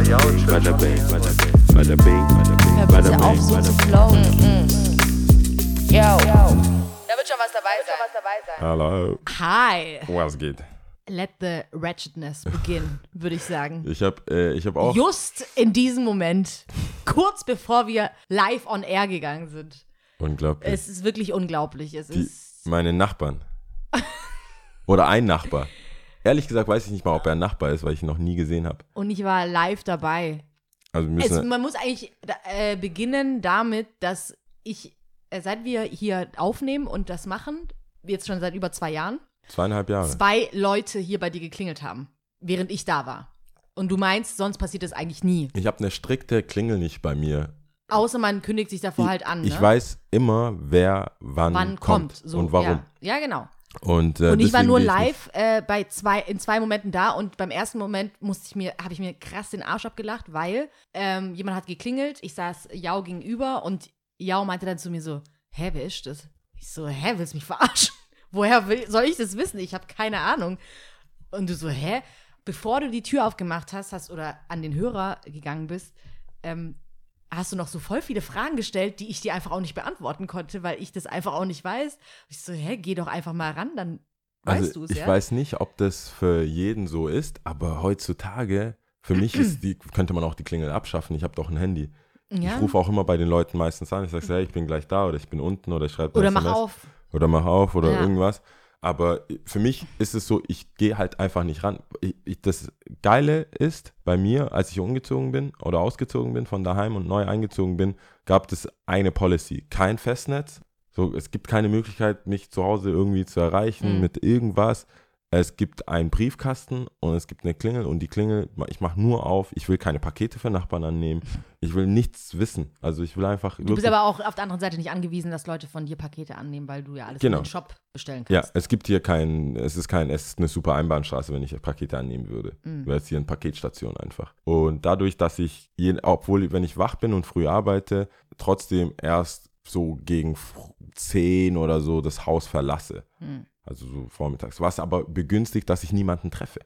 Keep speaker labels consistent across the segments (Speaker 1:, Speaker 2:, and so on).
Speaker 1: Bada bing, bada bing, bada bing,
Speaker 2: auf,
Speaker 1: bing,
Speaker 2: so zu
Speaker 1: bing.
Speaker 2: flowen. Yo. Da wird schon was dabei sein.
Speaker 1: Hallo.
Speaker 2: Hi.
Speaker 1: Was geht?
Speaker 2: Let the wretchedness begin, würde ich sagen.
Speaker 1: Ich habe äh, ich hab auch.
Speaker 2: Just in diesem Moment, kurz bevor wir live on air gegangen sind.
Speaker 1: Unglaublich.
Speaker 2: Es ist wirklich unglaublich. Es
Speaker 1: Die,
Speaker 2: ist.
Speaker 1: meine Nachbarn. Oder ein Nachbar. Ehrlich gesagt weiß ich nicht mal, ob er ein Nachbar ist, weil ich ihn noch nie gesehen habe.
Speaker 2: Und ich war live dabei.
Speaker 1: Also wir
Speaker 2: Es,
Speaker 1: müssen.
Speaker 2: man muss eigentlich äh, beginnen damit, dass ich, äh, seit wir hier aufnehmen und das machen, jetzt schon seit über zwei Jahren,
Speaker 1: zweieinhalb Jahre.
Speaker 2: zwei Leute hier bei dir geklingelt haben, während ich da war. Und du meinst, sonst passiert das eigentlich nie.
Speaker 1: Ich habe eine strikte Klingel nicht bei mir.
Speaker 2: Außer man kündigt sich davor halt an. Ne?
Speaker 1: Ich weiß immer, wer wann,
Speaker 2: wann kommt. So,
Speaker 1: und warum.
Speaker 2: Ja, ja genau.
Speaker 1: Und, äh,
Speaker 2: Und ich war nur live äh, bei zwei, in zwei Momenten da und beim ersten Moment musste ich mir, habe ich mir krass den Arsch abgelacht, weil ähm, jemand hat geklingelt, ich saß Jau gegenüber und Jau meinte dann zu mir so, hä, wer ist das? Ich so, hä, willst du mich verarschen? Woher will, soll ich das wissen? Ich habe keine Ahnung. Und du so, hä? Bevor du die Tür aufgemacht hast, hast oder an den Hörer gegangen bist, ähm, hast du noch so voll viele Fragen gestellt, die ich dir einfach auch nicht beantworten konnte, weil ich das einfach auch nicht weiß. Ich so, hä, geh doch einfach mal ran, dann weißt
Speaker 1: Also
Speaker 2: du es,
Speaker 1: ich
Speaker 2: ja?
Speaker 1: weiß nicht, ob das für jeden so ist, aber heutzutage, für mich ist die, könnte man auch die Klingel abschaffen. Ich habe doch ein Handy.
Speaker 2: ja?
Speaker 1: Ich rufe auch immer bei den Leuten meistens an. Ich sage, hey, ich bin gleich da oder ich bin unten oder ich schreibe
Speaker 2: Oder
Speaker 1: eine
Speaker 2: mach
Speaker 1: SMS
Speaker 2: auf.
Speaker 1: Oder mach auf oder
Speaker 2: Ja.
Speaker 1: irgendwas. Aber für mich ist es so, ich gehe halt einfach nicht ran. Ich, ich, das Geile ist, bei mir, als ich umgezogen bin oder ausgezogen bin von daheim und neu eingezogen bin, gab es eine Policy. Kein Festnetz. So, es gibt keine Möglichkeit, mich zu Hause irgendwie zu erreichen
Speaker 2: Mhm.
Speaker 1: mit irgendwas. Es gibt einen Briefkasten und es gibt eine Klingel und die Klingel, ich mache nur auf, ich will keine Pakete für Nachbarn annehmen. Ich will nichts wissen. Also ich will einfach.
Speaker 2: Du bist aber auch auf der anderen Seite nicht angewiesen, dass Leute von dir Pakete annehmen, weil du ja alles
Speaker 1: Genau.
Speaker 2: in den Shop bestellen
Speaker 1: Ja,
Speaker 2: kannst.
Speaker 1: es gibt hier kein, es ist kein, es ist eine super Einbahnstraße, wenn ich Pakete annehmen würde.
Speaker 2: Mhm.
Speaker 1: Wäre es hier eine Paketstation einfach. Und dadurch, dass ich, je, obwohl, wenn ich wach bin und früh arbeite, trotzdem erst so gegen f- 10 oder so das Haus verlasse.
Speaker 2: Mhm.
Speaker 1: Also so vormittags. Was aber begünstigt, dass ich niemanden treffe.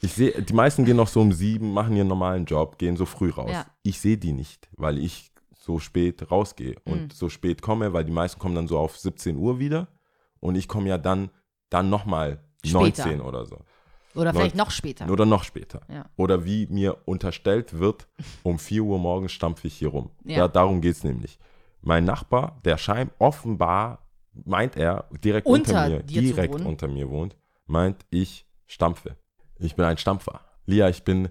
Speaker 1: Ich sehe, die meisten gehen noch so um sieben, machen ihren normalen Job, gehen so früh raus.
Speaker 2: Ja.
Speaker 1: Ich sehe die nicht, weil ich so spät rausgehe und
Speaker 2: Mhm.
Speaker 1: so spät komme, weil die meisten kommen dann so auf 17 Uhr wieder und ich komme ja dann, dann nochmal
Speaker 2: Später.
Speaker 1: 19 oder so.
Speaker 2: Oder vielleicht noch später.
Speaker 1: Oder noch später.
Speaker 2: Ja.
Speaker 1: Oder wie mir unterstellt wird, um 4 Uhr morgens stampfe ich hier rum.
Speaker 2: Ja.
Speaker 1: Da, darum geht es nämlich. Mein Nachbar, der scheint offenbar, meint er, direkt
Speaker 2: Unter
Speaker 1: unter mir, direkt unter mir wohnt, meint, ich stampfe. Ich bin ein Stampfer. Lia, ich bin,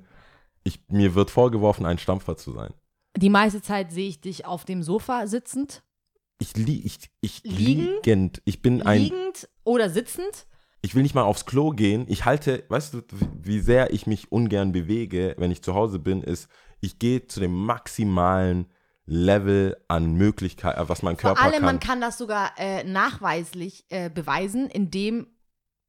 Speaker 1: ich, mir wird vorgeworfen, ein Stampfer zu sein.
Speaker 2: Die meiste Zeit sehe ich dich auf dem Sofa sitzend,
Speaker 1: Ich, li ich, ich
Speaker 2: Liegend?
Speaker 1: liegend. Ich bin ein,
Speaker 2: liegend oder sitzend.
Speaker 1: ich will nicht mal aufs Klo gehen. Ich halte, weißt du, wie sehr ich mich ungern bewege, wenn ich zu Hause bin, ist, ich gehe zu dem maximalen Level an Möglichkeit, äh, was mein Körper
Speaker 2: Vor allem,
Speaker 1: kann.
Speaker 2: man kann das sogar äh, nachweislich äh, beweisen, indem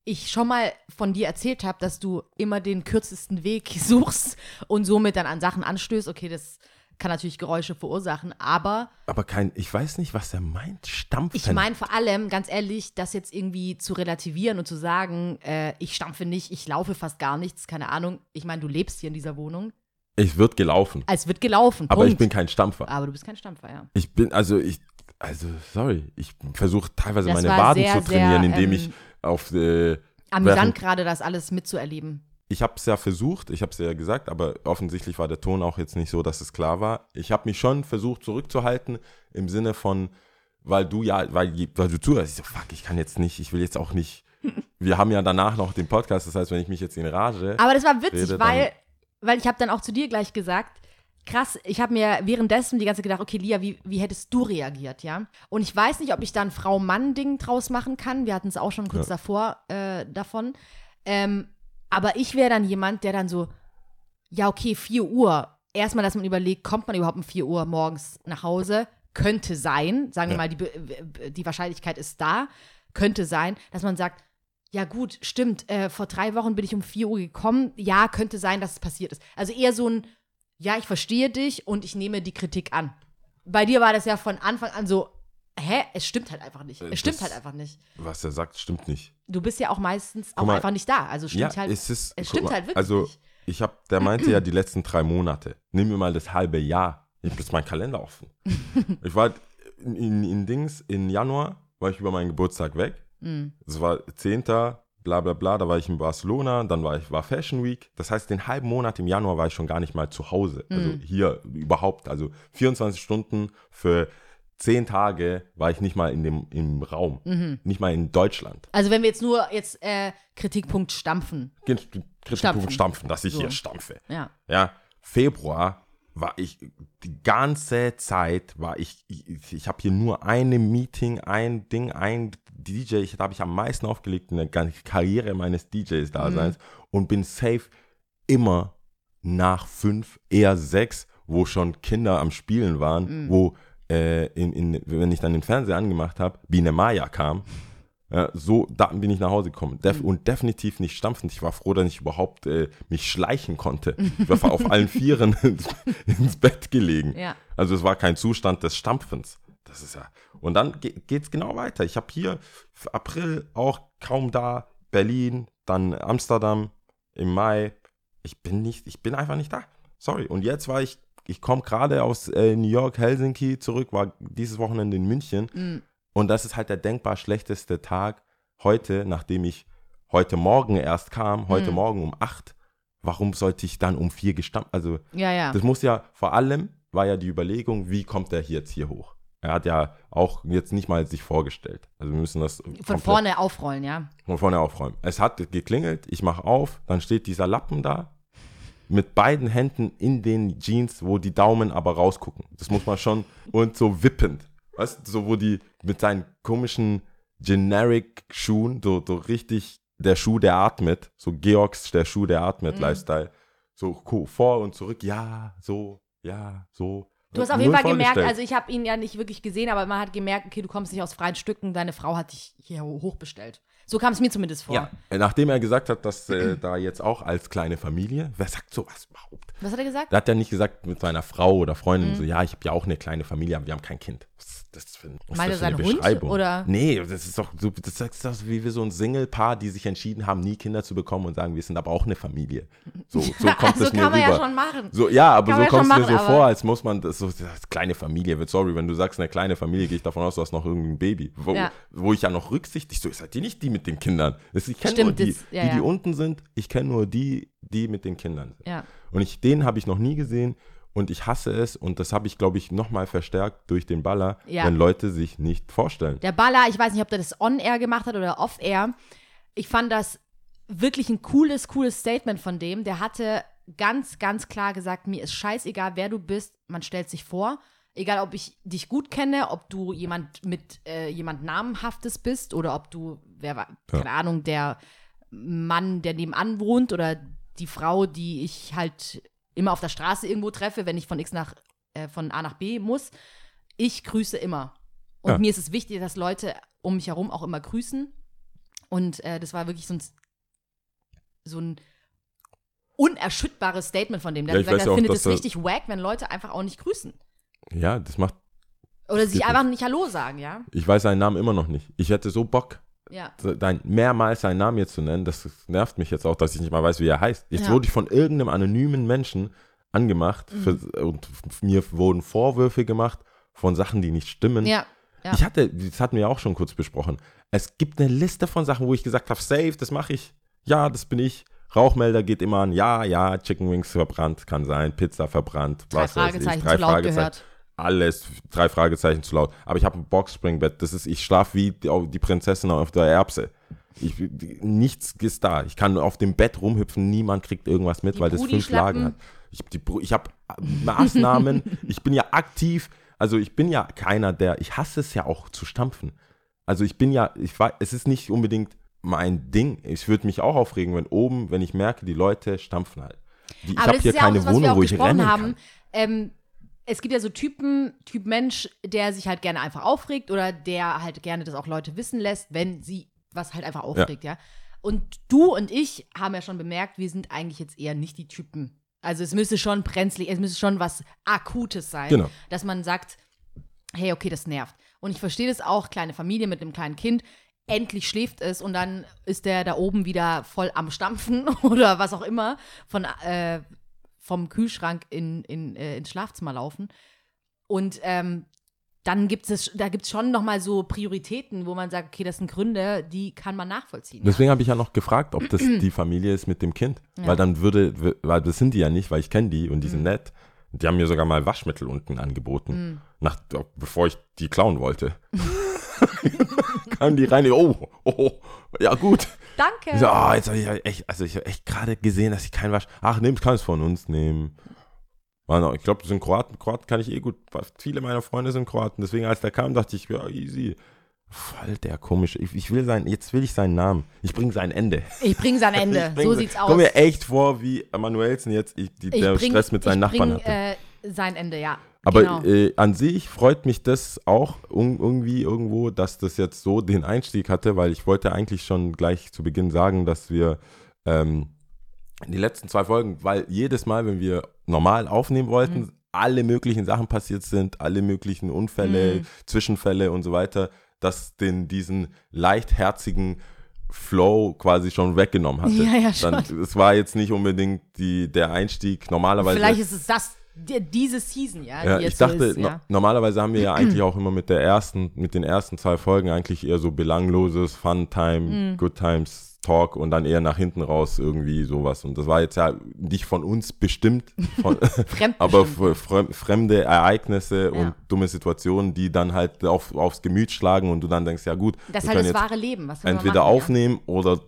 Speaker 2: ich schon mal von dir erzählt habe, dass du immer den kürzesten Weg suchst und somit dann an Sachen anstößt. Okay, das kann natürlich Geräusche verursachen, aber
Speaker 1: Aber kein, ich weiß nicht, was er meint. Stampfen.
Speaker 2: ich meine vor allem, ganz ehrlich, das jetzt irgendwie zu relativieren und zu sagen, äh, ich stampfe nicht, ich laufe fast gar nichts, keine Ahnung. Ich meine, du lebst hier in dieser Wohnung.
Speaker 1: Es wird gelaufen.
Speaker 2: Es wird gelaufen,
Speaker 1: Aber
Speaker 2: Punkt.
Speaker 1: ich bin kein Stampfer.
Speaker 2: aber du bist kein Stampfer, ja.
Speaker 1: Ich bin, also ich, also sorry, ich versuche teilweise
Speaker 2: Das
Speaker 1: meine Waden
Speaker 2: sehr,
Speaker 1: zu trainieren,
Speaker 2: sehr,
Speaker 1: indem
Speaker 2: ähm,
Speaker 1: ich auf, äh,
Speaker 2: Amüsant gerade, das alles mitzuerleben.
Speaker 1: ich habe es ja versucht, ich habe es ja gesagt, aber offensichtlich war der Ton auch jetzt nicht so, dass es klar war. Ich habe mich schon versucht zurückzuhalten im Sinne von, weil du ja, weil, weil du zuhörst, ich so, fuck, ich kann jetzt nicht, ich will jetzt auch nicht. Wir haben ja danach noch den Podcast, das heißt, wenn ich mich jetzt in Rage.
Speaker 2: Aber das war witzig,
Speaker 1: Rede,
Speaker 2: weil, weil ich habe dann auch zu dir gleich gesagt, krass, ich habe mir währenddessen die ganze Zeit gedacht, okay, Lia, wie, wie hättest du reagiert, ja? Und ich weiß nicht, ob ich da ein Frau-Mann-Ding draus machen kann. Wir hatten es auch schon kurz davor äh, davon. Ähm, aber ich wäre dann jemand, der dann so, ja, okay, 4 Uhr. Erstmal, dass man überlegt, kommt man überhaupt um 4 Uhr morgens nach Hause? Könnte sein. Sagen wir
Speaker 1: Ja.
Speaker 2: mal, die, die Wahrscheinlichkeit ist da. Könnte sein, dass man sagt, ja gut, stimmt, äh, vor drei Wochen bin ich um 4 Uhr gekommen. Ja, könnte sein, dass es passiert ist. Also eher so ein, ja, ich verstehe dich und ich nehme die Kritik an. Bei dir war das ja von Anfang an so, hä, es stimmt halt einfach nicht.
Speaker 1: Äh,
Speaker 2: Es stimmt
Speaker 1: das-
Speaker 2: halt einfach nicht.
Speaker 1: Was er sagt, stimmt nicht.
Speaker 2: Du bist ja auch meistens auch
Speaker 1: Guck mal,
Speaker 2: einfach nicht da. Also stimmt
Speaker 1: ja,
Speaker 2: halt.
Speaker 1: es ist,
Speaker 2: es stimmt
Speaker 1: mal,
Speaker 2: halt wirklich
Speaker 1: Also
Speaker 2: nicht.
Speaker 1: ich habe, der meinte ja die letzten drei Monate. Nimm mir mal das halbe Jahr. Ich habe jetzt meinen Kalender offen. ich war in, in, in Dings, in Januar war ich über meinen Geburtstag weg. Es war 10. bla bla bla, da war ich in Barcelona, dann war ich war Fashion Week. Das heißt, den halben Monat im Januar war ich schon gar nicht mal zu Hause. Also
Speaker 2: Mhm.
Speaker 1: hier überhaupt. Also 24 Stunden für 10 Tage war ich nicht mal in dem im Raum.
Speaker 2: Mhm.
Speaker 1: Nicht mal in Deutschland.
Speaker 2: Also wenn wir jetzt nur jetzt äh, Kritikpunkt stampfen.
Speaker 1: Kritikpunkt
Speaker 2: Stampfen.
Speaker 1: stampfen, dass ich
Speaker 2: So.
Speaker 1: hier stampfe.
Speaker 2: Ja.
Speaker 1: Ja, Februar war ich die ganze Zeit war ich ich, ich habe hier nur eine Meeting, ein Ding, ein DJ, ich da habe ich am meisten aufgelegt in der ganzen Karriere meines DJs Daseins und bin safe immer nach fünf, eher sechs, wo schon Kinder am Spielen waren, wo äh, in, in, wenn ich dann den Fernseher angemacht habe, Biene Maya kam. Ja, so, da bin ich nach Hause gekommen. Def Und definitiv nicht stampfend. Ich war froh, dass ich überhaupt äh, mich schleichen konnte. Ich war auf allen Vieren ins, ins Bett gelegen.
Speaker 2: Ja.
Speaker 1: Also es war kein Zustand des Stampfens. Das ist ja. Und dann ge geht's genau weiter. Ich habe hier für April auch kaum da, Berlin, dann Amsterdam im Mai. Ich bin nicht, ich bin einfach nicht da. Sorry. Und jetzt war ich, ich komme gerade aus äh, New York, Helsinki zurück, war dieses Wochenende in München.
Speaker 2: Mm.
Speaker 1: Und das ist halt der denkbar schlechteste Tag heute, nachdem ich heute Morgen erst kam, heute
Speaker 2: Mhm.
Speaker 1: Morgen um 8. Warum sollte ich dann um 4 gestampft? Also,
Speaker 2: Ja, ja.
Speaker 1: das muss ja, vor allem war ja die Überlegung, wie kommt der jetzt hier hoch? Er hat ja auch jetzt nicht mal sich vorgestellt. Also wir müssen das
Speaker 2: Von vorne aufrollen, ja.
Speaker 1: von vorne aufräumen. Es hat geklingelt, ich mache auf, dann steht dieser Lappen da mit beiden Händen in den Jeans, wo die Daumen aber rausgucken. Das muss man schon und so wippend. Weißt du, so wo die mit seinen komischen Generic-Schuhen, so, so richtig der Schuh, der atmet, so Georgs, der Schuh, der atmet,
Speaker 2: Mhm.
Speaker 1: Lifestyle. So ko- vor und zurück, ja, so, ja, so.
Speaker 2: Du hast auf jeden Fall gemerkt, also ich habe ihn ja nicht wirklich gesehen, aber man hat gemerkt, okay, du kommst nicht aus freien Stücken, deine Frau hat dich hier hochbestellt. So kam es mir zumindest vor.
Speaker 1: Ja, nachdem er gesagt hat, dass äh, da jetzt auch als kleine Familie, wer sagt sowas überhaupt?
Speaker 2: Was hat er gesagt?
Speaker 1: Da hat er nicht gesagt mit seiner Frau oder Freundin
Speaker 2: Mhm.
Speaker 1: so, ja, ich habe ja auch eine kleine Familie, aber wir haben kein Kind. Ist das für, was ist das
Speaker 2: er
Speaker 1: für eine
Speaker 2: seinen Hund,
Speaker 1: Beschreibung?
Speaker 2: oder?
Speaker 1: Nee, das ist doch so, das ist doch wie wir so ein Single-Paar, die sich entschieden haben, nie Kinder zu bekommen und sagen, wir sind aber auch eine Familie. So, so kommt
Speaker 2: so
Speaker 1: es mir
Speaker 2: kann man
Speaker 1: rüber.
Speaker 2: ja schon machen.
Speaker 1: So, ja, aber
Speaker 2: Kann
Speaker 1: so kommt es mir so vor, als muss man das so, das kleine Familie wird. Sorry, wenn du sagst, eine kleine Familie, gehe ich davon aus, du hast noch irgendein Baby. Wo,
Speaker 2: Ja.
Speaker 1: wo ich ja noch rücksichtig so, seid ihr nicht die mit den Kindern? Ich kenne nur die,
Speaker 2: das- ja,
Speaker 1: die, die
Speaker 2: ja.
Speaker 1: unten sind. Ich kenne nur die, die mit den Kindern sind.
Speaker 2: Ja.
Speaker 1: Und ich, den habe ich noch nie gesehen und ich hasse es und das habe ich, glaube ich, nochmal verstärkt durch den Baller,
Speaker 2: Ja.
Speaker 1: wenn Leute sich nicht vorstellen.
Speaker 2: Der Baller, ich weiß nicht, ob der das on-air gemacht hat oder off-air. Ich fand das wirklich ein cooles, cooles Statement von dem. Der hatte ganz, ganz klar gesagt, mir ist scheißegal, wer du bist, man stellt sich vor. Egal, ob ich dich gut kenne, ob du jemand mit äh, jemand Namenhaftes bist oder ob du, wer war,
Speaker 1: Ja.
Speaker 2: keine Ahnung, der Mann, der nebenan wohnt oder die Frau, die ich halt immer auf der Straße irgendwo treffe, wenn ich von X nach, äh, von A nach B muss. Ich grüße immer. Und
Speaker 1: Ja.
Speaker 2: mir ist es wichtig, dass Leute um mich herum auch immer grüßen. Und äh, das war wirklich so ein, so ein unerschütterbares Statement von dem. Der
Speaker 1: Ja,
Speaker 2: hat gesagt, er findet es richtig wack, wenn Leute einfach auch nicht grüßen.
Speaker 1: Ja, das macht,
Speaker 2: Oder
Speaker 1: Das
Speaker 2: sich einfach nicht Hallo sagen, ja?
Speaker 1: ich weiß seinen Namen immer noch nicht. Ich hätte so Bock,
Speaker 2: Ja.
Speaker 1: dein, mehrmals seinen Namen jetzt zu nennen, das nervt mich jetzt auch, dass ich nicht mal weiß, wie er heißt. Jetzt
Speaker 2: Ja.
Speaker 1: wurde ich von irgendeinem anonymen Menschen angemacht
Speaker 2: Mhm.
Speaker 1: für, und mir wurden Vorwürfe gemacht von Sachen, die nicht stimmen.
Speaker 2: Ja. Ja.
Speaker 1: Ich hatte, das hatten wir ja auch schon kurz besprochen. Es gibt eine Liste von Sachen, wo ich gesagt habe, safe, das mache ich. Ja, das bin ich. Rauchmelder geht immer an. Ja, ja, Chicken Wings verbrannt, kann sein. Pizza verbrannt.
Speaker 2: Drei
Speaker 1: was weiß ich.
Speaker 2: Fragezeichen
Speaker 1: Drei
Speaker 2: zu laut
Speaker 1: Fragezeichen.
Speaker 2: gehört.
Speaker 1: Alles, drei Fragezeichen zu laut. Aber ich habe ein Boxspringbett. Das ist, ich schlafe wie die, die Prinzessin auf der Erbse. Ich, nichts ist da. Ich kann auf dem Bett rumhüpfen, niemand kriegt irgendwas mit,
Speaker 2: Die
Speaker 1: weil das fünf Lagen hat. Ich, ich habe Maßnahmen, ich bin ja aktiv, also ich bin ja keiner, der, ich hasse es ja auch zu stampfen. Also ich bin ja, ich weiß, es ist nicht unbedingt mein Ding. Ich würde mich auch aufregen, wenn oben, wenn ich merke, die Leute stampfen halt. Die, ich habe
Speaker 2: das
Speaker 1: hier
Speaker 2: ja auch
Speaker 1: keine
Speaker 2: das, was wir
Speaker 1: Wohnung,
Speaker 2: auch
Speaker 1: wo ich rennen
Speaker 2: haben.
Speaker 1: kann.
Speaker 2: Ähm, es gibt ja so Typen, Typ Mensch, der sich halt gerne einfach aufregt oder der halt gerne das auch Leute wissen lässt, wenn sie was halt einfach aufregt, ja. Und du und ich haben ja schon bemerkt, wir sind eigentlich jetzt eher nicht die Typen. Also es müsste schon brenzlig, es müsste schon was Akutes sein,
Speaker 1: Genau.
Speaker 2: dass man sagt, hey, okay, das nervt. Und ich verstehe das auch, kleine Familie mit einem kleinen Kind. endlich schläft es und dann ist der da oben wieder voll am Stampfen oder was auch immer von, äh, vom Kühlschrank in, in, äh, ins Schlafzimmer laufen. Und ähm, dann gibt es, da gibt es schon nochmal so Prioritäten, wo man sagt, okay, das sind Gründe, die kann man nachvollziehen.
Speaker 1: Deswegen habe ich ja noch gefragt, ob das die Familie ist mit dem Kind.
Speaker 2: Ja.
Speaker 1: Weil dann würde, weil das sind die ja nicht, weil ich kenne die und die sind
Speaker 2: Mhm.
Speaker 1: nett. Die haben mir sogar mal Waschmittel unten angeboten,
Speaker 2: Mhm.
Speaker 1: nach, bevor ich die klauen wollte. Kamen die rein, oh, oh, oh, ja gut.
Speaker 2: Danke.
Speaker 1: Ich so, ah, jetzt habe ich ja echt, also ich habe echt gerade gesehen, dass ich keinen Wasch. Ach, nehmt, kann es von uns nehmen. Noch- Ich glaube, das sind Kroaten. Kroaten kann ich eh gut. Viele meiner Freunde sind Kroaten. Deswegen, als der kam, dachte ich, ja, easy. Voll der komische. Ich, ich will sein, jetzt will ich seinen Namen. Ich bringe sein Ende.
Speaker 2: Ich bring's an Ende.
Speaker 1: Bring-
Speaker 2: so sieht's aus.
Speaker 1: Komm mir echt vor, wie Manuelsen jetzt, ich, die,
Speaker 2: ich
Speaker 1: der
Speaker 2: bring,
Speaker 1: Stress mit seinen Nachbarn
Speaker 2: bring,
Speaker 1: hatte.
Speaker 2: Äh, sein Ende, ja.
Speaker 1: Aber
Speaker 2: genau.
Speaker 1: äh, an sich freut mich das auch irgendwie irgendwo, dass das jetzt so den Einstieg hatte, weil ich wollte eigentlich schon gleich zu Beginn sagen, dass wir ähm, die letzten zwei Folgen, weil jedes Mal, wenn wir normal aufnehmen wollten,
Speaker 2: Mhm.
Speaker 1: alle möglichen Sachen passiert sind, alle möglichen Unfälle,
Speaker 2: Mhm.
Speaker 1: Zwischenfälle und so weiter, dass den diesen leichtherzigen Flow quasi schon weggenommen hatte.
Speaker 2: Ja, ja, schon.
Speaker 1: Dann, es war jetzt nicht unbedingt die, der Einstieg. Normalerweise
Speaker 2: Vielleicht ist es das, diese Season, ja.
Speaker 1: ja, ich dachte,
Speaker 2: ist,
Speaker 1: no
Speaker 2: ja.
Speaker 1: normalerweise haben wir ja eigentlich auch immer mit der ersten, mit den ersten zwei Folgen eigentlich eher so belangloses Fun Time,
Speaker 2: Mhm.
Speaker 1: Good Times Talk und dann eher nach hinten raus irgendwie sowas. Und das war jetzt ja nicht von uns bestimmt, von, aber fremde Ereignisse
Speaker 2: Ja.
Speaker 1: und dumme Situationen, die dann halt auf, aufs Gemüt schlagen und du dann denkst, ja gut,
Speaker 2: Das ist
Speaker 1: wir
Speaker 2: halt das wahre Leben. Was man
Speaker 1: entweder
Speaker 2: machen,
Speaker 1: aufnehmen oder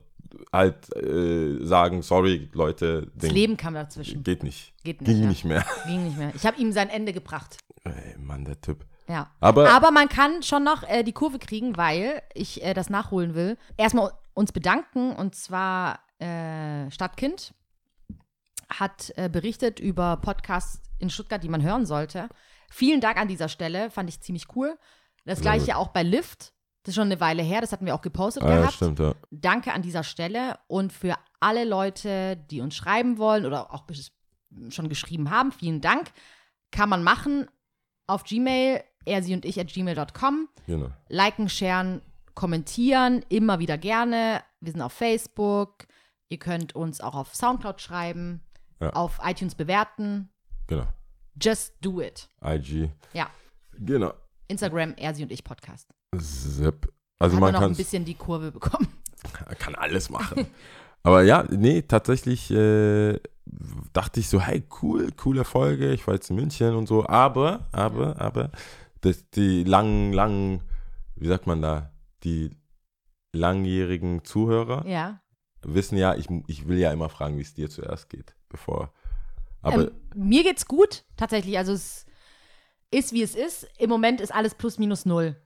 Speaker 1: halt äh, sagen, sorry Leute,
Speaker 2: Das Leben kam dazwischen.
Speaker 1: geht nicht.
Speaker 2: Geht nicht.
Speaker 1: Ging
Speaker 2: ja.
Speaker 1: nicht mehr.
Speaker 2: Ging nicht mehr. Ich habe ihm sein Ende gebracht.
Speaker 1: Ey, Mann, der Typ.
Speaker 2: Ja.
Speaker 1: Aber,
Speaker 2: Aber man kann schon noch äh, die Kurve kriegen, weil ich äh, das nachholen will. Erstmal uns bedanken und zwar äh, Stadtkind hat äh, berichtet über Podcasts in Stuttgart, die man hören sollte. Vielen Dank an dieser Stelle, fand ich ziemlich cool. Das gleiche auch bei Lyft. Das ist schon eine Weile her, das hatten wir auch gepostet
Speaker 1: ah, ja,
Speaker 2: gehabt.
Speaker 1: stimmt, ja.
Speaker 2: Danke an dieser Stelle und für alle Leute, die uns schreiben wollen oder auch schon geschrieben haben, vielen Dank. Kann man machen auf Gmail, er, sie und ich at gmail.com.
Speaker 1: Genau.
Speaker 2: Liken, sharen, kommentieren, immer wieder gerne. Wir sind auf Facebook. Ihr könnt uns auch auf Soundcloud schreiben,
Speaker 1: Ja.
Speaker 2: auf iTunes bewerten.
Speaker 1: Genau.
Speaker 2: Just do it.
Speaker 1: IG.
Speaker 2: Ja.
Speaker 1: Genau.
Speaker 2: Instagram, er, sie und ich Podcast.
Speaker 1: Zip. Also
Speaker 2: wir
Speaker 1: man
Speaker 2: noch
Speaker 1: kann
Speaker 2: ein bisschen die Kurve bekommen.
Speaker 1: kann alles machen. Aber ja, nee, tatsächlich äh, dachte ich so, hey, cool, coole Folge. Ich war jetzt in München und so. Aber, aber, aber, das, die langen, langen, wie sagt man da, die langjährigen Zuhörer
Speaker 2: Ja.
Speaker 1: wissen ja, ich, ich will ja immer fragen, wie es dir zuerst geht, bevor. Aber
Speaker 2: ähm, mir geht's gut, tatsächlich. Also es ist, wie es ist. Im Moment ist alles plus minus null.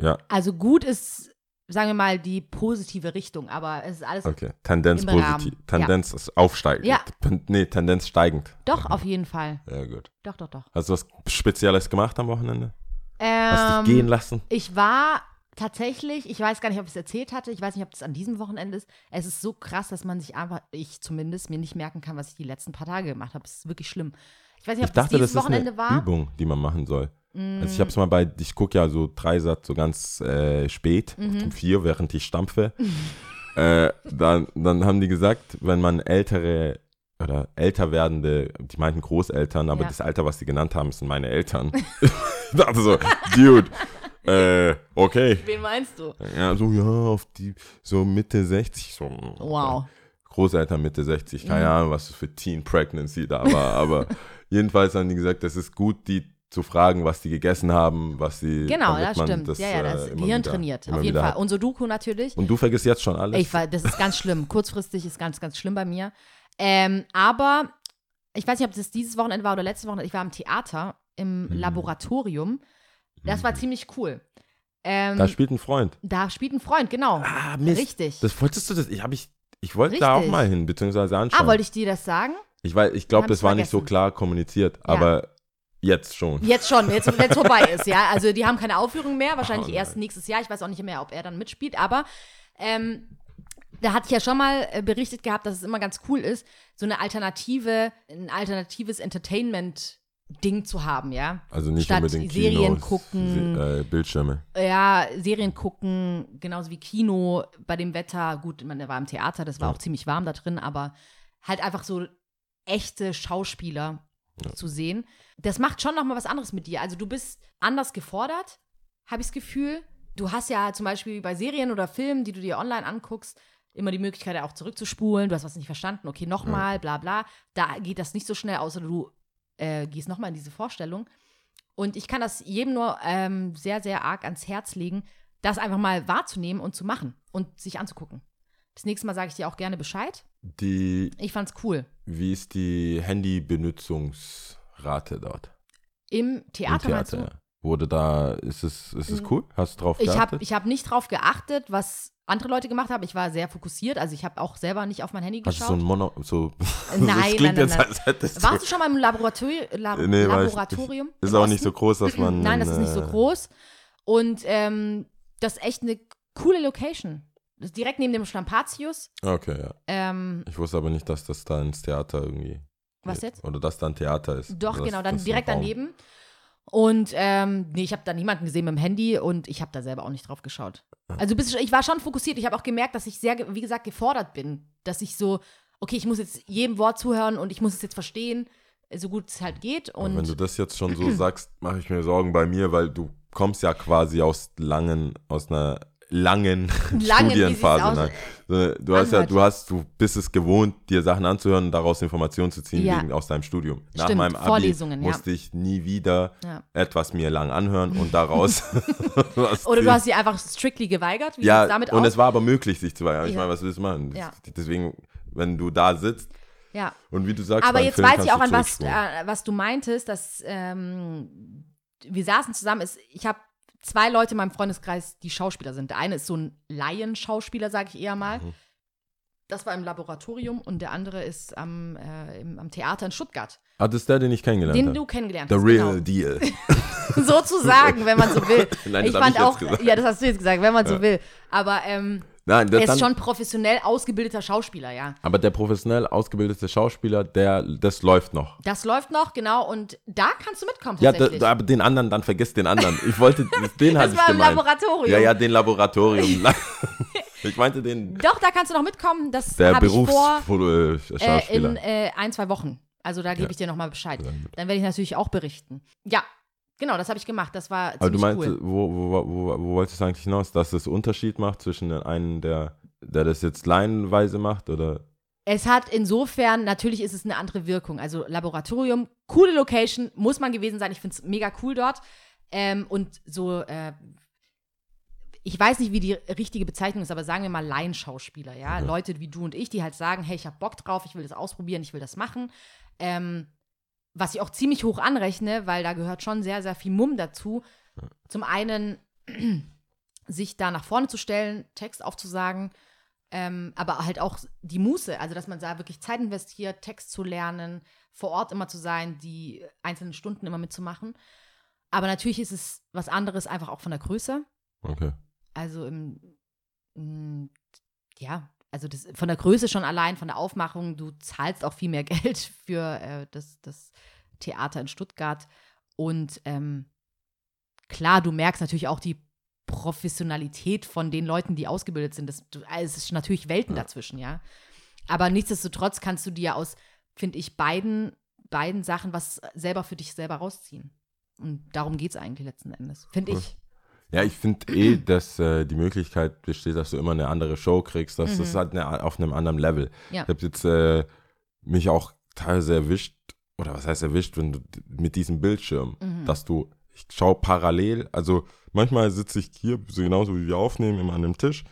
Speaker 1: Ja,
Speaker 2: Also gut ist, sagen wir mal, die positive Richtung, aber es ist alles
Speaker 1: okay. Tendenz positiv. Tendenz ist aufsteigend.
Speaker 2: Ja.
Speaker 1: Nee, Tendenz steigend.
Speaker 2: doch auf jeden Fall.
Speaker 1: Ja, gut.
Speaker 2: Doch, doch, doch.
Speaker 1: Hast du was Spezielles gemacht am Wochenende? Hast
Speaker 2: Ähm,
Speaker 1: dich gehen lassen?
Speaker 2: Ich war tatsächlich, ich weiß gar nicht, ob ich es erzählt hatte, ich weiß nicht, ob das an diesem Wochenende ist. Es ist so krass, dass man sich einfach, ich zumindest, mir nicht merken kann, was ich die letzten paar Tage gemacht habe. Es ist wirklich schlimm. Ich weiß nicht, ob
Speaker 1: Ich dachte,
Speaker 2: das
Speaker 1: das
Speaker 2: dieses
Speaker 1: ist eine
Speaker 2: Wochenende war.
Speaker 1: Übung, die man machen soll.
Speaker 2: Mm,
Speaker 1: Also ich habe es mal bei, ich gucke ja so Dreisatz so ganz äh, spät,
Speaker 2: Mhm.
Speaker 1: um vier, während ich stampfe. äh, dann, dann haben die gesagt, wenn man ältere oder älter werdende, die meinten Großeltern, aber
Speaker 2: Ja.
Speaker 1: das Alter, was sie genannt haben, sind meine Eltern. ich dachte so, Dude, äh, okay.
Speaker 2: Wen meinst du?
Speaker 1: Ja, so, ja, auf die, so Mitte 60, so.
Speaker 2: Wow.
Speaker 1: Großeltern Mitte 60, keine
Speaker 2: Mhm.
Speaker 1: Ahnung, was das für Teen Pregnancy da war, aber jedenfalls haben die gesagt, es ist gut, die zu fragen, was die gegessen haben, was sie.
Speaker 2: Genau, das stimmt.
Speaker 1: Das,
Speaker 2: ja, ja, das
Speaker 1: äh,
Speaker 2: Gehirn trainiert. Auf jeden Fall.
Speaker 1: hat.
Speaker 2: Und Sudoku natürlich.
Speaker 1: Und du vergisst jetzt schon alles.
Speaker 2: Ich das ist ganz schlimm. Kurzfristig ist ganz, ganz schlimm bei mir. Ähm, aber ich weiß nicht, ob das dieses Wochenende war oder letztes Wochenende. Ich war am Theater im
Speaker 1: Hm.
Speaker 2: Laboratorium. Das war ziemlich cool. Ähm,
Speaker 1: da spielt ein Freund.
Speaker 2: da spielt ein Freund, genau.
Speaker 1: Ah, Mist.
Speaker 2: Richtig.
Speaker 1: Das wolltest du das? Ich habe ich. Ich wollte da auch mal hin, beziehungsweise anschauen.
Speaker 2: ah, wollte ich dir das sagen?
Speaker 1: ich weiß, ich glaube, das war nicht so
Speaker 2: vergessen.
Speaker 1: klar kommuniziert, aber jetzt schon.
Speaker 2: Jetzt schon, jetzt, wenn es vorbei ist, ja. Also die haben keine Aufführung mehr, wahrscheinlich
Speaker 1: Oh,
Speaker 2: erst nächstes Jahr. Ich weiß auch nicht mehr, ob er dann mitspielt, aber ähm, da hatte ich ja schon mal äh, berichtet gehabt, dass es immer ganz cool ist, so eine alternative, ein alternatives Entertainment Ding zu haben, ja.
Speaker 1: Also nicht
Speaker 2: Statt
Speaker 1: unbedingt
Speaker 2: Serien
Speaker 1: Kinos,
Speaker 2: gucken.
Speaker 1: Se äh, Bildschirme.
Speaker 2: Ja, Serien gucken, genauso wie Kino bei dem Wetter. Gut, man war im Theater, das war
Speaker 1: Ja.
Speaker 2: auch ziemlich warm da drin, aber halt einfach so echte Schauspieler
Speaker 1: Ja.
Speaker 2: zu sehen. Das macht schon nochmal was anderes mit dir. Also du bist anders gefordert, habe ich das Gefühl. Du hast ja zum Beispiel bei Serien oder Filmen, die du dir online anguckst, immer die Möglichkeit auch zurückzuspulen. Du hast was nicht verstanden, okay, nochmal, bla bla. Da geht das nicht so schnell, außer du äh, gehst nochmal in diese Vorstellung. Und ich kann das jedem nur ähm, sehr, sehr arg ans Herz legen, das einfach mal wahrzunehmen und zu machen und sich anzugucken. Das nächste Mal sage ich dir auch gerne Bescheid.
Speaker 1: Die,
Speaker 2: Ich fand's cool.
Speaker 1: wie ist die Handybenutzungsrate dort?
Speaker 2: Im Theater,
Speaker 1: Im
Speaker 2: du?
Speaker 1: ja. Wurde da, ist es, ist es
Speaker 2: Mhm.
Speaker 1: cool? Hast du drauf
Speaker 2: Ich habe
Speaker 1: geachtet?
Speaker 2: ich hab nicht drauf geachtet, was andere Leute gemacht haben. Ich war sehr fokussiert. Also ich habe auch selber nicht auf mein Handy
Speaker 1: Hast du
Speaker 2: geschaut.
Speaker 1: so ein Mono, so,
Speaker 2: Nein,
Speaker 1: das
Speaker 2: nein,
Speaker 1: klingt
Speaker 2: nein,
Speaker 1: jetzt,
Speaker 2: nein. Warst
Speaker 1: du,
Speaker 2: schon mal im Laboratori La
Speaker 1: Nee, war ich
Speaker 2: Laboratorium?
Speaker 1: ist auch nicht so groß, dass man.
Speaker 2: Nein, das ist nicht so
Speaker 1: äh,
Speaker 2: groß. Und ähm, das ist echt eine coole Location. Direkt neben dem Stampatius.
Speaker 1: Okay, ja.
Speaker 2: Ähm,
Speaker 1: Ich wusste aber nicht, dass das da ins Theater irgendwie.
Speaker 2: Was
Speaker 1: geht.
Speaker 2: jetzt?
Speaker 1: Oder dass da ein Theater ist.
Speaker 2: Doch,
Speaker 1: Das-
Speaker 2: genau, dann direkt daneben. Und ähm, nee, ich habe da niemanden gesehen mit dem Handy und ich habe da selber auch nicht drauf geschaut. Also bis, ich war schon fokussiert. Ich habe auch gemerkt, dass ich sehr, wie gesagt, gefordert bin. Dass ich so, okay, ich muss jetzt jedem Wort zuhören und ich muss es jetzt verstehen, so gut es halt geht.
Speaker 1: Aber wenn du
Speaker 2: Und
Speaker 1: das jetzt schon so sagst, mache ich mir Sorgen bei mir, weil du kommst ja quasi aus langen, aus einer langen
Speaker 2: Langen,
Speaker 1: Studienphase. So, Du hast ja, du hast, du bist es gewohnt, dir Sachen anzuhören und daraus Informationen zu ziehen
Speaker 2: Ja.
Speaker 1: wegen, aus deinem Studium. Nach
Speaker 2: Stimmt,
Speaker 1: meinem Abi
Speaker 2: ja.
Speaker 1: musste ich nie wieder
Speaker 2: Ja.
Speaker 1: etwas mir lang anhören und daraus was
Speaker 2: Oder du hast sie einfach strictly geweigert. Wie
Speaker 1: ja,
Speaker 2: damit
Speaker 1: und
Speaker 2: aus?
Speaker 1: es war aber möglich, sich zu weigern. Ich meine, was willst du machen? Deswegen, wenn du da sitzt
Speaker 2: ja.
Speaker 1: und wie du sagst,
Speaker 2: Aber jetzt
Speaker 1: Film
Speaker 2: weiß ich auch, an was, äh, was du meintest, dass ähm, wir saßen zusammen. Ist, ich habe zwei Leute in meinem Freundeskreis, die Schauspieler sind. Der eine ist so ein Laienschauspieler, sage ich eher mal.
Speaker 1: Mhm.
Speaker 2: Das war im Laboratorium und der andere ist am, äh, im, am Theater in Stuttgart,
Speaker 1: Ah, das ist der, den ich kennengelernt
Speaker 2: den
Speaker 1: habe.
Speaker 2: du kennengelernt
Speaker 1: The
Speaker 2: hast.
Speaker 1: real
Speaker 2: genau.
Speaker 1: deal.
Speaker 2: Sozusagen, wenn man so will.
Speaker 1: Nein,
Speaker 2: ich
Speaker 1: das hab
Speaker 2: fand
Speaker 1: ich jetzt
Speaker 2: auch,
Speaker 1: gesagt.
Speaker 2: ja, das hast du jetzt gesagt, wenn man so
Speaker 1: Ja.
Speaker 2: will. Aber ähm,
Speaker 1: Nein, das
Speaker 2: er
Speaker 1: dann,
Speaker 2: ist schon professionell ausgebildeter Schauspieler, ja.
Speaker 1: aber der professionell ausgebildete Schauspieler, der, das läuft noch.
Speaker 2: Das läuft noch, genau. Und da kannst du mitkommen
Speaker 1: Ja, da, da, aber den anderen, dann vergiss den anderen. Ich wollte, den hatte
Speaker 2: das
Speaker 1: ich
Speaker 2: war im
Speaker 1: gemeint.
Speaker 2: Laboratorium.
Speaker 1: Ja, ja, den Laboratorium. ich meinte den,
Speaker 2: Doch, da kannst du noch mitkommen. Das
Speaker 1: der
Speaker 2: vor äh,
Speaker 1: Berufsschauspieler.
Speaker 2: in äh, ein, zwei Wochen. Also da gebe
Speaker 1: Ja.
Speaker 2: ich dir nochmal Bescheid. Dann werde ich natürlich auch berichten. Ja, genau, das habe ich gemacht. Das war
Speaker 1: aber du meinst,
Speaker 2: cool.
Speaker 1: wo, wo, wo, wo wolltest du eigentlich hinaus? Dass es Unterschied macht zwischen den einen, der, der das jetzt laienweise macht oder
Speaker 2: Es hat insofern, natürlich ist es eine andere Wirkung. Also Laboratorium, coole Location, muss man gewesen sein. Ich finde es mega cool dort. Ähm, und so, äh, ich weiß nicht, wie die richtige Bezeichnung ist, aber sagen wir mal Laienschauspieler, ja.
Speaker 1: Mhm.
Speaker 2: Leute wie du und ich, die halt sagen, hey, ich habe Bock drauf, ich will das ausprobieren, ich will das machen. Ähm, was ich auch ziemlich hoch anrechne, weil da gehört schon sehr, sehr viel Mumm dazu. Zum einen sich da nach vorne zu stellen, Text aufzusagen, ähm, aber halt auch die Muße, also dass man da wirklich Zeit investiert, Text zu lernen, vor Ort immer zu sein, die einzelnen Stunden immer mitzumachen. Aber natürlich ist es was anderes einfach auch von der Größe.
Speaker 1: okay.
Speaker 2: Also im, m, ja, also das, von der Größe schon allein, von der Aufmachung, du zahlst auch viel mehr Geld für äh, das, das Theater in Stuttgart. Und ähm, klar, du merkst natürlich auch die Professionalität von den Leuten, die ausgebildet sind. Das, es ist natürlich Welten
Speaker 1: Ja.
Speaker 2: dazwischen, ja. Aber nichtsdestotrotz kannst du dir aus, finde ich, beiden, beiden Sachen was selber für dich selber rausziehen. Und darum geht es eigentlich letzten Endes, finde
Speaker 1: Cool.
Speaker 2: ich.
Speaker 1: Ja, ich finde eh, dass äh, die Möglichkeit besteht, dass du immer eine andere Show kriegst. Das
Speaker 2: Mhm.
Speaker 1: ist halt eine, auf einem anderen Level.
Speaker 2: Ja.
Speaker 1: Ich habe jetzt äh, mich auch teilweise erwischt, oder was heißt erwischt, wenn du mit diesem Bildschirm,
Speaker 2: Mhm.
Speaker 1: dass du, ich schaue parallel, also manchmal sitze ich hier, so genauso wie wir aufnehmen, immer an einem Tisch,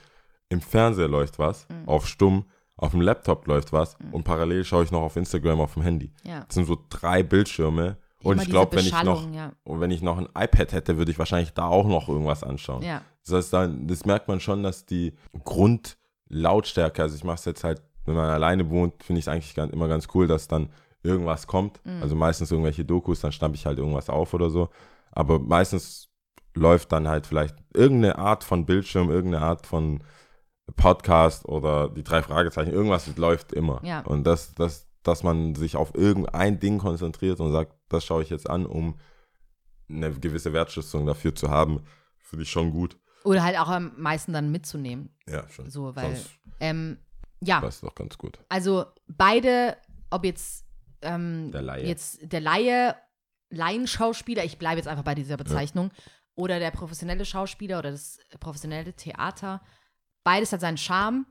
Speaker 1: im Fernseher läuft was,
Speaker 2: Mhm.
Speaker 1: auf stumm, auf dem Laptop läuft was und parallel schaue ich noch auf Instagram auf dem Handy.
Speaker 2: Ja.
Speaker 1: Das sind so drei Bildschirme und
Speaker 2: Immer
Speaker 1: ich glaube, wenn ich noch
Speaker 2: ja.
Speaker 1: wenn ich noch ein iPad hätte, würde ich wahrscheinlich da auch noch irgendwas anschauen.
Speaker 2: Ja,
Speaker 1: Das heißt, dann, das merkt man schon, dass die Grundlautstärke, also ich mache es jetzt halt, wenn man alleine wohnt, finde ich es eigentlich ganz, immer ganz cool, dass dann irgendwas kommt.
Speaker 2: Mhm.
Speaker 1: Also meistens irgendwelche Dokus, dann schnappe ich halt irgendwas auf oder so. Aber meistens läuft dann halt vielleicht irgendeine Art von Bildschirm, irgendeine Art von Podcast oder die drei Fragezeichen, irgendwas läuft immer.
Speaker 2: Ja.
Speaker 1: Und das, das, dass man sich auf irgendein Ding konzentriert und sagt, das schaue ich jetzt an, um eine gewisse Wertschätzung dafür zu haben, finde ich schon gut.
Speaker 2: Oder halt auch am meisten dann mitzunehmen.
Speaker 1: Ja, schon.
Speaker 2: So, weil,
Speaker 1: Sonst
Speaker 2: ähm, ja,
Speaker 1: war es doch ganz gut.
Speaker 2: also beide, ob jetzt, ähm,
Speaker 1: Der Laie.
Speaker 2: jetzt der Laie, Laienschauspieler, ich bleibe jetzt einfach bei dieser Bezeichnung, oder der professionelle Schauspieler oder das professionelle Theater, beides hat seinen Charme.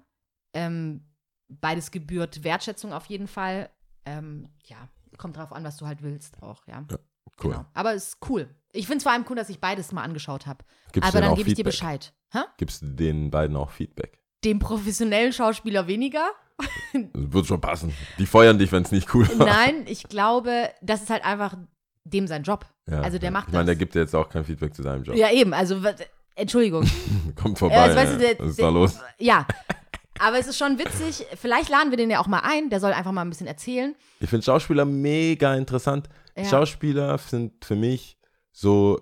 Speaker 2: Ähm, beides gebührt Wertschätzung auf jeden Fall. Ähm, ja, kommt drauf an, was du halt willst auch, ja.
Speaker 1: Cool.
Speaker 2: Genau. Aber ist cool. Ich finde es vor allem cool, dass ich beides mal angeschaut habe. Aber dann gebe ich dir? Bescheid. Hä?
Speaker 1: Gibst du den beiden auch Feedback?
Speaker 2: Dem professionellen Schauspieler weniger?
Speaker 1: Das wird schon passen. Die feuern dich, wenn es nicht cool war.
Speaker 2: Nein, ich glaube, das ist halt einfach dem sein Job.
Speaker 1: Ja,
Speaker 2: Also der macht
Speaker 1: Ich meine, der
Speaker 2: das.
Speaker 1: gibt dir jetzt auch kein Feedback zu deinem Job.
Speaker 2: Ja, eben. Also, Entschuldigung.
Speaker 1: Kommt vorbei.
Speaker 2: Ja, jetzt weißt du, der-
Speaker 1: Was ist
Speaker 2: der-
Speaker 1: da los?
Speaker 2: Ja. Aber es ist schon witzig. Vielleicht laden wir den ja auch mal ein. Der soll einfach mal ein bisschen erzählen.
Speaker 1: Ich finde Schauspieler mega interessant.
Speaker 2: Ja.
Speaker 1: Schauspieler sind für mich so,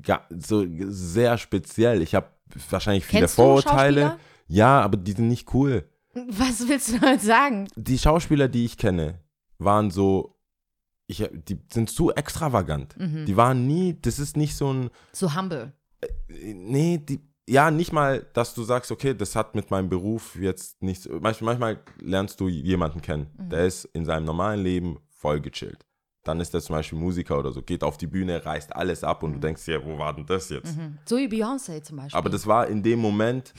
Speaker 1: ga- so sehr speziell. Ich habe wahrscheinlich viele
Speaker 2: Kennst
Speaker 1: Vorurteile. Ja, aber die sind nicht cool.
Speaker 2: Was willst du damit sagen?
Speaker 1: Die Schauspieler, die ich kenne, waren so, ich, die sind zu extravagant.
Speaker 2: Mhm.
Speaker 1: Die waren nie, das ist nicht so ein,
Speaker 2: So humble.
Speaker 1: nee, die, ja, nicht mal, dass du sagst, okay, das hat mit meinem Beruf jetzt nichts. Manchmal, manchmal lernst du jemanden kennen,
Speaker 2: Mhm.
Speaker 1: der ist in seinem normalen Leben voll gechillt. Dann ist der zum Beispiel Musiker oder so, geht auf die Bühne, reißt alles ab und du denkst dir, wo war denn das jetzt?
Speaker 2: Mhm. So wie Beyoncé zum Beispiel.
Speaker 1: Aber das war in dem Moment,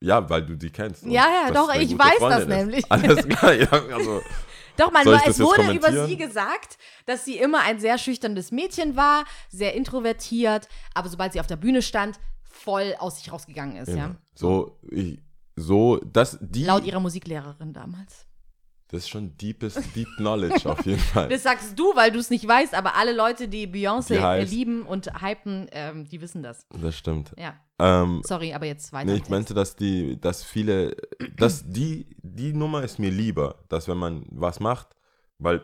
Speaker 1: ja, weil du die kennst.
Speaker 2: Ja, ja,
Speaker 1: das
Speaker 2: doch, ich weiß das
Speaker 1: Freundin ist.
Speaker 2: nämlich.
Speaker 1: Alles klar, ja, also,
Speaker 2: Doch, man, es
Speaker 1: das
Speaker 2: wurde über sie gesagt, dass sie immer ein sehr schüchternes Mädchen war, sehr introvertiert, aber sobald sie auf der Bühne stand, voll aus sich rausgegangen ist, ja.
Speaker 1: immer. so, ich, so, das, die,
Speaker 2: Laut ihrer Musiklehrerin damals.
Speaker 1: das ist schon deepest, deep knowledge auf jeden Fall.
Speaker 2: Das sagst du, weil du es nicht weißt, aber alle Leute, die Beyoncé lieben und hypen, ähm, die wissen das.
Speaker 1: Das stimmt.
Speaker 2: Ja,
Speaker 1: Ähm,
Speaker 2: sorry, aber jetzt weiter.
Speaker 1: Nee, ich meinte, dass die, dass viele, dass die, die Nummer ist mir lieber, dass wenn man was macht, weil,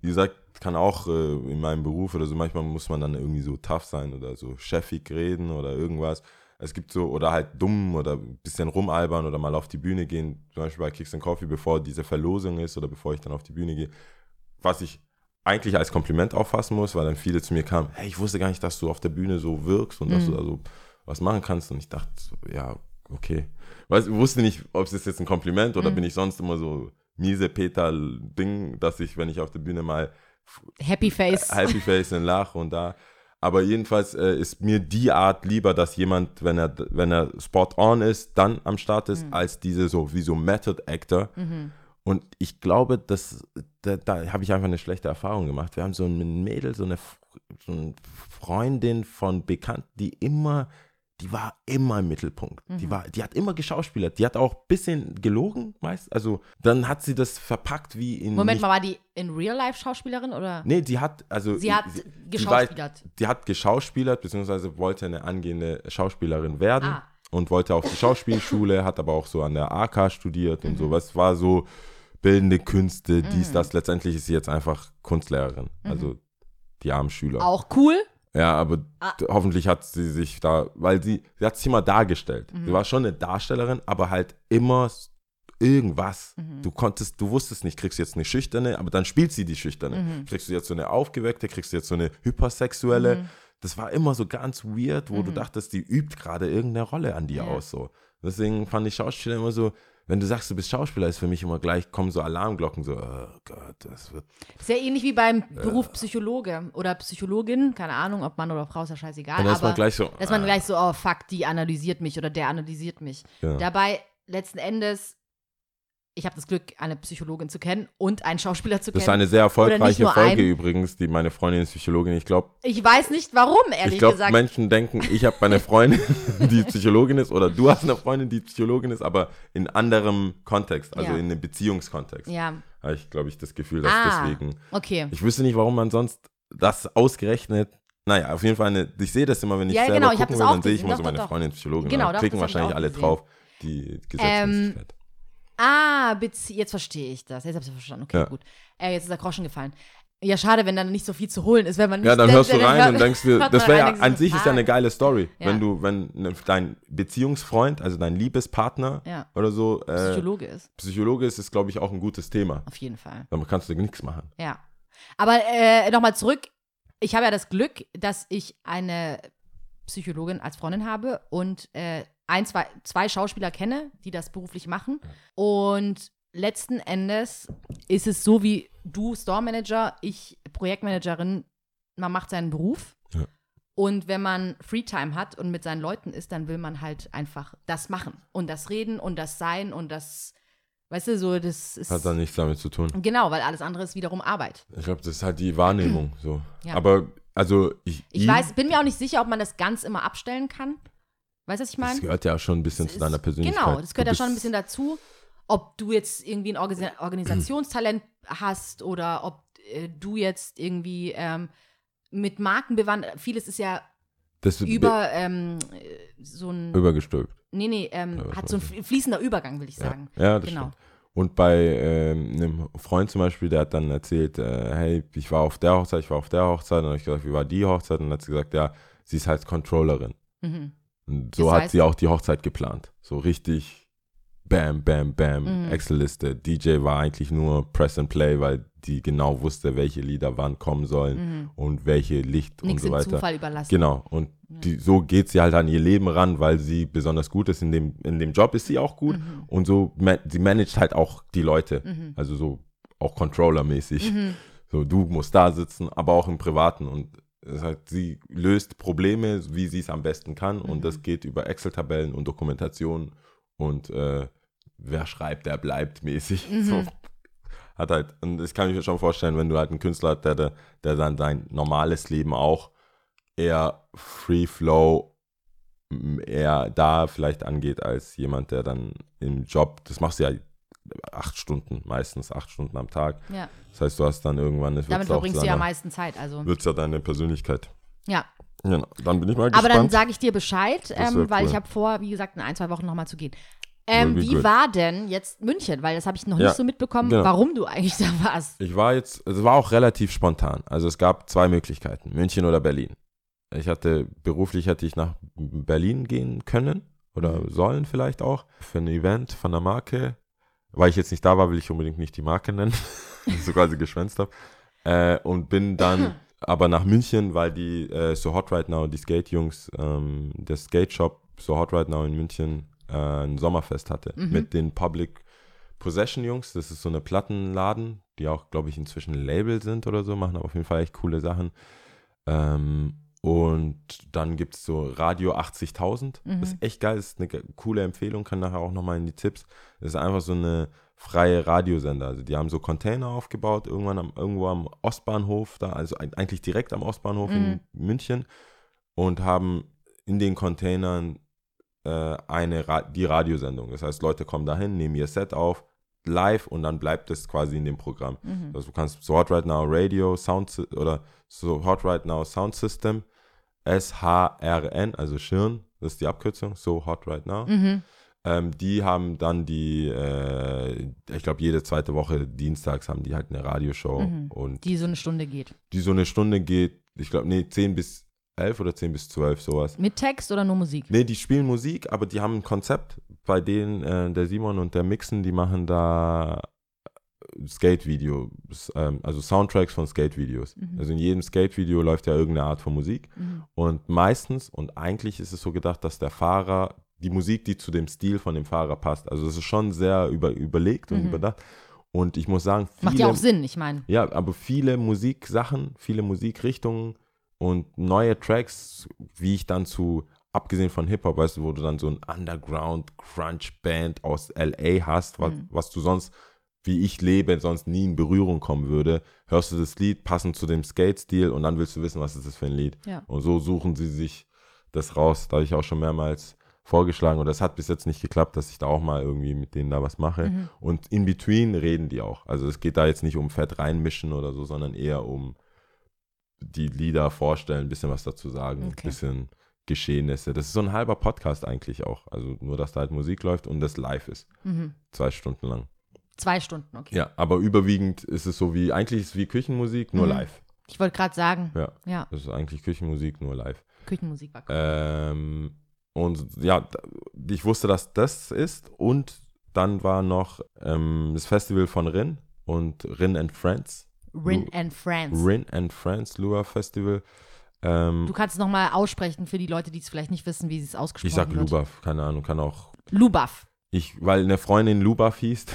Speaker 1: wie gesagt, kann auch äh, in meinem Beruf oder so, manchmal muss man dann irgendwie so tough sein oder so chefig reden oder irgendwas. Es gibt so, oder halt dumm oder ein bisschen rumalbern oder mal auf die Bühne gehen, zum Beispiel bei Kicks and Coffee, bevor diese Verlosung ist oder bevor ich dann auf die Bühne gehe, was ich eigentlich als Kompliment auffassen muss, weil dann viele zu mir kamen, hey, ich wusste gar nicht, dass du auf der Bühne so wirkst und dass
Speaker 2: Mhm.
Speaker 1: du da so was machen kannst. Und ich dachte, ja, okay. Weiß, ich wusste nicht, ob es jetzt ein Kompliment oder
Speaker 2: Mhm.
Speaker 1: bin ich sonst immer so miese Peter-Ding, dass ich, wenn ich auf der Bühne mal
Speaker 2: Happy Face.
Speaker 1: Happy Face und lache und da. Aber jedenfalls äh, ist mir die Art lieber, dass jemand, wenn er, wenn er spot on ist, dann am Start ist,
Speaker 2: Mhm.
Speaker 1: als diese so wie so Method Actor. Und ich glaube, dass, da, da habe ich einfach eine schlechte Erfahrung gemacht. Wir haben so ein Mädel, so eine, so eine Freundin von Bekannten, die immer, die war immer im Mittelpunkt. Die, war, die hat immer geschauspielert. Die hat auch ein bisschen gelogen, meist. Also dann hat sie das verpackt wie in.
Speaker 2: Moment mal, war die in Real Life Schauspielerin oder?
Speaker 1: Nee, die hat, also.
Speaker 2: Sie hat
Speaker 1: die
Speaker 2: geschauspielert.
Speaker 1: war- Die hat geschauspielert, beziehungsweise wollte eine angehende Schauspielerin werden
Speaker 2: Ah.
Speaker 1: und wollte auf die Schauspielschule, hat aber auch so an der AK studiert
Speaker 2: Mhm.
Speaker 1: und sowas. War so bildende Künste, dies, das. Letztendlich ist sie jetzt einfach Kunstlehrerin. Also die armen Schüler.
Speaker 2: Mhm. Auch cool.
Speaker 1: Ja, aber
Speaker 2: Ah.
Speaker 1: hoffentlich hat sie sich da, weil sie, sie hat sich immer dargestellt.
Speaker 2: Mhm.
Speaker 1: Sie war schon eine Darstellerin, aber halt immer irgendwas.
Speaker 2: Mhm.
Speaker 1: Du konntest, du wusstest nicht, kriegst du jetzt eine schüchterne, aber dann spielt sie die schüchterne.
Speaker 2: Mhm.
Speaker 1: Kriegst du jetzt so eine aufgeweckte, kriegst du jetzt so eine hypersexuelle. Das war immer so ganz weird, wo du dachtest, die übt gerade irgendeine Rolle an dir
Speaker 2: Mhm. Ja.
Speaker 1: aus. So. Deswegen fand ich Schauspieler immer so, wenn du sagst, du bist Schauspieler, ist für mich immer gleich, kommen so Alarmglocken, so, oh Gott, das wird
Speaker 2: ja ähnlich wie beim
Speaker 1: Äh.
Speaker 2: Beruf Psychologe oder Psychologin, keine Ahnung, ob Mann oder Frau, ist ja scheißegal.
Speaker 1: Und dann ist
Speaker 2: aber
Speaker 1: man gleich so,
Speaker 2: dass man
Speaker 1: ah.
Speaker 2: gleich so, oh fuck, die analysiert mich oder der analysiert mich.
Speaker 1: Ja.
Speaker 2: Dabei letzten Endes, ich habe das Glück, eine Psychologin zu kennen und einen Schauspieler zu
Speaker 1: Das ist
Speaker 2: kennen.
Speaker 1: eine sehr erfolgreiche Folge
Speaker 2: ein.
Speaker 1: übrigens, die meine Freundin ist Psychologin. Ich glaube,
Speaker 2: ich weiß nicht warum, ehrlich
Speaker 1: ich glaube,
Speaker 2: gesagt.
Speaker 1: Menschen denken, ich habe eine Freundin, die Psychologin ist, oder du hast eine Freundin, die Psychologin ist, aber in anderem Kontext, also
Speaker 2: Ja.
Speaker 1: in einem Beziehungskontext.
Speaker 2: ja,
Speaker 1: Habe ich, glaube ich, das Gefühl, dass
Speaker 2: ah,
Speaker 1: deswegen.
Speaker 2: okay.
Speaker 1: Ich wüsste nicht, warum man sonst das ausgerechnet. Naja, auf jeden Fall, eine, ich sehe das immer, wenn ich
Speaker 2: Ja,
Speaker 1: selber
Speaker 2: genau, ich
Speaker 1: gucken
Speaker 2: das
Speaker 1: will, dann sehe ich immer so meine. Freundin Psychologin.
Speaker 2: Genau, doch,
Speaker 1: klicken
Speaker 2: das ich
Speaker 1: wahrscheinlich alle
Speaker 2: gesehen.
Speaker 1: drauf, die Gesetzmäßigkeit.
Speaker 2: Ah, Bezie jetzt verstehe ich das. Jetzt habe ich es verstanden. Okay,
Speaker 1: Ja.
Speaker 2: gut. Äh, jetzt ist der Groschen gefallen. Ja, schade, wenn dann nicht so viel zu holen ist, wenn man nicht
Speaker 1: Ja, dann hörst du rein
Speaker 2: hört-
Speaker 1: und denkst dir, das wäre ja, an sich ist ja eine geile Story.
Speaker 2: Ja.
Speaker 1: Wenn du, wenn ne, dein Beziehungsfreund, also dein Liebespartner
Speaker 2: Ja.
Speaker 1: oder so, äh,
Speaker 2: Psychologe ist,
Speaker 1: Psychologe ist, ist, glaube ich, auch ein gutes Thema.
Speaker 2: auf jeden Fall.
Speaker 1: Dann kannst du nichts machen.
Speaker 2: Ja. Aber äh, nochmal zurück. Ich habe ja das Glück, dass ich eine Psychologin als Freundin habe und äh, ein, zwei, zwei Schauspieler kenne, die das beruflich machen. Und letzten Endes ist es so wie du Store Manager, ich Projektmanagerin, man macht seinen Beruf.
Speaker 1: Ja.
Speaker 2: Und wenn man Freetime hat und mit seinen Leuten ist, dann will man halt einfach das machen und das reden und das sein und das, weißt du, so, das ist.
Speaker 1: Hat dann nichts damit zu tun.
Speaker 2: Genau, weil alles andere ist wiederum Arbeit.
Speaker 1: Ich glaube, das ist halt die Wahrnehmung so.
Speaker 2: Ja.
Speaker 1: Aber, also, ich.
Speaker 2: Ich weiß, bin mir auch nicht sicher, ob man das ganz immer abstellen kann. Weißt du, was ich meine?
Speaker 1: Das gehört ja schon ein bisschen zu deiner Persönlichkeit.
Speaker 2: Genau, das gehört ja schon ein bisschen dazu. Ob du jetzt irgendwie ein Organis Organisationstalent hast oder ob äh, du jetzt irgendwie ähm, mit Marken bewandert, vieles ist ja
Speaker 1: Das
Speaker 2: über ähm, äh, so ein,
Speaker 1: übergestülpt.
Speaker 2: nee, nee, ähm,
Speaker 1: Ja,
Speaker 2: hat so ein fließender Übergang, will ich
Speaker 1: Ja,
Speaker 2: sagen.
Speaker 1: ja das
Speaker 2: Genau.
Speaker 1: stimmt. Und bei ähm, einem Freund zum Beispiel, der hat dann erzählt, äh, hey, ich war auf der Hochzeit, ich war auf der Hochzeit. Und dann habe ich gesagt, wie war die Hochzeit? Und dann hat sie gesagt, ja, sie ist halt Controllerin.
Speaker 2: Mhm.
Speaker 1: Und so
Speaker 2: Das
Speaker 1: hat sie auch die Hochzeit geplant. So richtig bam, bam, bam,
Speaker 2: Mhm.
Speaker 1: Excel-Liste. DJ war eigentlich nur Press and Play, weil die genau wusste, welche Lieder wann kommen sollen
Speaker 2: Mhm.
Speaker 1: und welche Licht
Speaker 2: Nichts
Speaker 1: und so weiter.
Speaker 2: Zufall überlassen.
Speaker 1: Genau. Und
Speaker 2: Ja.
Speaker 1: die, so geht sie halt an ihr Leben ran, weil sie besonders gut ist. In dem, in dem Job ist sie auch gut.
Speaker 2: Mhm.
Speaker 1: Und so, ma sie managt halt auch die Leute.
Speaker 2: Mhm.
Speaker 1: Also so auch Controller-mäßig.
Speaker 2: Mhm.
Speaker 1: So, du musst da sitzen, aber auch im Privaten. Und ist halt, sie löst Probleme, wie sie es am besten kann. Und
Speaker 2: Mhm.
Speaker 1: das geht über Excel-Tabellen und Dokumentation und äh, wer schreibt, der bleibt mäßig.
Speaker 2: Mhm.
Speaker 1: So. Hat halt, und das kann ich mir schon vorstellen, wenn du halt einen Künstler hast, der, der, der dann sein normales Leben auch eher Free Flow eher da vielleicht angeht als jemand, der dann im Job, das machst du ja acht Stunden, meistens acht Stunden am Tag.
Speaker 2: Ja.
Speaker 1: Das heißt, du hast dann irgendwann, es
Speaker 2: Damit verbringst du ja am
Speaker 1: deiner-
Speaker 2: meisten Zeit. Also.
Speaker 1: wird's ja deine Persönlichkeit.
Speaker 2: Ja.
Speaker 1: Genau. Dann bin ich mal
Speaker 2: Aber dann
Speaker 1: gespannt.
Speaker 2: sage ich dir Bescheid, ähm, weil
Speaker 1: cool.
Speaker 2: ich habe vor, wie gesagt, in ein, zwei Wochen nochmal zu gehen. Ähm, wie
Speaker 1: good.
Speaker 2: war denn jetzt München? Weil das habe ich noch
Speaker 1: Ja,
Speaker 2: nicht so mitbekommen,
Speaker 1: genau.
Speaker 2: warum du eigentlich da warst.
Speaker 1: Ich war jetzt, es war auch relativ spontan. Also es gab zwei Möglichkeiten, München oder Berlin. Ich hatte, beruflich hätte ich nach Berlin gehen können oder
Speaker 2: Mhm.
Speaker 1: sollen vielleicht auch für ein Event von der Marke. Weil ich jetzt nicht da war, will ich unbedingt nicht die Marke nennen, so quasi geschwänzt habe. Äh, und bin dann aber nach München, weil die äh, So Hot Right Now, die Skate-Jungs, ähm, der Skate-Shop So Hot Right Now in München äh, ein Sommerfest hatte
Speaker 2: Mhm.
Speaker 1: mit den Public Possession Jungs. Das ist so eine Plattenladen, die auch, glaube ich, inzwischen Label sind oder so, machen aber auf jeden Fall echt coole Sachen. Ähm, und dann gibt es so Radio 80.000.
Speaker 2: Mhm.
Speaker 1: Das ist echt geil, ist eine coole Empfehlung, kann nachher auch nochmal in die Tipps. Das ist einfach so eine freie Radiosender. Also die haben so Container aufgebaut, irgendwann am, irgendwo am Ostbahnhof, da, also eigentlich direkt am Ostbahnhof in München und haben in den Containern äh, eine Ra die Radiosendung. Das heißt, Leute kommen dahin, nehmen ihr Set auf, live und dann bleibt es quasi in dem Programm.
Speaker 2: Mhm.
Speaker 1: Also du kannst So Hot Right Now Radio Sound oder So Hot Right Now Sound System SHRN, also Schirn, das ist die Abkürzung, So Hot Right Now.
Speaker 2: Mhm.
Speaker 1: Ähm, die haben dann die, äh, ich glaube, jede zweite Woche dienstags haben die halt eine Radioshow
Speaker 2: Mhm.
Speaker 1: und
Speaker 2: Die so eine Stunde geht.
Speaker 1: die so eine Stunde geht, ich glaube, nee, 10 bis 11 oder 10 bis 12, sowas.
Speaker 2: Mit Text oder nur Musik?
Speaker 1: Nee, die spielen Musik, aber die haben ein Konzept. Bei denen, äh, der Simon und der Mixen, die machen da Skate-Videos, ähm, also Soundtracks von Skate-Videos.
Speaker 2: Mhm.
Speaker 1: Also in jedem Skate-Video läuft ja irgendeine Art von Musik.
Speaker 2: Mhm.
Speaker 1: Und meistens, und eigentlich ist es so gedacht, dass der Fahrer, die Musik, die zu dem Stil von dem Fahrer passt. Also es ist schon sehr über, überlegt und
Speaker 2: Mhm.
Speaker 1: überdacht. Und ich muss sagen, viele,
Speaker 2: Macht ja auch Sinn, ich meine.
Speaker 1: ja, aber viele Musiksachen, viele Musikrichtungen und neue Tracks, wie ich dann zu, abgesehen von Hip-Hop, weißt du, wo du dann so ein Underground-Crunch-Band aus L.A. hast, was,
Speaker 2: Mhm.
Speaker 1: was du sonst, wie ich lebe, sonst nie in Berührung kommen würde, hörst du das Lied passend zu dem Skate-Stil und dann willst du wissen, was ist das für ein Lied.
Speaker 2: Ja.
Speaker 1: Und so suchen sie sich das raus. Da habe ich auch schon mehrmals vorgeschlagen und das hat bis jetzt nicht geklappt, dass ich da auch mal irgendwie mit denen da was mache.
Speaker 2: Mhm.
Speaker 1: Und in between reden die auch. Also es geht da jetzt nicht um Fett reinmischen oder so, sondern eher um die Lieder vorstellen, ein bisschen was dazu sagen, ein
Speaker 2: Okay.
Speaker 1: bisschen Geschehnisse. Das ist so ein halber Podcast eigentlich auch. Also nur, dass da halt Musik läuft und das live ist.
Speaker 2: Mhm.
Speaker 1: Zwei Stunden lang.
Speaker 2: Zwei Stunden, okay.
Speaker 1: Ja, aber überwiegend ist es so wie, eigentlich ist es wie Küchenmusik, nur
Speaker 2: Mhm.
Speaker 1: live.
Speaker 2: Ich wollte gerade sagen,
Speaker 1: Ja,
Speaker 2: ja,
Speaker 1: das ist eigentlich Küchenmusik, nur live.
Speaker 2: Küchenmusik war cool.
Speaker 1: Ähm, und ja, ich wusste, dass das ist. Und dann war noch ähm, das Festival von Rin und Rin and Friends.
Speaker 2: Rin
Speaker 1: Lu-
Speaker 2: and Friends.
Speaker 1: Rin and Friends Lua Festival. Ähm,
Speaker 2: Du kannst es nochmal aussprechen für die Leute, die es vielleicht nicht wissen, wie es ausgesprochen
Speaker 1: ich sag. Lubaf, keine Ahnung, kann auch.
Speaker 2: Lubaf.
Speaker 1: Ich, weil eine Freundin Lubaf hieß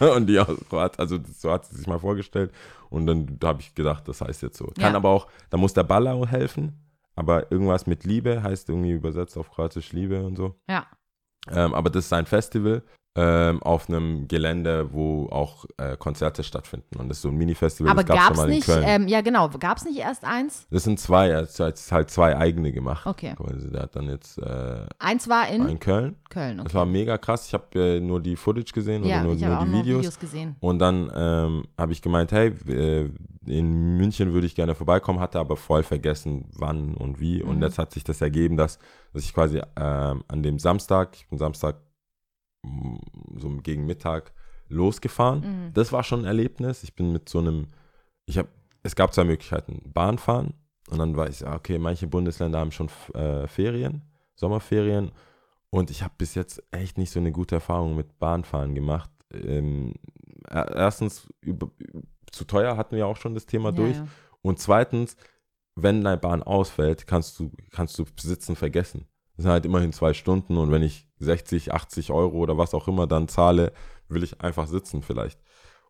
Speaker 1: und die auch hat, also so hat sie sich mal vorgestellt und dann habe ich gedacht, das heißt jetzt so. Kann
Speaker 2: Ja.
Speaker 1: aber auch, da muss der Ballau helfen, aber irgendwas mit Liebe heißt irgendwie übersetzt auf Kroatisch Liebe und so.
Speaker 2: Ja.
Speaker 1: Ähm, aber das ist ein Festival ähm, auf einem Gelände, wo auch äh, Konzerte stattfinden. Und das ist so ein Mini-Festival,
Speaker 2: Aber
Speaker 1: das gab es
Speaker 2: nicht, ähm, ja genau, gab es nicht erst eins?
Speaker 1: das sind zwei, er hat halt zwei eigene gemacht.
Speaker 2: Okay.
Speaker 1: Also der hat dann jetzt äh,
Speaker 2: Eins war in
Speaker 1: in Köln.
Speaker 2: Köln.
Speaker 1: Das
Speaker 2: Okay.
Speaker 1: war mega krass. Ich habe äh, nur die Footage gesehen
Speaker 2: ja,
Speaker 1: oder nur,
Speaker 2: ich
Speaker 1: nur
Speaker 2: auch
Speaker 1: die
Speaker 2: noch
Speaker 1: Videos.
Speaker 2: Videos gesehen.
Speaker 1: Und dann ähm, habe ich gemeint, hey, äh, in München würde ich gerne vorbeikommen, hatte aber voll vergessen, wann und wie. Und
Speaker 2: Mhm.
Speaker 1: jetzt hat sich das ergeben, dass, dass ich quasi ähm, an dem Samstag, ich bin Samstag so gegen Mittag losgefahren.
Speaker 2: Mhm.
Speaker 1: Das war schon ein Erlebnis. Ich bin mit so einem, ich habe, es gab zwei Möglichkeiten, Bahn fahren und dann weiß ich, okay, manche Bundesländer haben schon äh, Ferien, Sommerferien und ich habe bis jetzt echt nicht so eine gute Erfahrung mit Bahnfahren gemacht. Ähm, er- erstens, über, zu teuer hatten wir auch schon das Thema
Speaker 2: Ja,
Speaker 1: durch
Speaker 2: ja.
Speaker 1: und zweitens, wenn deine Bahn ausfällt, kannst du, kannst du Sitzen vergessen. Das sind halt immerhin zwei Stunden und wenn ich 60, 80 Euro oder was auch immer dann zahle, will ich einfach sitzen vielleicht.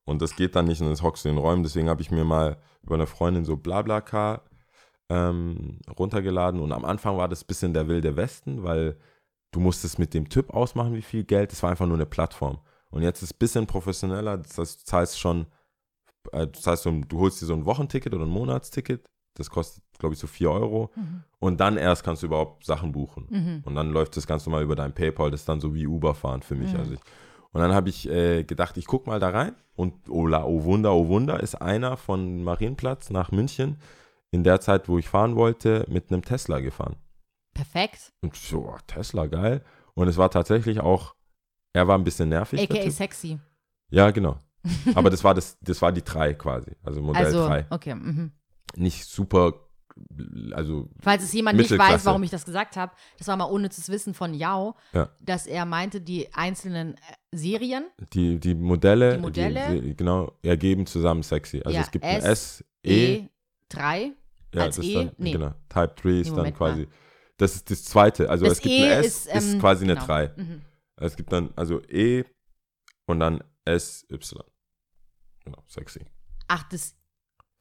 Speaker 1: Und das geht dann nicht und das hockst du in den Räumen. Deswegen habe ich mir mal über eine Freundin so Blablacar ähm, runtergeladen und am Anfang war das ein bisschen der wilde Westen, weil du musstest mit dem Typ ausmachen, wie viel Geld. Das war einfach nur eine Plattform. Und jetzt ist es ein bisschen professioneller. Das heißt, du zahlst schon, äh, so, ein- du holst dir so ein Wochenticket oder ein Monatsticket. Das kostet, glaube ich, so 4 Euro.
Speaker 2: Mhm.
Speaker 1: Und dann erst kannst du überhaupt Sachen buchen.
Speaker 2: Mhm.
Speaker 1: Und dann läuft das ganz normal über dein PayPal. Das ist dann so wie Uber fahren für mich.
Speaker 2: Mhm.
Speaker 1: Also ich, und dann habe ich äh, gedacht, ich gucke mal da rein. Und oh, la, oh Wunder, oh Wunder, ist einer von Marienplatz nach München in der Zeit, wo ich fahren wollte, mit einem Tesla gefahren.
Speaker 2: Perfekt.
Speaker 1: Und so, oh, Tesla, geil. Und es war tatsächlich auch, er war ein bisschen nervig.
Speaker 2: AKA sexy.
Speaker 1: Ja, genau. Aber das war das, das war die 3 quasi. Also Modell
Speaker 2: Also,
Speaker 1: 3.
Speaker 2: okay. Mhm.
Speaker 1: Nicht super, also
Speaker 2: Falls es jemand nicht weiß, warum ich das gesagt habe, das war mal unnützes Wissen von Yao,
Speaker 1: Ja.
Speaker 2: dass er meinte, die einzelnen äh, Serien,
Speaker 1: die, die Modelle,
Speaker 2: Die Modelle?
Speaker 1: die, genau, ergeben zusammen sexy. Also
Speaker 2: Ja,
Speaker 1: es gibt
Speaker 2: S,
Speaker 1: S, E,
Speaker 2: E3,
Speaker 1: ja,
Speaker 2: als
Speaker 1: das ist
Speaker 2: E?
Speaker 1: dann,
Speaker 2: Nee.
Speaker 1: genau, Type 3 ist dann
Speaker 2: Moment
Speaker 1: quasi, das ist das zweite, also
Speaker 2: das
Speaker 1: es gibt
Speaker 2: E
Speaker 1: ein S,
Speaker 2: ist,
Speaker 1: ist,
Speaker 2: ähm,
Speaker 1: quasi eine
Speaker 2: genau.
Speaker 1: 3.
Speaker 2: Mhm.
Speaker 1: Es gibt dann, also E und dann S, Y. Genau, sexy.
Speaker 2: Ach, das,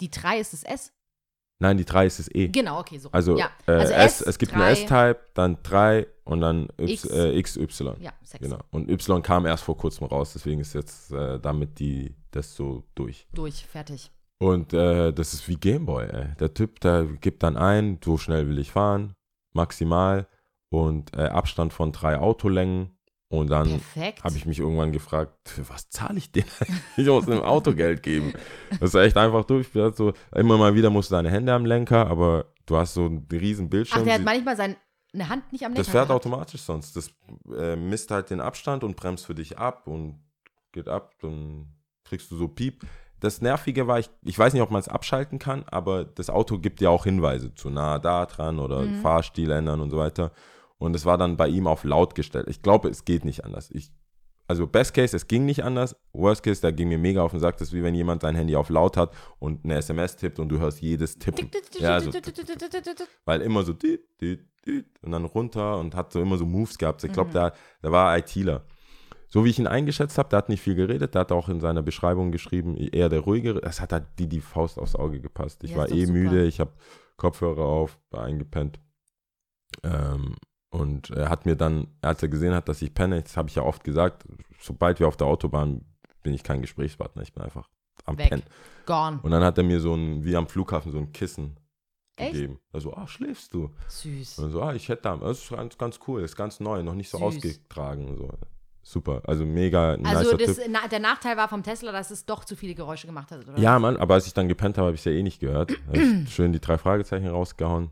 Speaker 2: die 3 ist das S?
Speaker 1: Nein, die 3 ist das E.
Speaker 2: Genau, okay, so.
Speaker 1: Also,
Speaker 2: ja.
Speaker 1: äh,
Speaker 2: also
Speaker 1: S,
Speaker 2: S,
Speaker 1: es gibt
Speaker 2: 3,
Speaker 1: ein S-Type, dann 3 und dann y,
Speaker 2: X.
Speaker 1: Äh, XY.
Speaker 2: Ja, sexy.
Speaker 1: Genau. Und Y kam erst vor kurzem raus, deswegen ist jetzt äh, damit die, das so durch.
Speaker 2: Durch, fertig.
Speaker 1: Und äh, das ist wie Gameboy, ey. Der Typ, der gibt dann ein, so schnell will ich fahren, maximal und äh, Abstand von drei Autolängen. Und dann habe ich mich irgendwann gefragt, für was zahle ich denn? ich muss dem Auto Geld geben. Das ist echt einfach durch. So, immer mal wieder musst du deine Hände am Lenker, aber du hast so einen riesen Bildschirm.
Speaker 2: Ach, der hat manchmal seine Hand nicht am Lenker
Speaker 1: das fährt
Speaker 2: gehabt.
Speaker 1: automatisch sonst. Das äh, misst halt den Abstand und bremst für dich ab und geht ab, dann kriegst du so Piep. Das Nervige war, ich, ich weiß nicht, ob man es abschalten kann, aber das Auto gibt dir auch Hinweise zu nah da dran oder
Speaker 2: Mhm.
Speaker 1: Fahrstil ändern und so weiter. Und es war dann bei ihm auf laut gestellt. Ich glaube, es geht nicht anders. Ich, also Best Case, es ging nicht anders. Worst Case, da ging mir mega auf den Sack. Das ist wie wenn jemand sein Handy auf laut hat und eine SMS tippt und du hörst jedes Tippen. Ja, so weil immer so und dann runter und hat so immer so Moves gehabt. Ich glaube,
Speaker 2: Mhm.
Speaker 1: der, der war ITler. So wie ich ihn eingeschätzt habe, der hat nicht viel geredet, der hat auch in seiner Beschreibung geschrieben, eher der ruhigere. Es hat halt die, die Faust aufs Auge gepasst. Ich
Speaker 2: Ja,
Speaker 1: war eh
Speaker 2: super.
Speaker 1: müde, ich habe Kopfhörer auf, war eingepennt. Ähm, und er hat mir dann, als er gesehen hat, dass ich penne, das habe ich ja oft gesagt, sobald wir auf der Autobahn bin ich kein Gesprächspartner, ich bin einfach am
Speaker 2: Weg.
Speaker 1: Pennen.
Speaker 2: Gone.
Speaker 1: Und dann hat er mir so ein, wie am Flughafen, so ein Kissen
Speaker 2: Echt?
Speaker 1: gegeben. Also, ah, schläfst du?
Speaker 2: Süß.
Speaker 1: Und so, ah, ich hätte da, das ist ganz, ganz cool, das ist ganz neu, noch nicht so
Speaker 2: Süß.
Speaker 1: ausgetragen. So. Super, also mega
Speaker 2: Also das, na, der Nachteil war vom Tesla, dass es doch zu viele Geräusche gemacht hat, oder?
Speaker 1: Ja, Mann, aber als ich dann gepennt habe, habe ich es ja eh nicht gehört. Schön die drei Fragezeichen rausgehauen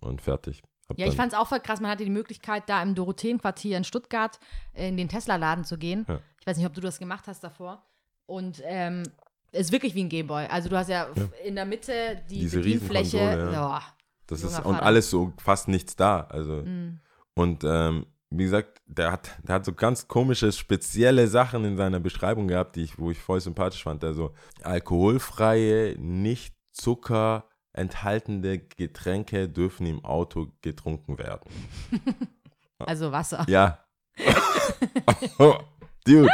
Speaker 1: und fertig. Hab
Speaker 2: Ja, ich fand es auch voll krass. Man hatte die Möglichkeit, da im Dorotheenquartier in Stuttgart in den Tesla-Laden zu gehen.
Speaker 1: Ja.
Speaker 2: Ich weiß nicht, ob du das gemacht hast davor. Und ähm, ist wirklich wie ein Gameboy. Also du hast ja,
Speaker 1: Ja.
Speaker 2: in der Mitte die
Speaker 1: Diese
Speaker 2: Bedienfläche.
Speaker 1: Ja.
Speaker 2: Ja.
Speaker 1: Das ist und
Speaker 2: Vater.
Speaker 1: alles so fast nichts da. Also
Speaker 2: Mm.
Speaker 1: und ähm, wie gesagt, der hat, der hat so ganz komische, spezielle Sachen in seiner Beschreibung gehabt, die ich, wo ich voll sympathisch fand. Also alkoholfreie, nicht Zucker enthaltende Getränke dürfen im Auto getrunken werden.
Speaker 2: Also Wasser.
Speaker 1: Ja. Dude,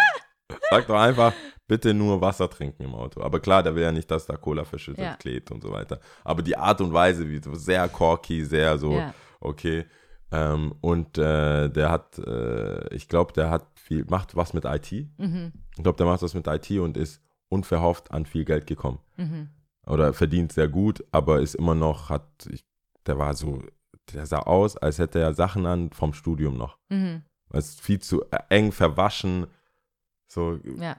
Speaker 1: sag doch einfach, bitte nur Wasser trinken im Auto. Aber klar, der will ja nicht, dass da Cola verschüttet
Speaker 2: Ja.
Speaker 1: klebt und so weiter. Aber die Art und Weise, wie so sehr corky, sehr so,
Speaker 2: Ja.
Speaker 1: okay. Ähm, und äh, der hat, äh, ich glaube, der hat viel, macht was mit IT.
Speaker 2: Mhm.
Speaker 1: Ich glaube, der macht was mit IT und ist unverhofft an viel Geld gekommen.
Speaker 2: Mhm.
Speaker 1: Oder verdient sehr gut, aber ist immer noch, hat, ich, der war so, der sah aus, als hätte er Sachen an vom Studium noch.
Speaker 2: Mhm.
Speaker 1: Es ist viel zu eng verwaschen. So,
Speaker 2: Ja.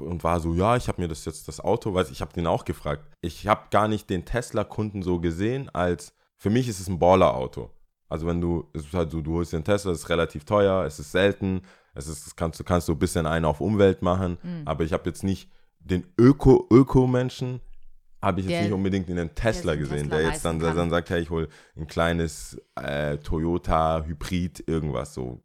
Speaker 1: und war so, ja, ich habe mir das jetzt das Auto, weiß ich habe den auch gefragt. Ich habe gar nicht den Tesla-Kunden so gesehen, als für mich ist es ein Baller-Auto. Also wenn du, es ist halt so, du holst einen Tesla, das ist relativ teuer, es ist selten, es ist, das kannst du kannst so ein bisschen einen auf Umwelt machen,
Speaker 2: Mhm.
Speaker 1: aber ich habe jetzt nicht den Öko Öko-Menschen habe ich jetzt
Speaker 2: Der-
Speaker 1: nicht unbedingt in den Tesla
Speaker 2: den
Speaker 1: gesehen,
Speaker 2: Tesla
Speaker 1: der jetzt dann, der dann sagt, hey, ich hole ein kleines äh, Toyota Hybrid irgendwas so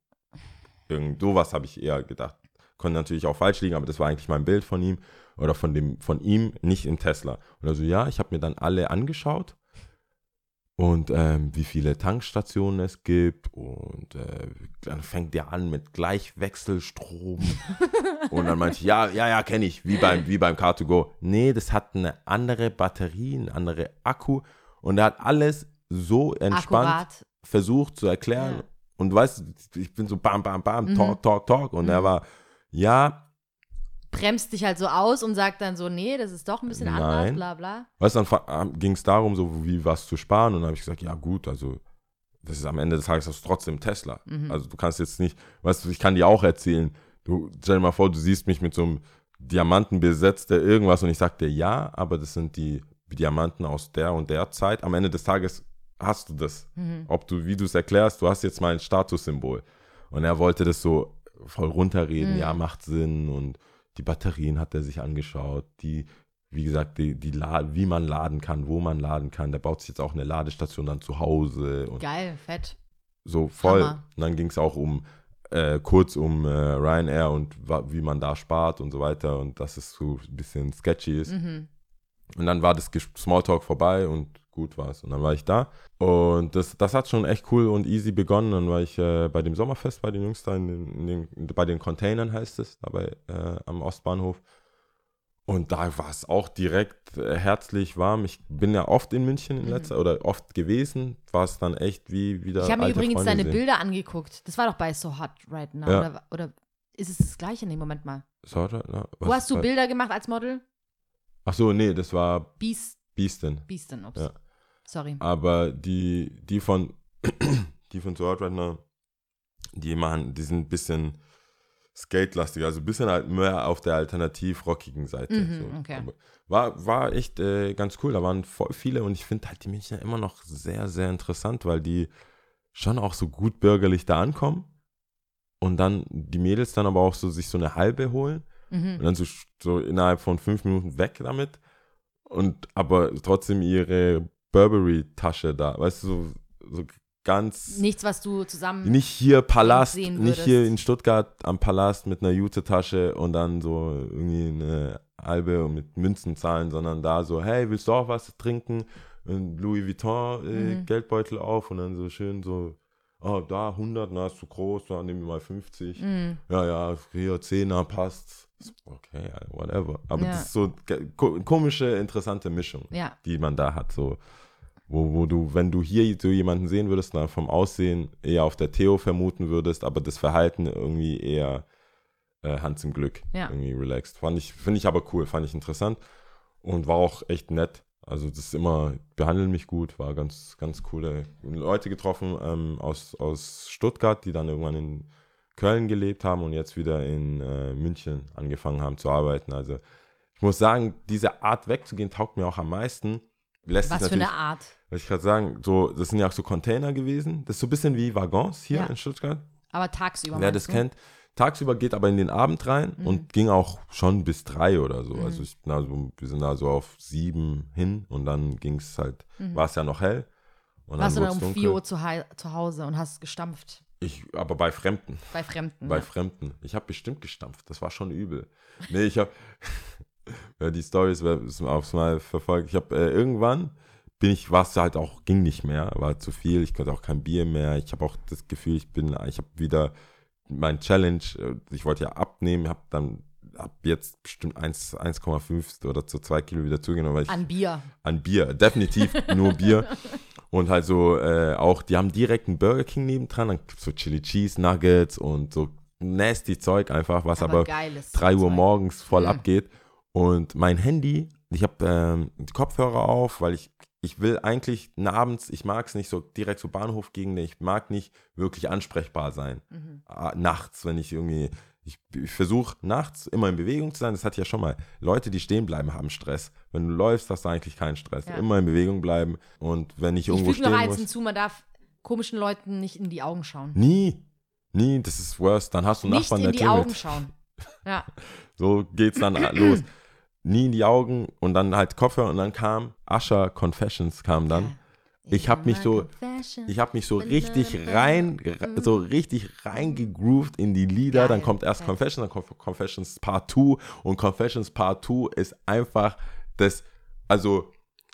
Speaker 1: Irgend sowas habe ich eher gedacht. Konnte natürlich auch falsch liegen, aber das war eigentlich mein Bild von ihm oder von dem von ihm, nicht im Tesla. Und also ja, ich habe mir dann alle angeschaut und ähm, wie viele Tankstationen es gibt und äh, dann fängt der an mit Gleichwechselstrom und dann meinte ich, ja, ja, ja, kenne ich, wie beim, wie beim Car2Go. Nee, das hat eine andere Batterie, eine andere Akku und er hat alles so entspannt
Speaker 2: Akkurat.
Speaker 1: versucht zu erklären.
Speaker 2: Ja.
Speaker 1: Und weißt ich bin so bam, bam, bam,
Speaker 2: Mhm.
Speaker 1: talk, talk, talk. Und er
Speaker 2: Mhm.
Speaker 1: war, ja,
Speaker 2: Bremst dich halt so aus und sagt dann so, nee, das ist doch ein bisschen anders,
Speaker 1: Nein.
Speaker 2: bla bla.
Speaker 1: weißt du, dann ging es darum, so wie was zu sparen. Und dann habe ich gesagt, ja gut, also das ist am Ende des Tages das ist trotzdem Tesla.
Speaker 2: Mhm.
Speaker 1: Also du kannst jetzt nicht, weißt du, ich kann dir auch erzählen, du stell dir mal vor, du siehst mich mit so einem Diamanten besetzt, der irgendwas und ich sag dir ja, aber das sind die Diamanten aus der und der Zeit. Am Ende des Tages hast du das.
Speaker 2: Mhm.
Speaker 1: ob du, wie du es erklärst, du hast jetzt mal ein Statussymbol. Und er wollte das so voll runterreden,
Speaker 2: Mhm.
Speaker 1: ja, macht Sinn. Und die Batterien hat er sich angeschaut, die, wie gesagt, die, die La wie man laden kann, wo man laden kann. Der baut sich jetzt auch eine Ladestation dann zu Hause
Speaker 2: Geil, fett.
Speaker 1: so voll.
Speaker 2: Hammer.
Speaker 1: Und dann ging es auch um, äh, kurz um äh, Ryanair und wie man da spart und so weiter und dass es so ein bisschen sketchy ist.
Speaker 2: Mhm.
Speaker 1: Und dann war das Smalltalk vorbei und gut war es. Und dann war ich da. Und das, das hat schon echt cool und easy begonnen. Dann war ich äh, bei dem Sommerfest bei den Jungs da, in den, in den, bei den Containern heißt es, dabei äh, am Ostbahnhof. Und da war es auch direkt äh, herzlich warm. Ich bin ja oft in München in
Speaker 2: Mhm.
Speaker 1: letzter oder oft gewesen. War es dann echt wie wieder.
Speaker 2: Ich habe mir übrigens
Speaker 1: Freunde
Speaker 2: deine
Speaker 1: sehen.
Speaker 2: Bilder angeguckt. Das war doch bei So Hot Right Now.
Speaker 1: Ja.
Speaker 2: Oder, oder ist es das gleiche? Nee, Moment mal.
Speaker 1: Sorry, na,
Speaker 2: Wo
Speaker 1: was-
Speaker 2: hast du Bilder gemacht als Model?
Speaker 1: Ach so, nee, das war
Speaker 2: Beast,
Speaker 1: Beastin.
Speaker 2: Beastin, ups.
Speaker 1: Ja.
Speaker 2: Sorry.
Speaker 1: Aber die, die von, die von Sword Runner, die machen, die sind ein bisschen skate-lastig, also ein bisschen halt mehr auf der alternativ-rockigen Seite.
Speaker 2: Mhm,
Speaker 1: so.
Speaker 2: okay.
Speaker 1: War, war echt äh, ganz cool, da waren voll viele und ich finde halt die Münchner immer noch sehr, sehr interessant, weil die schon auch so gut bürgerlich da ankommen und dann die Mädels dann aber auch so sich so eine halbe holen und
Speaker 2: Mhm.
Speaker 1: dann so, so innerhalb von fünf Minuten weg damit und aber trotzdem ihre Burberry-Tasche da, weißt du, so, so ganz
Speaker 2: Nichts, was du zusammen.
Speaker 1: nicht hier Palast, nicht hier in Stuttgart am Palast mit einer Jute-Tasche und dann so irgendwie eine halbe und mit Münzen zahlen, sondern da so, hey, willst du auch was trinken? Und Louis Vuitton äh,
Speaker 2: Mhm.
Speaker 1: Geldbeutel auf und dann so schön so, oh, da 100, na, ist zu groß, da nehmen wir mal 50
Speaker 2: Mhm.
Speaker 1: ja, ja, hier 10er passt. Okay, whatever. Aber
Speaker 2: Ja.
Speaker 1: das ist so ko komische, interessante Mischung,
Speaker 2: Ja.
Speaker 1: die man da hat. So, wo, wo du, wenn du hier so jemanden sehen würdest, dann vom Aussehen eher auf der Theo vermuten würdest, aber das Verhalten irgendwie eher äh, Hans im Glück.
Speaker 2: Ja.
Speaker 1: Irgendwie relaxed. Fand ich, finde ich aber cool, fand ich interessant und war auch echt nett. Also das ist immer, behandeln mich gut, war ganz, ganz coole Leute getroffen ähm, aus, aus Stuttgart, die dann irgendwann in Köln gelebt haben und jetzt wieder in äh, München angefangen haben zu arbeiten. Also ich muss sagen, diese Art wegzugehen taugt mir auch am meisten. Lässt
Speaker 2: Was für eine Art.
Speaker 1: was ich gerade sagen, so, das sind ja auch so Container gewesen. Das ist so ein bisschen wie Waggons hier
Speaker 2: Ja.
Speaker 1: in Stuttgart.
Speaker 2: Aber tagsüber.
Speaker 1: Wer das
Speaker 2: du?
Speaker 1: kennt, tagsüber geht aber in den Abend rein
Speaker 2: Mhm.
Speaker 1: und ging auch schon bis drei oder so.
Speaker 2: Mhm.
Speaker 1: Also ich bin also, wir sind da so auf sieben hin und dann ging es halt,
Speaker 2: Mhm.
Speaker 1: war es ja noch hell. Und
Speaker 2: Warst du dann um
Speaker 1: dunkel.
Speaker 2: 4 Uhr zu, zu Hause und hast gestampft
Speaker 1: Ich, aber bei Fremden.
Speaker 2: bei Fremden.
Speaker 1: Bei
Speaker 2: ja.
Speaker 1: Fremden. Ich habe bestimmt gestampft. Das war schon übel. Nee, ich habe die Stories aufs Mal verfolgt. Ich habe äh, irgendwann bin ich, war es halt auch, ging nicht mehr, war zu viel. Ich konnte auch kein Bier mehr. Ich habe auch das Gefühl, ich bin, ich habe wieder mein Challenge. äh, Ich wollte ja abnehmen, habe dann ab jetzt bestimmt 1 1,5 oder zu 2 Kilo wieder zugenommen, weil ich
Speaker 2: An Bier.
Speaker 1: an Bier, definitiv nur Bier. Und halt so äh, auch, die haben direkt einen Burger King nebendran, dann gibt's so Chili Cheese Nuggets und so nasty Zeug einfach, was aber,
Speaker 2: geiles
Speaker 1: 3 Uhr
Speaker 2: Zeug.
Speaker 1: morgens voll
Speaker 2: Mhm.
Speaker 1: abgeht. Und mein Handy, ich habe ähm, die Kopfhörer auf, weil ich, ich will eigentlich abends, ich mag es nicht so direkt so Bahnhofgegend, ich mag nicht wirklich ansprechbar sein.
Speaker 2: Mhm.
Speaker 1: Ah, nachts, wenn ich irgendwie, ich, ich versuche nachts immer in Bewegung zu sein. Das hatte ich ja schon mal. Leute, die stehen bleiben, haben Stress. Wenn du läufst, hast du eigentlich keinen Stress.
Speaker 2: Ja.
Speaker 1: Immer in Bewegung bleiben. Und wenn ich
Speaker 2: Ich
Speaker 1: irgendwo
Speaker 2: noch
Speaker 1: stehen
Speaker 2: eins
Speaker 1: muss.
Speaker 2: hinzu, man darf komischen Leuten nicht in die Augen schauen.
Speaker 1: Nie. Nie, das ist worse. Dann hast du einen
Speaker 2: Nicht
Speaker 1: Nachbarn,
Speaker 2: in
Speaker 1: der
Speaker 2: die Augen schauen. Ja.
Speaker 1: So geht's dann los. Nie in die Augen und dann halt Kopfhörer und dann kam Asher Confessions kam dann. Ich hab mich so- Ich habe mich so richtig rein, so richtig reingegroovt in die Lieder. Dann kommt erst
Speaker 2: geil.
Speaker 1: Confessions, dann kommt Confessions Part 2 und Confessions Part 2 ist einfach das, also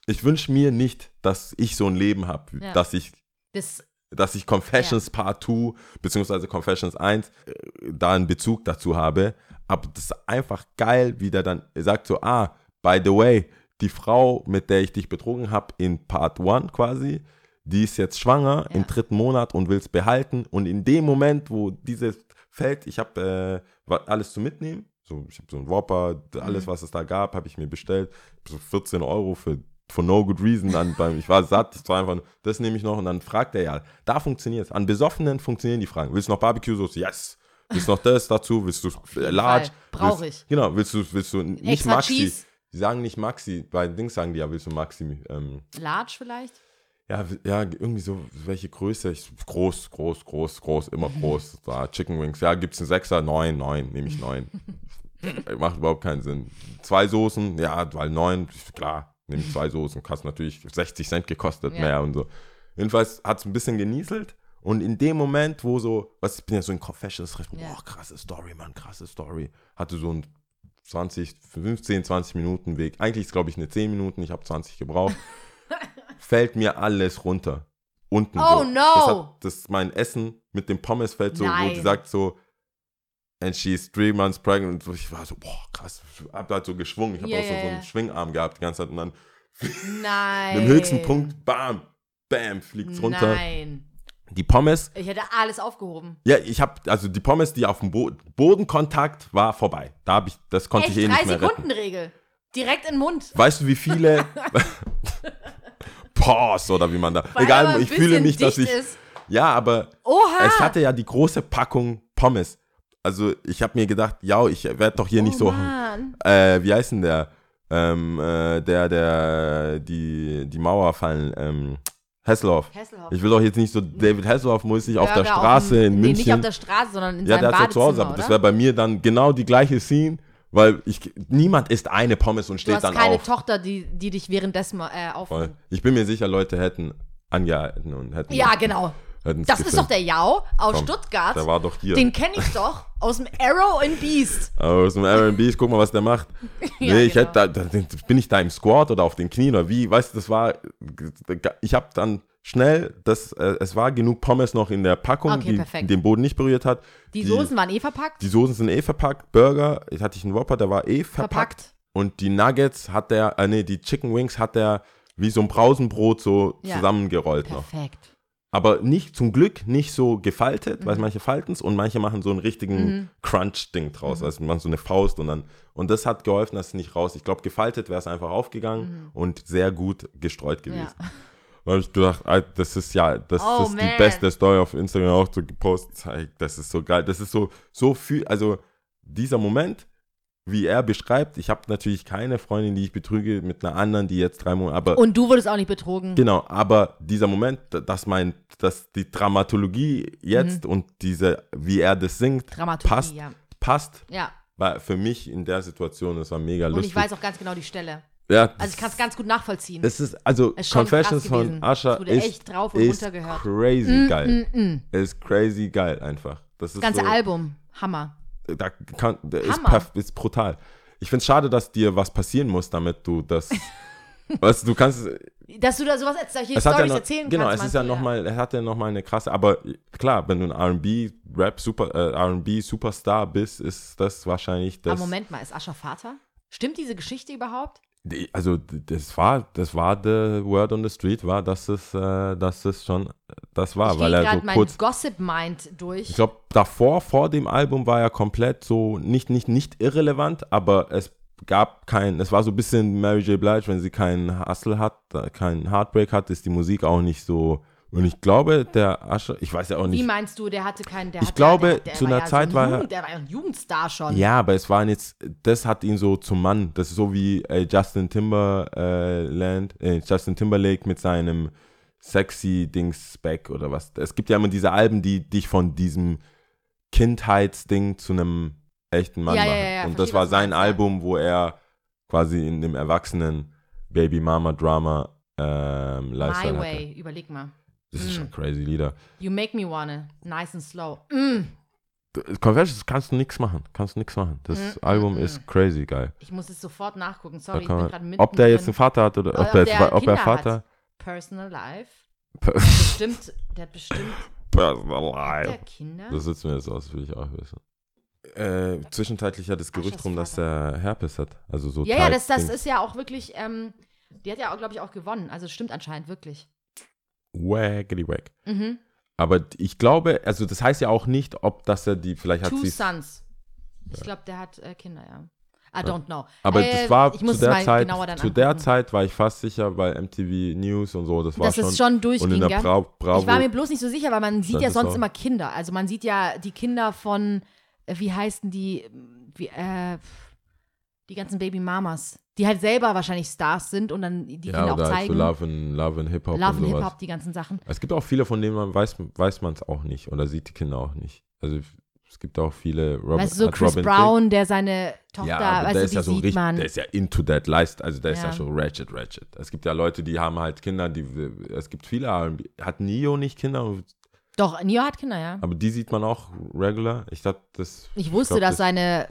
Speaker 1: ich wünsche mir nicht, dass ich so ein Leben habe,
Speaker 2: Ja.
Speaker 1: dass ich
Speaker 2: Das,
Speaker 1: dass ich Confessions Part 2 beziehungsweise Confessions 1 äh, da einen Bezug dazu habe. Aber das ist einfach geil, wie der dann sagt so, ah, by the way, die Frau, mit der ich dich betrogen habe in Part 1 quasi, die ist jetzt schwanger
Speaker 2: Ja.
Speaker 1: im dritten Monat und will es behalten. Und in dem Moment, wo dieses fällt, ich habe äh, alles zu mitnehmen. So, ich habe so ein Whopper, alles,
Speaker 2: Mhm.
Speaker 1: was es da gab, habe ich mir bestellt. So 14 Euro für for no good reason. Dann beim, ich war satt, ich war einfach, das nehme ich noch und dann fragt er ja, da funktioniert es. An Besoffenen funktionieren die Fragen. Willst du noch Barbecue-Soße? Yes. Willst du noch das dazu? Willst du äh, large?
Speaker 2: Brauche ich.
Speaker 1: Genau, willst du, willst du nicht
Speaker 2: Extra
Speaker 1: Maxi?
Speaker 2: Cheese.
Speaker 1: Die sagen nicht Maxi, bei Dings sagen die ja, willst du Maxi? Ähm,
Speaker 2: Large vielleicht?
Speaker 1: ja, ja, irgendwie so, welche Größe? Ich, groß, groß, groß, groß, immer groß. Da, Chicken Wings. Ja, gibt's einen Sechser? Neun, neun, nehme ich neun. Macht überhaupt keinen Sinn. Zwei Soßen, ja, weil neun, klar, nehme ich zwei Soßen. Kostet natürlich 60 Cent gekostet
Speaker 2: Ja.
Speaker 1: mehr und so. Jedenfalls hat es ein bisschen genieselt. Und in dem Moment, wo so, was, ich bin ja so in Confessions, boah,
Speaker 2: Ja.
Speaker 1: krasse Story, Mann, krasse Story. Hatte so ein 20, 15, 20 Minuten Weg. Eigentlich ist, glaube ich, eine 10 Minuten, ich habe 20 gebraucht. fällt mir alles runter. Unten
Speaker 2: Oh,
Speaker 1: so.
Speaker 2: no.
Speaker 1: Das, hat, das mein Essen mit dem Pommes fällt so, wo
Speaker 2: Nein.
Speaker 1: die sagt so, and she's three months pregnant. Und ich war so, boah, krass. Ich hab halt so geschwungen. Ich habe
Speaker 2: Ja,
Speaker 1: auch so, so einen Schwingarm gehabt die ganze Zeit. Und dann
Speaker 2: Nein.
Speaker 1: im höchsten Punkt, bam, bam, fliegt's runter.
Speaker 2: Nein.
Speaker 1: Die Pommes,
Speaker 2: Ich hätte alles aufgehoben.
Speaker 1: ja, ich habe, also die Pommes, die auf dem Bo Bodenkontakt war vorbei. Da habe ich, das konnte
Speaker 2: Echt,
Speaker 1: ich eh nicht mehr retten.
Speaker 2: Sekunden Regel. Direkt in den Mund.
Speaker 1: Weißt du, wie viele Pause oder wie man da.
Speaker 2: Weil
Speaker 1: Egal, ich fühle nicht, dass ich.
Speaker 2: Ist.
Speaker 1: Ja, aber
Speaker 2: Oha.
Speaker 1: es hatte ja die große Packung Pommes. Also ich habe mir gedacht, ja, ich werde doch hier nicht
Speaker 2: oh,
Speaker 1: so.
Speaker 2: Mann.
Speaker 1: Äh, wie heißt denn der? Ähm, äh, der, der die, die Mauer fallen. Ähm, Hesselhoff.
Speaker 2: Hasselhoff.
Speaker 1: Ich will doch jetzt nicht so David Hasselhoff muss ich auf der Straße
Speaker 2: dem-
Speaker 1: in
Speaker 2: Nee,
Speaker 1: München.
Speaker 2: nicht auf der Straße, sondern in
Speaker 1: ja, der
Speaker 2: seinem
Speaker 1: hat ja zu Hause, aber das wäre bei mir dann genau die gleiche Scene, weil ich niemand isst eine Pommes und
Speaker 2: Du
Speaker 1: steht
Speaker 2: hast
Speaker 1: dann
Speaker 2: keine
Speaker 1: auf.
Speaker 2: Tochter, die, die dich währenddessen äh, auf.
Speaker 1: Ich bin mir sicher, Leute hätten angehalten und hätten.
Speaker 2: Ja, genau. Das ist
Speaker 1: gefilmt.
Speaker 2: doch der Jau aus
Speaker 1: Komm,
Speaker 2: Stuttgart.
Speaker 1: Der war doch hier.
Speaker 2: Den kenne ich doch aus dem Arrow and Beast.
Speaker 1: Aus dem Airbnb, guck mal, was der macht. Nee,
Speaker 2: Ja,
Speaker 1: ich
Speaker 2: genau.
Speaker 1: hätte da, da, bin ich da im Squat oder auf den Knien oder wie, weißt du, das war, ich habe dann schnell, das, äh, es war genug Pommes noch in der Packung,
Speaker 2: Okay,
Speaker 1: die
Speaker 2: perfekt.
Speaker 1: den Boden nicht berührt hat.
Speaker 2: Die, Soßen waren eh verpackt.
Speaker 1: Die Soßen sind eh verpackt, Burger, jetzt hatte ich einen Whopper, der war eh verpackt.
Speaker 2: verpackt.
Speaker 1: Und die Nuggets hat der, äh, nee, die Chicken Wings hat der wie so ein Brausenbrot so
Speaker 2: Ja.
Speaker 1: zusammengerollt noch.
Speaker 2: Perfekt.
Speaker 1: Aber nicht, zum Glück nicht so gefaltet,
Speaker 2: Mhm.
Speaker 1: weil manche falten es und manche machen so einen richtigen Crunch-Ding draus.
Speaker 2: Mhm.
Speaker 1: Also man so eine Faust und dann. Und das hat geholfen, dass es nicht raus. Ich glaube, gefaltet wäre es einfach aufgegangen und sehr gut gestreut gewesen.
Speaker 2: Mhm. Ja.
Speaker 1: Da habe ich gedacht, ah, das ist ja, das
Speaker 2: Oh,
Speaker 1: ist die
Speaker 2: man.
Speaker 1: beste Story auf Instagram auch so gepostet. Das ist so geil. Das ist so, so viel, also dieser Moment, wie er beschreibt, ich habe natürlich keine Freundin, die ich betrüge mit einer anderen, die jetzt drei Monate, aber
Speaker 2: Und du wurdest auch nicht betrogen.
Speaker 1: Genau, aber dieser Moment, dass mein, dass die Dramatologie jetzt und diese, wie er das singt,
Speaker 2: Mhm.
Speaker 1: Passt,
Speaker 2: ja.
Speaker 1: passt,
Speaker 2: Ja.
Speaker 1: war für mich in der Situation, das war mega
Speaker 2: Und
Speaker 1: lustig.
Speaker 2: ich weiß auch ganz genau die Stelle.
Speaker 1: ja,
Speaker 2: Also ich kann es ganz gut nachvollziehen.
Speaker 1: das ist, also
Speaker 2: Es ist
Speaker 1: Confessions von. Asha
Speaker 2: Es
Speaker 1: ist,
Speaker 2: echt drauf und
Speaker 1: ist
Speaker 2: runter gehört.
Speaker 1: crazy geil.
Speaker 2: Mm, mm.
Speaker 1: Ist crazy geil einfach. Das ist
Speaker 2: Das ganze
Speaker 1: so,
Speaker 2: Album, Hammer.
Speaker 1: Da kann, da ist, ist brutal. Ich finde es schade, dass dir was passieren muss, damit du das, weißt du, kannst,
Speaker 2: Dass du da sowas, solche
Speaker 1: es hat ja
Speaker 2: Storys
Speaker 1: noch,
Speaker 2: erzählen
Speaker 1: genau,
Speaker 2: kannst.
Speaker 1: es ist ja nochmal, es hat ja nochmal eine krasse, aber klar, wenn du ein R&B Rap Super, äh, R&B Superstar bist, ist das wahrscheinlich
Speaker 2: Aber
Speaker 1: das.
Speaker 2: Moment mal, ist Ascher Vater? Stimmt diese Geschichte überhaupt?
Speaker 1: Also das war, das war the word on the street, war, dass es, äh, dass es schon, das war,
Speaker 2: ich
Speaker 1: weil er so
Speaker 2: mein
Speaker 1: kurz,
Speaker 2: Gossip-Mind durch.
Speaker 1: ich glaube, davor, vor dem Album war er komplett so nicht, nicht, nicht irrelevant, aber es gab kein, es war so ein bisschen Mary J. Blige, wenn sie keinen Hustle hat, äh, keinen Heartbreak hat, ist die Musik auch nicht so. Und ich glaube, der Asche, ich weiß ja auch
Speaker 2: Wie
Speaker 1: nicht.
Speaker 2: meinst du, der hatte keinen, der
Speaker 1: Ich
Speaker 2: hatte,
Speaker 1: glaube,
Speaker 2: der, der
Speaker 1: zu
Speaker 2: war
Speaker 1: einer
Speaker 2: ja
Speaker 1: Zeit
Speaker 2: so
Speaker 1: war
Speaker 2: ein
Speaker 1: er-
Speaker 2: Jugend, der war ja ein Jugendstar schon.
Speaker 1: Ja, aber es waren jetzt, das hat ihn so zum Mann. Das ist so wie äh, Justin Timberland, äh, Justin Timberlake mit seinem sexy Dings Back oder was. Es gibt ja immer diese Alben, die dich von diesem Kindheitsding zu einem echten Mann
Speaker 2: Ja,
Speaker 1: machen.
Speaker 2: ja, ja,
Speaker 1: Und das war sein. Album, wo er quasi in dem erwachsenen Baby Mama Drama ähm,
Speaker 2: My
Speaker 1: Lifestyle
Speaker 2: Way,
Speaker 1: hatte.
Speaker 2: überleg mal.
Speaker 1: Das ist
Speaker 2: Mm.
Speaker 1: schon crazy Lieder.
Speaker 2: You make me wanna, nice and slow. Mm.
Speaker 1: Confessions kannst du nichts machen. Kannst du nichts machen. Das
Speaker 2: Mm,
Speaker 1: Album
Speaker 2: mm,
Speaker 1: ist crazy geil.
Speaker 2: Ich muss es sofort nachgucken, sorry, ich bin gerade mitten
Speaker 1: ob der jetzt einen. Vater hat oder
Speaker 2: Oder
Speaker 1: ob,
Speaker 2: ob
Speaker 1: der,
Speaker 2: der
Speaker 1: jetzt, ob er Vater
Speaker 2: hat. Personal Life.
Speaker 1: Per-
Speaker 2: Bestimmt, der hat bestimmt,
Speaker 1: Personal
Speaker 2: hat der
Speaker 1: Life.
Speaker 2: Kinder?
Speaker 1: Das sitzen wir jetzt aus, will ich auch wissen. Äh, zwischenzeitlich hat das Gerücht
Speaker 2: Aschers
Speaker 1: rum, dass
Speaker 2: Vater.
Speaker 1: er Herpes hat. Also so
Speaker 2: ja, ja, das, das ist ja auch wirklich, ähm, die hat ja auch, glaube ich, auch gewonnen. Also es stimmt anscheinend wirklich.
Speaker 1: Waggity wag.
Speaker 2: Mhm.
Speaker 1: Aber ich glaube, also das heißt ja auch nicht, ob dass er die, vielleicht hat
Speaker 2: Two
Speaker 1: sie.
Speaker 2: Sons. Ich glaube, der hat äh, Kinder, ja. I don't know.
Speaker 1: Aber
Speaker 2: Äh,
Speaker 1: das war zu der Zeit, zu der
Speaker 2: angucken.
Speaker 1: Zeit war ich fast sicher bei MTV News und so, das war
Speaker 2: Dass
Speaker 1: schon,
Speaker 2: es schon
Speaker 1: und
Speaker 2: durchging,
Speaker 1: in der? Bra Bravo.
Speaker 2: Ich war mir bloß nicht so sicher, weil man sieht ja sonst
Speaker 1: auch.
Speaker 2: immer Kinder. Also man sieht ja die Kinder von, äh, wie heißen die, wie, äh, die ganzen Baby Mamas, die halt selber wahrscheinlich Stars sind und dann die
Speaker 1: ja,
Speaker 2: Kinder auch
Speaker 1: oder halt so
Speaker 2: zeigen.
Speaker 1: Love and, Love and Hip Hop
Speaker 2: Love and
Speaker 1: sowas.
Speaker 2: Hip-Hop, die ganzen Sachen.
Speaker 1: Es gibt auch viele, von denen man weiß, weiß man es auch nicht oder sieht die Kinder auch nicht. Also es gibt auch viele. Robin,
Speaker 2: weißt du, so Chris
Speaker 1: Robin
Speaker 2: Brown, der seine Tochter,
Speaker 1: ja,
Speaker 2: weißt
Speaker 1: der ist
Speaker 2: die
Speaker 1: ja so
Speaker 2: sieht
Speaker 1: richtig,
Speaker 2: man.
Speaker 1: der ist ja into that Leist, also der ist ja
Speaker 2: Ja.
Speaker 1: schon ratchet, ratchet. Es gibt ja Leute, die haben halt Kinder, die, es gibt viele. Hat Nio nicht Kinder,
Speaker 2: Doch, Nio hat Kinder, ja.
Speaker 1: aber die sieht man auch regular. Ich dachte, das,
Speaker 2: Ich wusste,
Speaker 1: glaub,
Speaker 2: dass
Speaker 1: das-
Speaker 2: seine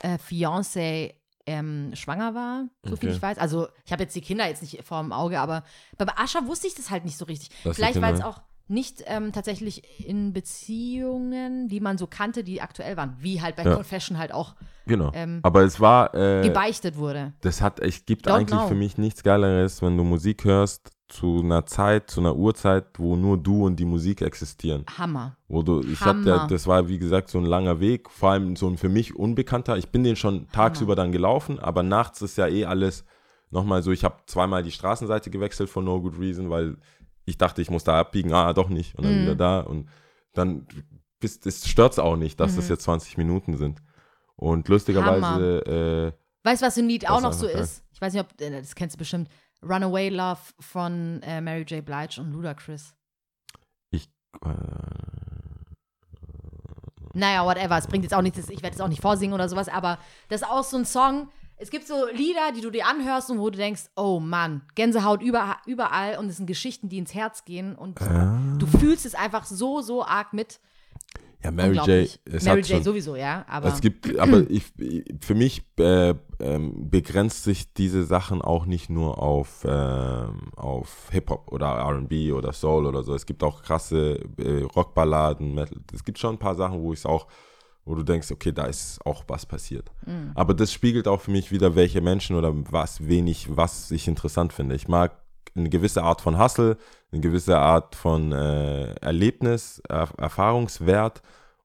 Speaker 2: äh, Fiancée ähm, schwanger war, so viel
Speaker 1: Okay.
Speaker 2: ich weiß. Also, ich habe jetzt die Kinder jetzt nicht vor dem Auge, aber bei Ascha wusste ich das halt nicht so richtig.
Speaker 1: Die
Speaker 2: Vielleicht, weil es auch nicht ähm, tatsächlich in Beziehungen, die man so kannte, die aktuell waren, wie halt bei
Speaker 1: Ja.
Speaker 2: Confession halt auch
Speaker 1: genau.
Speaker 2: ähm,
Speaker 1: aber es war, äh,
Speaker 2: gebeichtet wurde.
Speaker 1: das hat, es gibt
Speaker 2: Don't
Speaker 1: eigentlich
Speaker 2: know.
Speaker 1: für mich nichts Geileres, wenn du Musik hörst zu einer Zeit, zu einer Uhrzeit, wo nur du und die Musik existieren.
Speaker 2: Hammer.
Speaker 1: Wo du, ich hab ja,
Speaker 2: Hammer.
Speaker 1: das war wie gesagt so ein langer Weg, vor allem so ein für mich unbekannter. Ich bin den schon tagsüber dann gelaufen, aber nachts ist ja eh alles nochmal so. Ich habe zweimal die Straßenseite gewechselt von No Good Reason, weil ich dachte, ich muss da abbiegen, ah, doch nicht. Und dann
Speaker 2: Mhm.
Speaker 1: wieder da. Und dann bist, es stört auch nicht, dass das
Speaker 2: Mhm.
Speaker 1: jetzt 20 Minuten sind. Und lustigerweise, äh,
Speaker 2: Weißt du, was ein Lied
Speaker 1: Das
Speaker 2: auch noch so
Speaker 1: geil.
Speaker 2: ist? Ich weiß nicht, ob, äh, das kennst du bestimmt. Runaway Love von äh, Mary J. Blige und Ludacris.
Speaker 1: äh,
Speaker 2: Naja, whatever. Es bringt jetzt auch nichts. Ich werde es auch nicht vorsingen oder sowas, aber das ist auch so ein Song. Es gibt so Lieder, die du dir anhörst und wo du denkst, oh Mann, Gänsehaut über, überall und es sind Geschichten, die ins Herz gehen und
Speaker 1: Ah.
Speaker 2: du fühlst es einfach so, so arg mit.
Speaker 1: Ja, Mary J. Es
Speaker 2: Mary J.
Speaker 1: schon,
Speaker 2: sowieso, ja, aber
Speaker 1: Es gibt, aber ich, für mich äh, ähm, begrenzt sich diese Sachen auch nicht nur auf, ähm, auf Hip-Hop oder RB oder Soul oder so. Es gibt auch krasse äh, Rockballaden, Metal. Es gibt schon ein paar Sachen, wo ich es auch, wo du denkst, okay, da ist auch was passiert.
Speaker 2: Mhm.
Speaker 1: Aber das spiegelt auch für mich wieder, welche Menschen oder was wenig, was ich interessant finde. Ich mag eine gewisse Art von Hustle, eine gewisse Art von äh, Erlebnis, er Erfahrungswert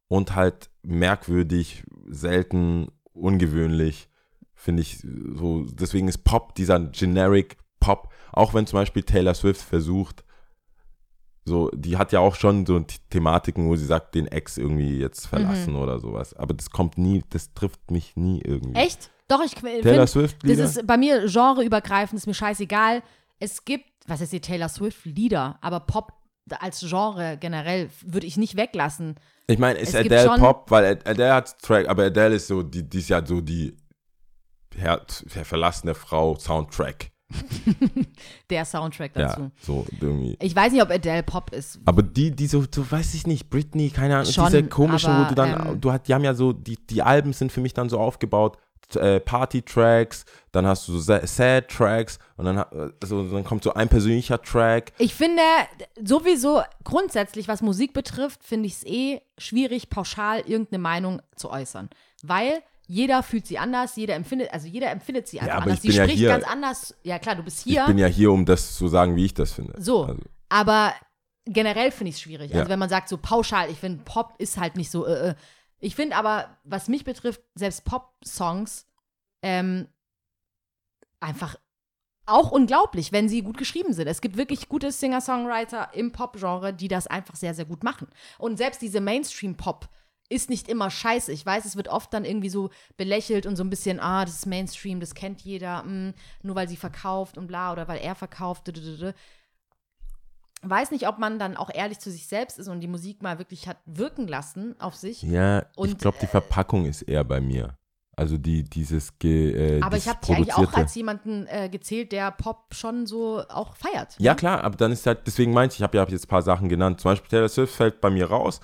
Speaker 1: und halt merkwürdig, selten, ungewöhnlich, finde ich so. Deswegen ist Pop dieser generic Pop, auch wenn zum Beispiel Taylor Swift versucht, So, die hat ja auch schon so The- Thematiken, wo sie sagt, den Ex irgendwie jetzt verlassen
Speaker 2: Mhm.
Speaker 1: oder sowas. Aber das kommt nie, das trifft mich nie irgendwie.
Speaker 2: Echt? Doch, ich
Speaker 1: Taylor
Speaker 2: finde,
Speaker 1: Swift
Speaker 2: das
Speaker 1: Lieder?
Speaker 2: ist bei mir genreübergreifend, ist mir scheißegal. Es gibt, was ist die Taylor Swift Lieder, aber Pop als Genre generell würde ich nicht weglassen.
Speaker 1: ich meine, ist
Speaker 2: es
Speaker 1: Adele Pop, weil Ad- Adele hat Track, aber Adele ist so, die, die ist ja so die her, verlassene Frau Soundtrack.
Speaker 2: Der Soundtrack dazu.
Speaker 1: Ja, so irgendwie.
Speaker 2: Ich weiß nicht, ob Adele Pop ist.
Speaker 1: Aber die, die so, so weiß ich nicht, Britney, keine Ahnung,
Speaker 2: Schon,
Speaker 1: diese komischen, wo
Speaker 2: aber,
Speaker 1: du dann,
Speaker 2: ähm,
Speaker 1: du hat, die haben ja so, die, die Alben sind für mich dann so aufgebaut, äh, Party-Tracks, dann hast du so Sa- Sad-Tracks und dann, also, dann kommt so ein persönlicher Track.
Speaker 2: Ich finde sowieso grundsätzlich, was Musik betrifft, finde ich es eh schwierig, pauschal irgendeine Meinung zu äußern. Weil jeder fühlt sie anders, jeder empfindet, also jeder empfindet sie
Speaker 1: aber
Speaker 2: anders.
Speaker 1: ich bin
Speaker 2: sie
Speaker 1: ja
Speaker 2: spricht
Speaker 1: hier-
Speaker 2: ganz anders. Ja klar, du bist hier.
Speaker 1: Ich bin ja hier, um das zu sagen, wie ich das finde.
Speaker 2: So,
Speaker 1: Also,
Speaker 2: aber generell finde ich es schwierig.
Speaker 1: Ja.
Speaker 2: Also wenn man sagt so pauschal, ich finde Pop ist halt nicht so. Äh, äh. Ich finde aber, was mich betrifft, selbst Pop-Songs ähm, einfach auch unglaublich, wenn sie gut geschrieben sind. Es gibt wirklich gute Singer-Songwriter im Pop-Genre, die das einfach sehr, sehr gut machen. Und selbst diese Mainstream-Pop ist nicht immer scheiße. Ich weiß, es wird oft dann irgendwie so belächelt und so ein bisschen, ah, das ist Mainstream, das kennt jeder, mm, nur weil sie verkauft und bla oder weil er verkauft. ddddd. Weiß nicht, ob man dann auch ehrlich zu sich selbst ist und die Musik mal wirklich hat wirken lassen auf sich.
Speaker 1: ja, ich
Speaker 2: Und,
Speaker 1: glaube, die Verpackung ist eher bei mir. Also die, dieses ge, äh,
Speaker 2: Aber ich habe dich eigentlich auch als jemanden äh, gezählt, der Pop schon so auch feiert.
Speaker 1: Ja,
Speaker 2: ne?
Speaker 1: klar, aber dann ist halt, deswegen meinte ich, ich habe ja jetzt ein paar Sachen genannt. Zum Beispiel Taylor Swift fällt bei mir raus.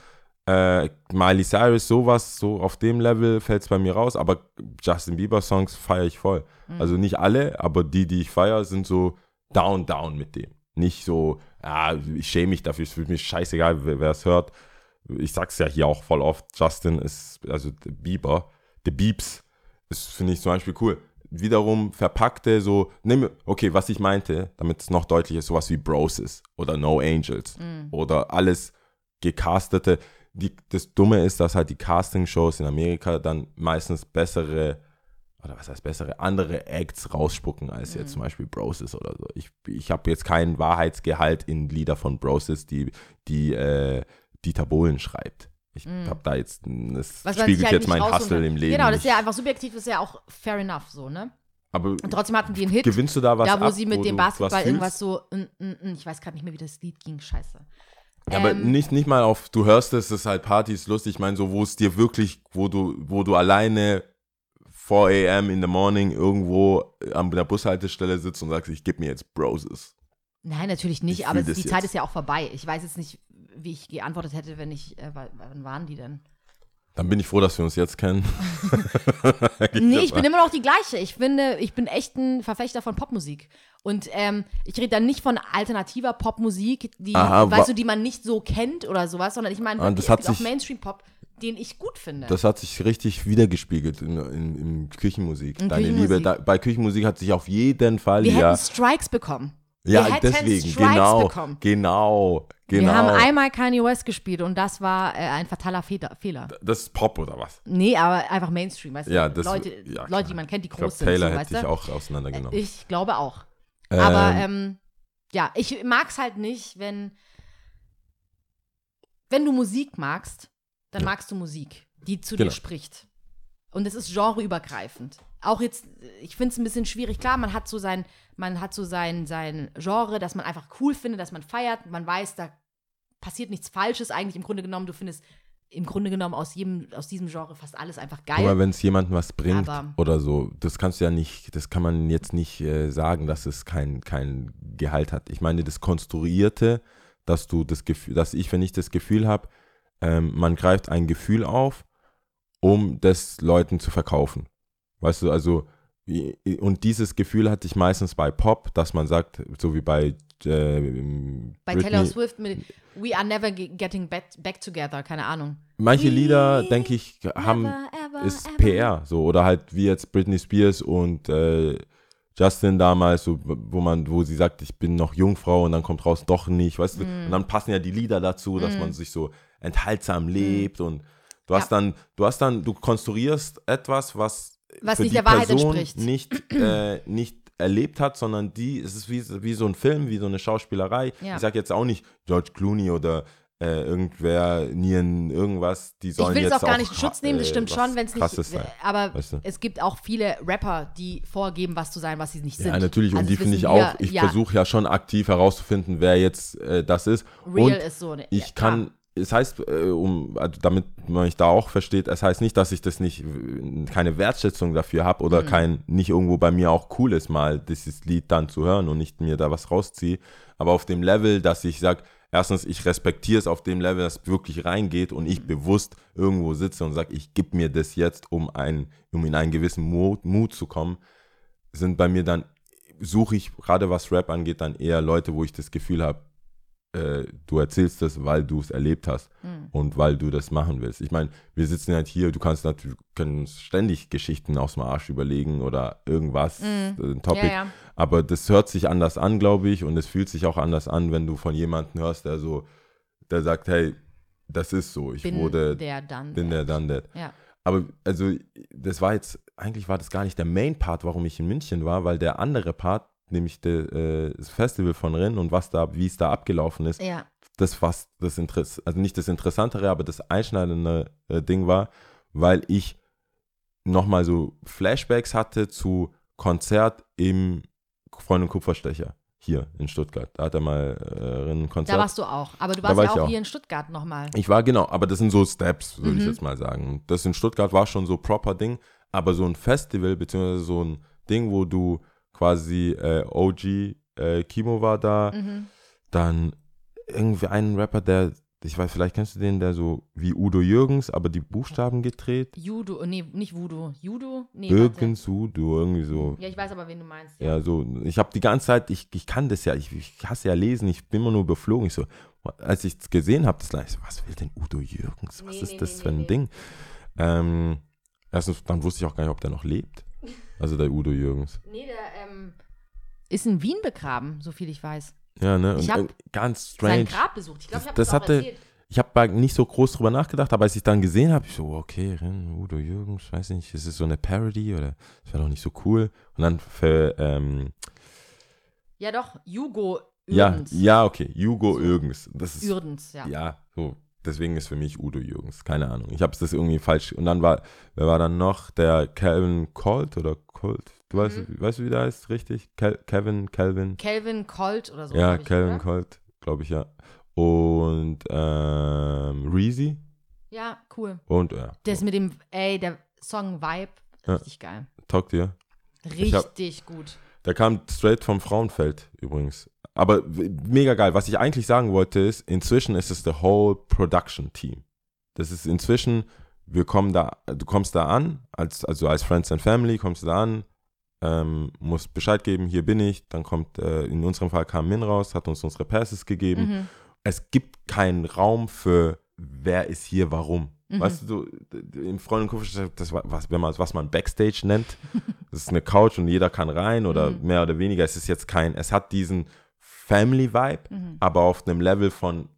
Speaker 1: Äh, Miley Cyrus, sowas, so auf dem Level fällt es bei mir raus. Aber Justin Bieber-Songs feiere ich voll.
Speaker 2: Mhm.
Speaker 1: Also nicht alle, aber die, die ich feiere, sind so down, down mit dem. Nicht so, ja, ich schäme mich dafür, es wird mir scheißegal, wer es hört. Ich sag's ja hier auch voll oft, Justin ist, also der Bieber, der Biebs, das finde ich zum Beispiel cool. Wiederum verpackte so, nimm, okay, was ich meinte, damit es noch deutlicher ist, sowas wie Broses oder No Angels oder alles gecastete. Die, das Dumme ist, dass halt die Casting-Shows in Amerika dann meistens bessere, oder was heißt bessere, andere Acts rausspucken als jetzt zum Beispiel Broses oder so. Ich, ich habe jetzt keinen Wahrheitsgehalt in Lieder von Broses, die, die äh, Dieter Bohlen schreibt. Ich habe da jetzt, das
Speaker 2: Was
Speaker 1: spiegelt
Speaker 2: halt
Speaker 1: jetzt mein Hustle im Leben.
Speaker 2: Genau, das ist ja einfach subjektiv, ist ja auch fair enough so, ne?
Speaker 1: Aber
Speaker 2: Und trotzdem hatten die einen Hit,
Speaker 1: gewinnst du da was
Speaker 2: da wo
Speaker 1: ab,
Speaker 2: sie mit
Speaker 1: wo
Speaker 2: dem Basketball irgendwas so, mm, mm, mm, ich weiß gerade nicht mehr, wie das Lied ging, scheiße.
Speaker 1: Ja, aber
Speaker 2: Ähm,
Speaker 1: nicht, nicht mal auf, du hörst es, es ist halt Party, ist lustig. Ich meine, so, wo es dir wirklich, wo du, wo du alleine 4 a.m. in the morning irgendwo an der Bushaltestelle sitzt und sagst, ich gebe mir jetzt Broses.
Speaker 2: Nein, natürlich nicht,
Speaker 1: Ich
Speaker 2: aber die
Speaker 1: das
Speaker 2: Zeit
Speaker 1: jetzt.
Speaker 2: ist ja auch vorbei. Ich weiß jetzt nicht, wie ich geantwortet hätte, wenn ich, äh, wa- wann waren die denn?
Speaker 1: Dann bin ich froh, dass wir uns jetzt kennen.
Speaker 2: Nee, ich bin immer noch die gleiche. Ich finde, ich bin echt ein Verfechter von Popmusik. Und ähm, ich rede dann nicht von alternativer Popmusik, die,
Speaker 1: Aha,
Speaker 2: weißt du, die man nicht so kennt oder sowas, sondern ich meine
Speaker 1: Ah, das hat
Speaker 2: es gibt auch
Speaker 1: sich-
Speaker 2: Mainstream-Pop, den ich gut finde.
Speaker 1: Das hat sich richtig wiedergespiegelt in, in, in Küchenmusik.
Speaker 2: In
Speaker 1: Deine
Speaker 2: Küchenmusik.
Speaker 1: Liebe. Da, bei Küchenmusik hat sich auf jeden Fall
Speaker 2: Wir
Speaker 1: ja.
Speaker 2: hätten Strikes bekommen.
Speaker 1: Ja,
Speaker 2: wir
Speaker 1: deswegen,
Speaker 2: Strikes
Speaker 1: genau,
Speaker 2: bekommen.
Speaker 1: genau. Genau.
Speaker 2: Wir haben einmal Kanye West gespielt und das war äh, ein fataler Fehler.
Speaker 1: Das ist Pop oder was?
Speaker 2: Nee, aber einfach Mainstream, weißt
Speaker 1: Ja,
Speaker 2: du?
Speaker 1: das-
Speaker 2: Leute,
Speaker 1: ja.
Speaker 2: Leute, die man kennt, die
Speaker 1: Ich glaube,
Speaker 2: groß sind.
Speaker 1: Taylor
Speaker 2: so,
Speaker 1: hätte ich auch auseinandergenommen.
Speaker 2: Ich glaube auch. Aber
Speaker 1: Ähm,
Speaker 2: ähm, ja, ich mag es halt nicht, wenn, wenn du Musik magst, dann
Speaker 1: Ja.
Speaker 2: magst du Musik, die zu
Speaker 1: Genau.
Speaker 2: dir spricht. Und es ist genreübergreifend. Auch jetzt, ich finde es ein bisschen schwierig. Klar, man hat so sein, man hat so sein, sein Genre, das man einfach cool findet, das man feiert. Man weiß, da passiert nichts Falsches eigentlich im Grunde genommen. Du findest im Grunde genommen aus jedem, aus diesem Genre fast alles einfach geil.
Speaker 1: wenn es jemandem was bringt
Speaker 2: Aber-
Speaker 1: oder so, das kannst du ja nicht, das kann man jetzt nicht äh, sagen, dass es kein, kein Gehalt hat. Ich meine, das Konstruierte, dass du das Gefühl, dass ich, wenn ich das Gefühl habe, ähm, man greift ein Gefühl auf, um das Leuten zu verkaufen. Weißt du, also, und dieses Gefühl hatte ich meistens bei Pop, dass man sagt, so wie bei äh,
Speaker 2: Bei
Speaker 1: Britney,
Speaker 2: Taylor Swift mit We Are Never Ge- Getting back, back Together, keine Ahnung.
Speaker 1: manche Lieder, denke ich, haben
Speaker 2: Never, ever,
Speaker 1: ist
Speaker 2: ever.
Speaker 1: PR, so oder halt wie jetzt Britney Spears und äh, Justin damals, so, wo man, wo sie sagt, ich bin noch Jungfrau und dann kommt raus doch nicht, weißt du,
Speaker 2: Mm.
Speaker 1: und dann passen ja die Lieder dazu, dass man sich so enthaltsam lebt und du hast
Speaker 2: Mm. Ja.
Speaker 1: dann, du hast dann, du konstruierst etwas, was
Speaker 2: Was nicht
Speaker 1: die
Speaker 2: der Wahrheit
Speaker 1: Person
Speaker 2: entspricht.
Speaker 1: nicht, äh, nicht erlebt hat, sondern die, es ist wie, wie so ein Film, wie so eine Schauspielerei.
Speaker 2: Ja.
Speaker 1: Ich sage jetzt auch nicht George Clooney oder äh, irgendwer, Nien, irgendwas, die
Speaker 2: Ich
Speaker 1: sollen
Speaker 2: will es
Speaker 1: jetzt
Speaker 2: auch gar nicht in Schutz nehmen, das
Speaker 1: äh,
Speaker 2: stimmt schon, wenn es nicht.
Speaker 1: Krasses sein.
Speaker 2: Aber
Speaker 1: Weißt du?
Speaker 2: es gibt auch viele Rapper, die vorgeben, was zu sein, was sie nicht sind.
Speaker 1: Ja, natürlich. Und
Speaker 2: Also
Speaker 1: die
Speaker 2: das
Speaker 1: finde ich auch,
Speaker 2: wir,
Speaker 1: ich
Speaker 2: ja,
Speaker 1: versuche ja schon aktiv herauszufinden, wer jetzt äh, das ist.
Speaker 2: Real
Speaker 1: und
Speaker 2: ist so. Ne,
Speaker 1: ich
Speaker 2: ja,
Speaker 1: kann, es heißt, äh, um, also damit man mich da auch versteht, es heißt nicht, dass ich das nicht, keine Wertschätzung dafür habe
Speaker 2: Mhm.
Speaker 1: oder kein, nicht irgendwo bei mir auch cool ist, mal dieses Lied dann zu hören und nicht mir da was rausziehe. Aber auf dem Level, dass ich sage, erstens, ich respektiere es auf dem Level, dass es wirklich reingeht und
Speaker 2: Mhm.
Speaker 1: ich bewusst irgendwo sitze und sage, ich gebe mir das jetzt, um, ein, um in einen gewissen Mut, Mut zu kommen, sind bei mir dann, suche ich, gerade was Rap angeht, dann eher Leute, wo ich das Gefühl habe, äh, du erzählst das, weil du es erlebt hast
Speaker 2: Mhm.
Speaker 1: und weil du das machen willst. Ich meine, wir sitzen halt hier, du kannst natürlich, können ständig Geschichten aus dem Arsch überlegen oder irgendwas,
Speaker 2: Mhm.
Speaker 1: ein Topic,
Speaker 2: Ja, ja.
Speaker 1: aber das hört sich anders an, glaube ich, und es fühlt sich auch anders an, wenn du von jemandem hörst, der so, der sagt, hey, das ist so, ich
Speaker 2: Bin
Speaker 1: wurde,
Speaker 2: der dann.
Speaker 1: bin der, dann der.
Speaker 2: Ja.
Speaker 1: Aber also, das war jetzt, eigentlich war das gar nicht der Main-Part, warum ich in München war, weil der andere Part, nämlich de, äh, das Festival von Rennes und was da, wie es da abgelaufen ist,
Speaker 2: Ja.
Speaker 1: das was das Interess also nicht das Interessantere, aber das einschneidende äh, Ding war, weil ich nochmal so Flashbacks hatte zu Konzert im Freund und Kupferstecher hier in Stuttgart. Da hat er mal äh, ein Konzert.
Speaker 2: Da warst du auch. Aber du warst
Speaker 1: war
Speaker 2: ja
Speaker 1: ich
Speaker 2: auch
Speaker 1: auch.
Speaker 2: hier in Stuttgart nochmal.
Speaker 1: Ich war genau, aber das sind so Steps, würde ich
Speaker 2: Mhm.
Speaker 1: jetzt mal sagen. Das in Stuttgart war schon so proper Ding, aber so ein Festival, beziehungsweise so ein Ding, wo du quasi äh, OG äh, Kimo war da,
Speaker 2: Mhm.
Speaker 1: dann irgendwie einen Rapper, der, ich weiß, vielleicht kennst du den, der so wie Udo Jürgens, aber die Buchstaben gedreht.
Speaker 2: Judo, nee, nicht Voodoo. Judo? Nee,
Speaker 1: Jürgens Udo, irgendwie so.
Speaker 2: Ja, ich weiß aber, wen du meinst.
Speaker 1: Ja, so, ich habe die ganze Zeit, ich, ich kann das ja, ich, ich hasse ja lesen, ich bin immer nur überflogen. Ich so, als ich es gesehen habe, das gleich, so, was will denn Udo Jürgens? Was
Speaker 2: Nee,
Speaker 1: ist
Speaker 2: nee,
Speaker 1: das
Speaker 2: nee,
Speaker 1: für ein. Ding? Ähm, erstens, dann wusste ich auch gar nicht, ob der noch lebt. Also der Udo Jürgens.
Speaker 2: Nee, der ähm, ist in Wien begraben, so viel ich weiß.
Speaker 1: Ja, ne?
Speaker 2: Ich
Speaker 1: Und,
Speaker 2: hab
Speaker 1: äh, ganz
Speaker 2: Sein
Speaker 1: strange.
Speaker 2: Grab besucht. Ich glaube, ich habe
Speaker 1: das
Speaker 2: das,
Speaker 1: hatte-
Speaker 2: erzählt.
Speaker 1: Ich habe nicht so groß drüber nachgedacht, aber als ich dann gesehen habe, ich so, okay, Ren, Udo Jürgens, weiß nicht, ist es so eine Parody oder das wäre doch nicht so cool. Und dann für, ähm,
Speaker 2: Ja, doch, Jugo
Speaker 1: ja,
Speaker 2: Ürdens.
Speaker 1: ja, okay, Hugo
Speaker 2: So.
Speaker 1: Jürgens. Das ist
Speaker 2: Ürdens, ja.
Speaker 1: Ja, so. Deswegen ist für mich Udo Jürgens. Keine Ahnung. Ich habe es das irgendwie falsch. Und dann war, wer war dann noch? Der Calvin Colt oder Colt? Du weißt,
Speaker 2: Mhm.
Speaker 1: weißt du, wie der heißt, richtig? Cal Kevin, Calvin.
Speaker 2: Calvin Colt oder so.
Speaker 1: ja, Calvin? Colt, glaube ich, ja. Und ähm, Reezy.
Speaker 2: Ja, cool.
Speaker 1: Und ja.
Speaker 2: Der ist mit dem, ey, der Song Vibe,
Speaker 1: Ja.
Speaker 2: richtig geil.
Speaker 1: Talk dir.
Speaker 2: Richtig
Speaker 1: hab-
Speaker 2: gut.
Speaker 1: Der kam straight vom Frauenfeld übrigens. Aber mega geil. Was ich eigentlich sagen wollte ist, inzwischen ist es the whole Production Team. Das ist inzwischen, wir kommen da, du kommst da an, als, also als Friends and Family kommst du da an, ähm, musst Bescheid geben, hier bin ich. Dann kommt, äh, in unserem Fall kam Min raus, hat uns unsere Passes gegeben.
Speaker 2: Mhm.
Speaker 1: Es gibt keinen Raum für, wer ist hier, warum.
Speaker 2: Mhm.
Speaker 1: Weißt du, im Freund und das war, was, wenn man, was man Backstage nennt, das ist eine Couch und jeder kann rein oder
Speaker 2: Mhm.
Speaker 1: mehr oder weniger. Es ist jetzt kein, es hat diesen Family-Vibe,
Speaker 2: Mhm.
Speaker 1: aber auf einem Level von,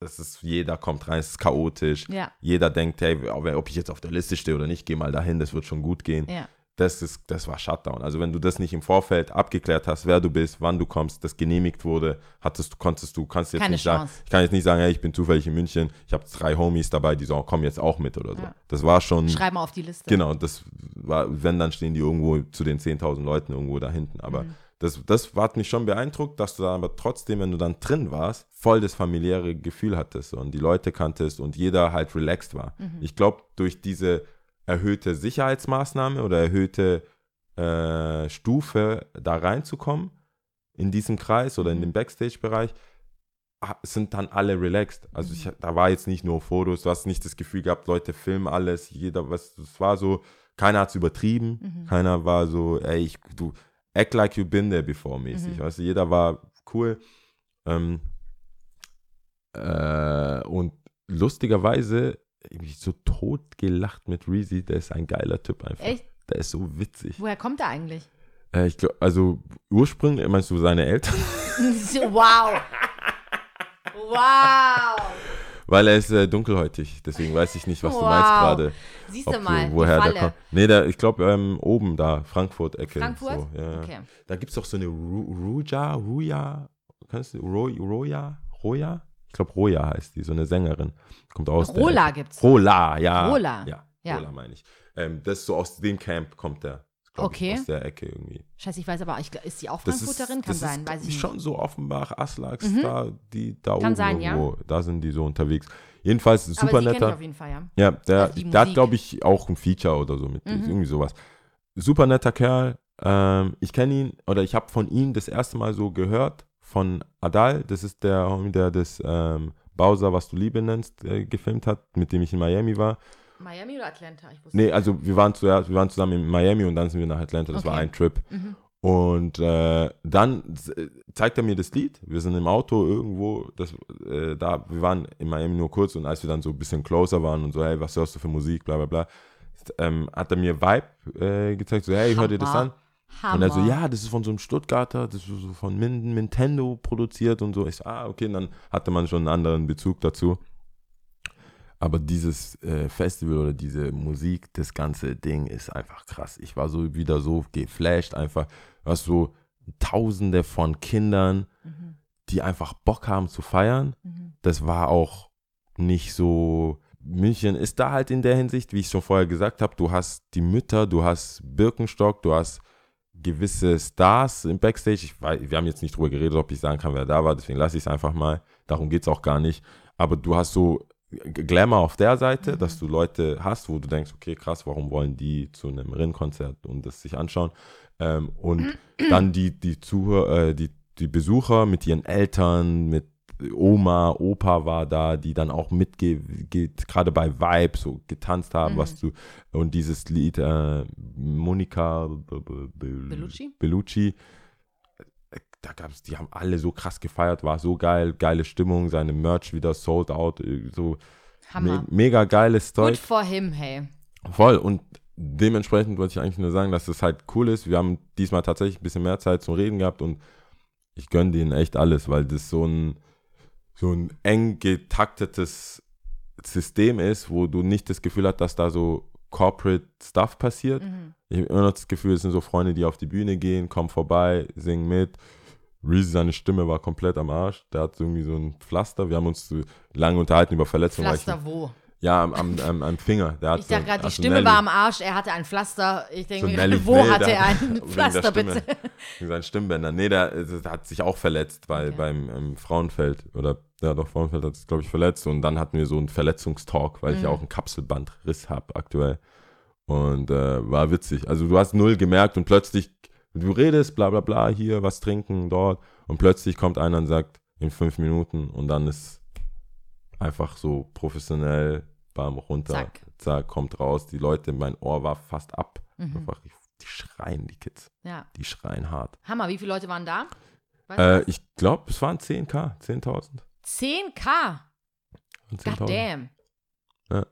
Speaker 1: das ist, jeder kommt rein, es ist chaotisch.
Speaker 2: Ja,
Speaker 1: Jeder denkt, hey, ob ich jetzt auf der Liste stehe oder nicht, geh mal dahin, das wird schon gut gehen.
Speaker 2: ja.
Speaker 1: Das, ist, das war Shutdown. Also wenn du das nicht im Vorfeld abgeklärt hast, wer du bist, wann du kommst, das genehmigt wurde, hattest du, konntest du, kannst jetzt
Speaker 2: Keine
Speaker 1: nicht sagen,
Speaker 2: Chance.
Speaker 1: ich kann jetzt nicht sagen, hey, ich bin zufällig in München, ich habe drei Homies dabei, die sagen, komm jetzt auch mit oder so.
Speaker 2: Ja.
Speaker 1: Das war schon,
Speaker 2: Schreib mal auf die Liste.
Speaker 1: genau, das war, wenn, dann stehen die irgendwo zu den 10.000 Leuten irgendwo da hinten. Aber
Speaker 2: Mhm.
Speaker 1: Das, das hat mich schon beeindruckt, dass du da aber trotzdem, wenn du dann drin warst, voll das familiäre Gefühl hattest und die Leute kanntest und jeder halt relaxed war.
Speaker 2: Mhm.
Speaker 1: Ich glaube, durch diese erhöhte Sicherheitsmaßnahme oder erhöhte äh, Stufe da reinzukommen in diesem Kreis oder in
Speaker 2: Mhm.
Speaker 1: dem Backstage-Bereich, ah, sind dann alle relaxed. Also ich,
Speaker 2: Mhm.
Speaker 1: da war jetzt nicht nur Fotos, du hast nicht das Gefühl gehabt, Leute filmen alles, jeder, was, es war so, keiner hat es übertrieben,
Speaker 2: Mhm.
Speaker 1: keiner war so, ey, ich, du, act like you been there before mäßig,
Speaker 2: Mhm.
Speaker 1: weißt du, jeder war cool. Ähm, äh, und lustigerweise, ich so tot gelacht mit Reezy, der ist ein geiler Typ einfach.
Speaker 2: Echt?
Speaker 1: Der ist so witzig.
Speaker 2: Woher kommt er eigentlich?
Speaker 1: Äh, ich glaube, also ursprünglich, meinst du seine Eltern?
Speaker 2: wow. Wow.
Speaker 1: Weil er ist äh, dunkelhäutig, deswegen weiß ich nicht, was du
Speaker 2: Wow.
Speaker 1: meinst gerade.
Speaker 2: Siehst du mal,
Speaker 1: du-
Speaker 2: die
Speaker 1: woher der kommt. Nee, der, ich glaube ähm, oben da, Frankfurt-Ecke.
Speaker 2: Frankfurt?
Speaker 1: So, ja.
Speaker 2: Okay.
Speaker 1: Da gibt es doch so eine Ru Ruja, Ruja, kannst du, Ro Roja, Roja? Ich glaube Roja heißt die, so eine Sängerin. Kommt aus
Speaker 2: Rola gibt's.
Speaker 1: Rola, ja.
Speaker 2: Rola.
Speaker 1: Ja,
Speaker 2: Ja.
Speaker 1: Rola meine ich. Ähm, das ist so aus dem Camp kommt der.
Speaker 2: Okay.
Speaker 1: Ich, aus der Ecke irgendwie.
Speaker 2: Scheiße, ich weiß aber, ich, ist die auch Frankfurterin?
Speaker 1: ist,
Speaker 2: Kann sein,
Speaker 1: ist,
Speaker 2: weiß ich nicht.
Speaker 1: schon so Offenbach, Aslax,
Speaker 2: Mhm.
Speaker 1: da, die, da
Speaker 2: Kann
Speaker 1: oben
Speaker 2: sein, ja.
Speaker 1: irgendwo, da sind die so unterwegs. Jedenfalls super netter.
Speaker 2: auf jeden Fall, ja.
Speaker 1: Ja, der,
Speaker 2: Also
Speaker 1: der hat, glaube ich, auch ein Feature oder so mit,
Speaker 2: Mhm.
Speaker 1: irgendwie sowas. Super netter Kerl. Ähm, ich kenne ihn, oder ich habe von ihm das erste Mal so gehört, von Adal, das ist der Homie, der das ähm, Bowser, was du Liebe nennst, äh, gefilmt hat, mit dem ich in Miami war.
Speaker 2: Miami oder Atlanta? Ich
Speaker 1: Nee, also wir waren zuerst, wir waren zusammen in Miami und dann sind wir nach Atlanta, das war
Speaker 2: Okay.
Speaker 1: ein Trip.
Speaker 2: Mhm.
Speaker 1: Und äh, dann äh, zeigt er mir das Lied. Wir sind im Auto irgendwo, das, äh, da, wir waren in Miami nur kurz und als wir dann so ein bisschen closer waren und so, hey, was hörst du für Musik, bla bla bla, ähm, hat er mir Vibe äh, gezeigt, so, hey, hör dir das an.
Speaker 2: Hammer.
Speaker 1: Und er so, ja, das ist von so einem Stuttgarter, das ist so von Nintendo produziert und so. Ich so, ah, okay, und dann hatte man schon einen anderen Bezug dazu. Aber dieses äh, Festival oder diese Musik, das ganze Ding ist einfach krass. Ich war so wieder so geflasht, einfach, was so Tausende von Kindern,
Speaker 2: Mhm.
Speaker 1: die einfach Bock haben zu feiern.
Speaker 2: Mhm.
Speaker 1: Das war auch nicht so. München ist da halt in der Hinsicht, wie ich schon vorher gesagt habe, du hast die Mütter, du hast Birkenstock, du hast gewisse Stars im Backstage. Ich weiß, wir haben jetzt nicht drüber geredet, ob ich sagen kann, wer da war, deswegen lasse ich es einfach mal. Darum geht es auch gar nicht. Aber du hast so Glamour auf der Seite,
Speaker 2: Mhm.
Speaker 1: dass du Leute hast, wo du denkst, okay, krass, warum wollen die zu einem Rin-Konzert und das sich anschauen? Ähm, und dann die, die Zuhörer, äh, die, die Besucher mit ihren Eltern, mit Oma, Opa war da, die dann auch mitge, ge- gerade bei Vibe so getanzt haben,
Speaker 2: Mhm.
Speaker 1: was du, und dieses Lied, äh, Monika
Speaker 2: Bellucci?
Speaker 1: Bellucci, da gab's, die haben alle so krass gefeiert, war so geil, geile Stimmung, seine Merch wieder sold out, äh, so
Speaker 2: Hammer.
Speaker 1: me mega geiles Zeug.
Speaker 2: Good for him, hey.
Speaker 1: Voll. Und dementsprechend wollte ich eigentlich nur sagen, dass es halt cool ist. Wir haben diesmal tatsächlich ein bisschen mehr Zeit zum Reden gehabt und ich gönne denen echt alles, weil das so ein, so ein eng getaktetes System ist, wo du nicht das Gefühl hast, dass da so Corporate Stuff passiert.
Speaker 2: Mhm.
Speaker 1: Ich habe immer noch das Gefühl, es sind so Freunde, die auf die Bühne gehen, kommen vorbei, singen mit. Reezy, seine Stimme war komplett am Arsch. Der hat irgendwie so ein Pflaster. Wir haben uns so lange unterhalten über Verletzungen. ich-
Speaker 2: Pflaster wo?
Speaker 1: Ja, am, am, am, am Finger. Der
Speaker 2: Ich
Speaker 1: so-
Speaker 2: dachte gerade, die Stimme
Speaker 1: Nelly-
Speaker 2: war am Arsch, er hatte ein Pflaster. Ich denke
Speaker 1: So Nelly-
Speaker 2: wo
Speaker 1: nee,
Speaker 2: hatte er ein Pflaster, bitte?
Speaker 1: Wegen seinen Stimmbändern. Nee, der, der hat sich auch verletzt bei,
Speaker 2: Okay.
Speaker 1: beim ähm, Frauenfeld. Oder ja, doch, Frauenfeld hat sich, glaube ich, verletzt. Und dann hatten wir so einen Verletzungstalk, weil ich ja
Speaker 2: Mhm.
Speaker 1: auch einen Kapselbandriss habe aktuell. Und äh, war witzig. Also du hast null gemerkt und plötzlich, du redest, bla bla bla, hier was trinken, dort. Und plötzlich kommt einer und sagt, in fünf Minuten und dann ist einfach so professionell, bam, runter,
Speaker 2: Zack.
Speaker 1: zack, kommt raus. Die Leute, mein Ohr war fast ab.
Speaker 2: Mhm.
Speaker 1: Einfach, die schreien, die Kids.
Speaker 2: Ja.
Speaker 1: Die schreien hart.
Speaker 2: Hammer, wie viele Leute waren da?
Speaker 1: Äh,
Speaker 2: das?
Speaker 1: ich glaube, es waren 10k, 10.000.
Speaker 2: 10k.
Speaker 1: Und
Speaker 2: God
Speaker 1: 10.000.
Speaker 2: damn.
Speaker 1: Ja,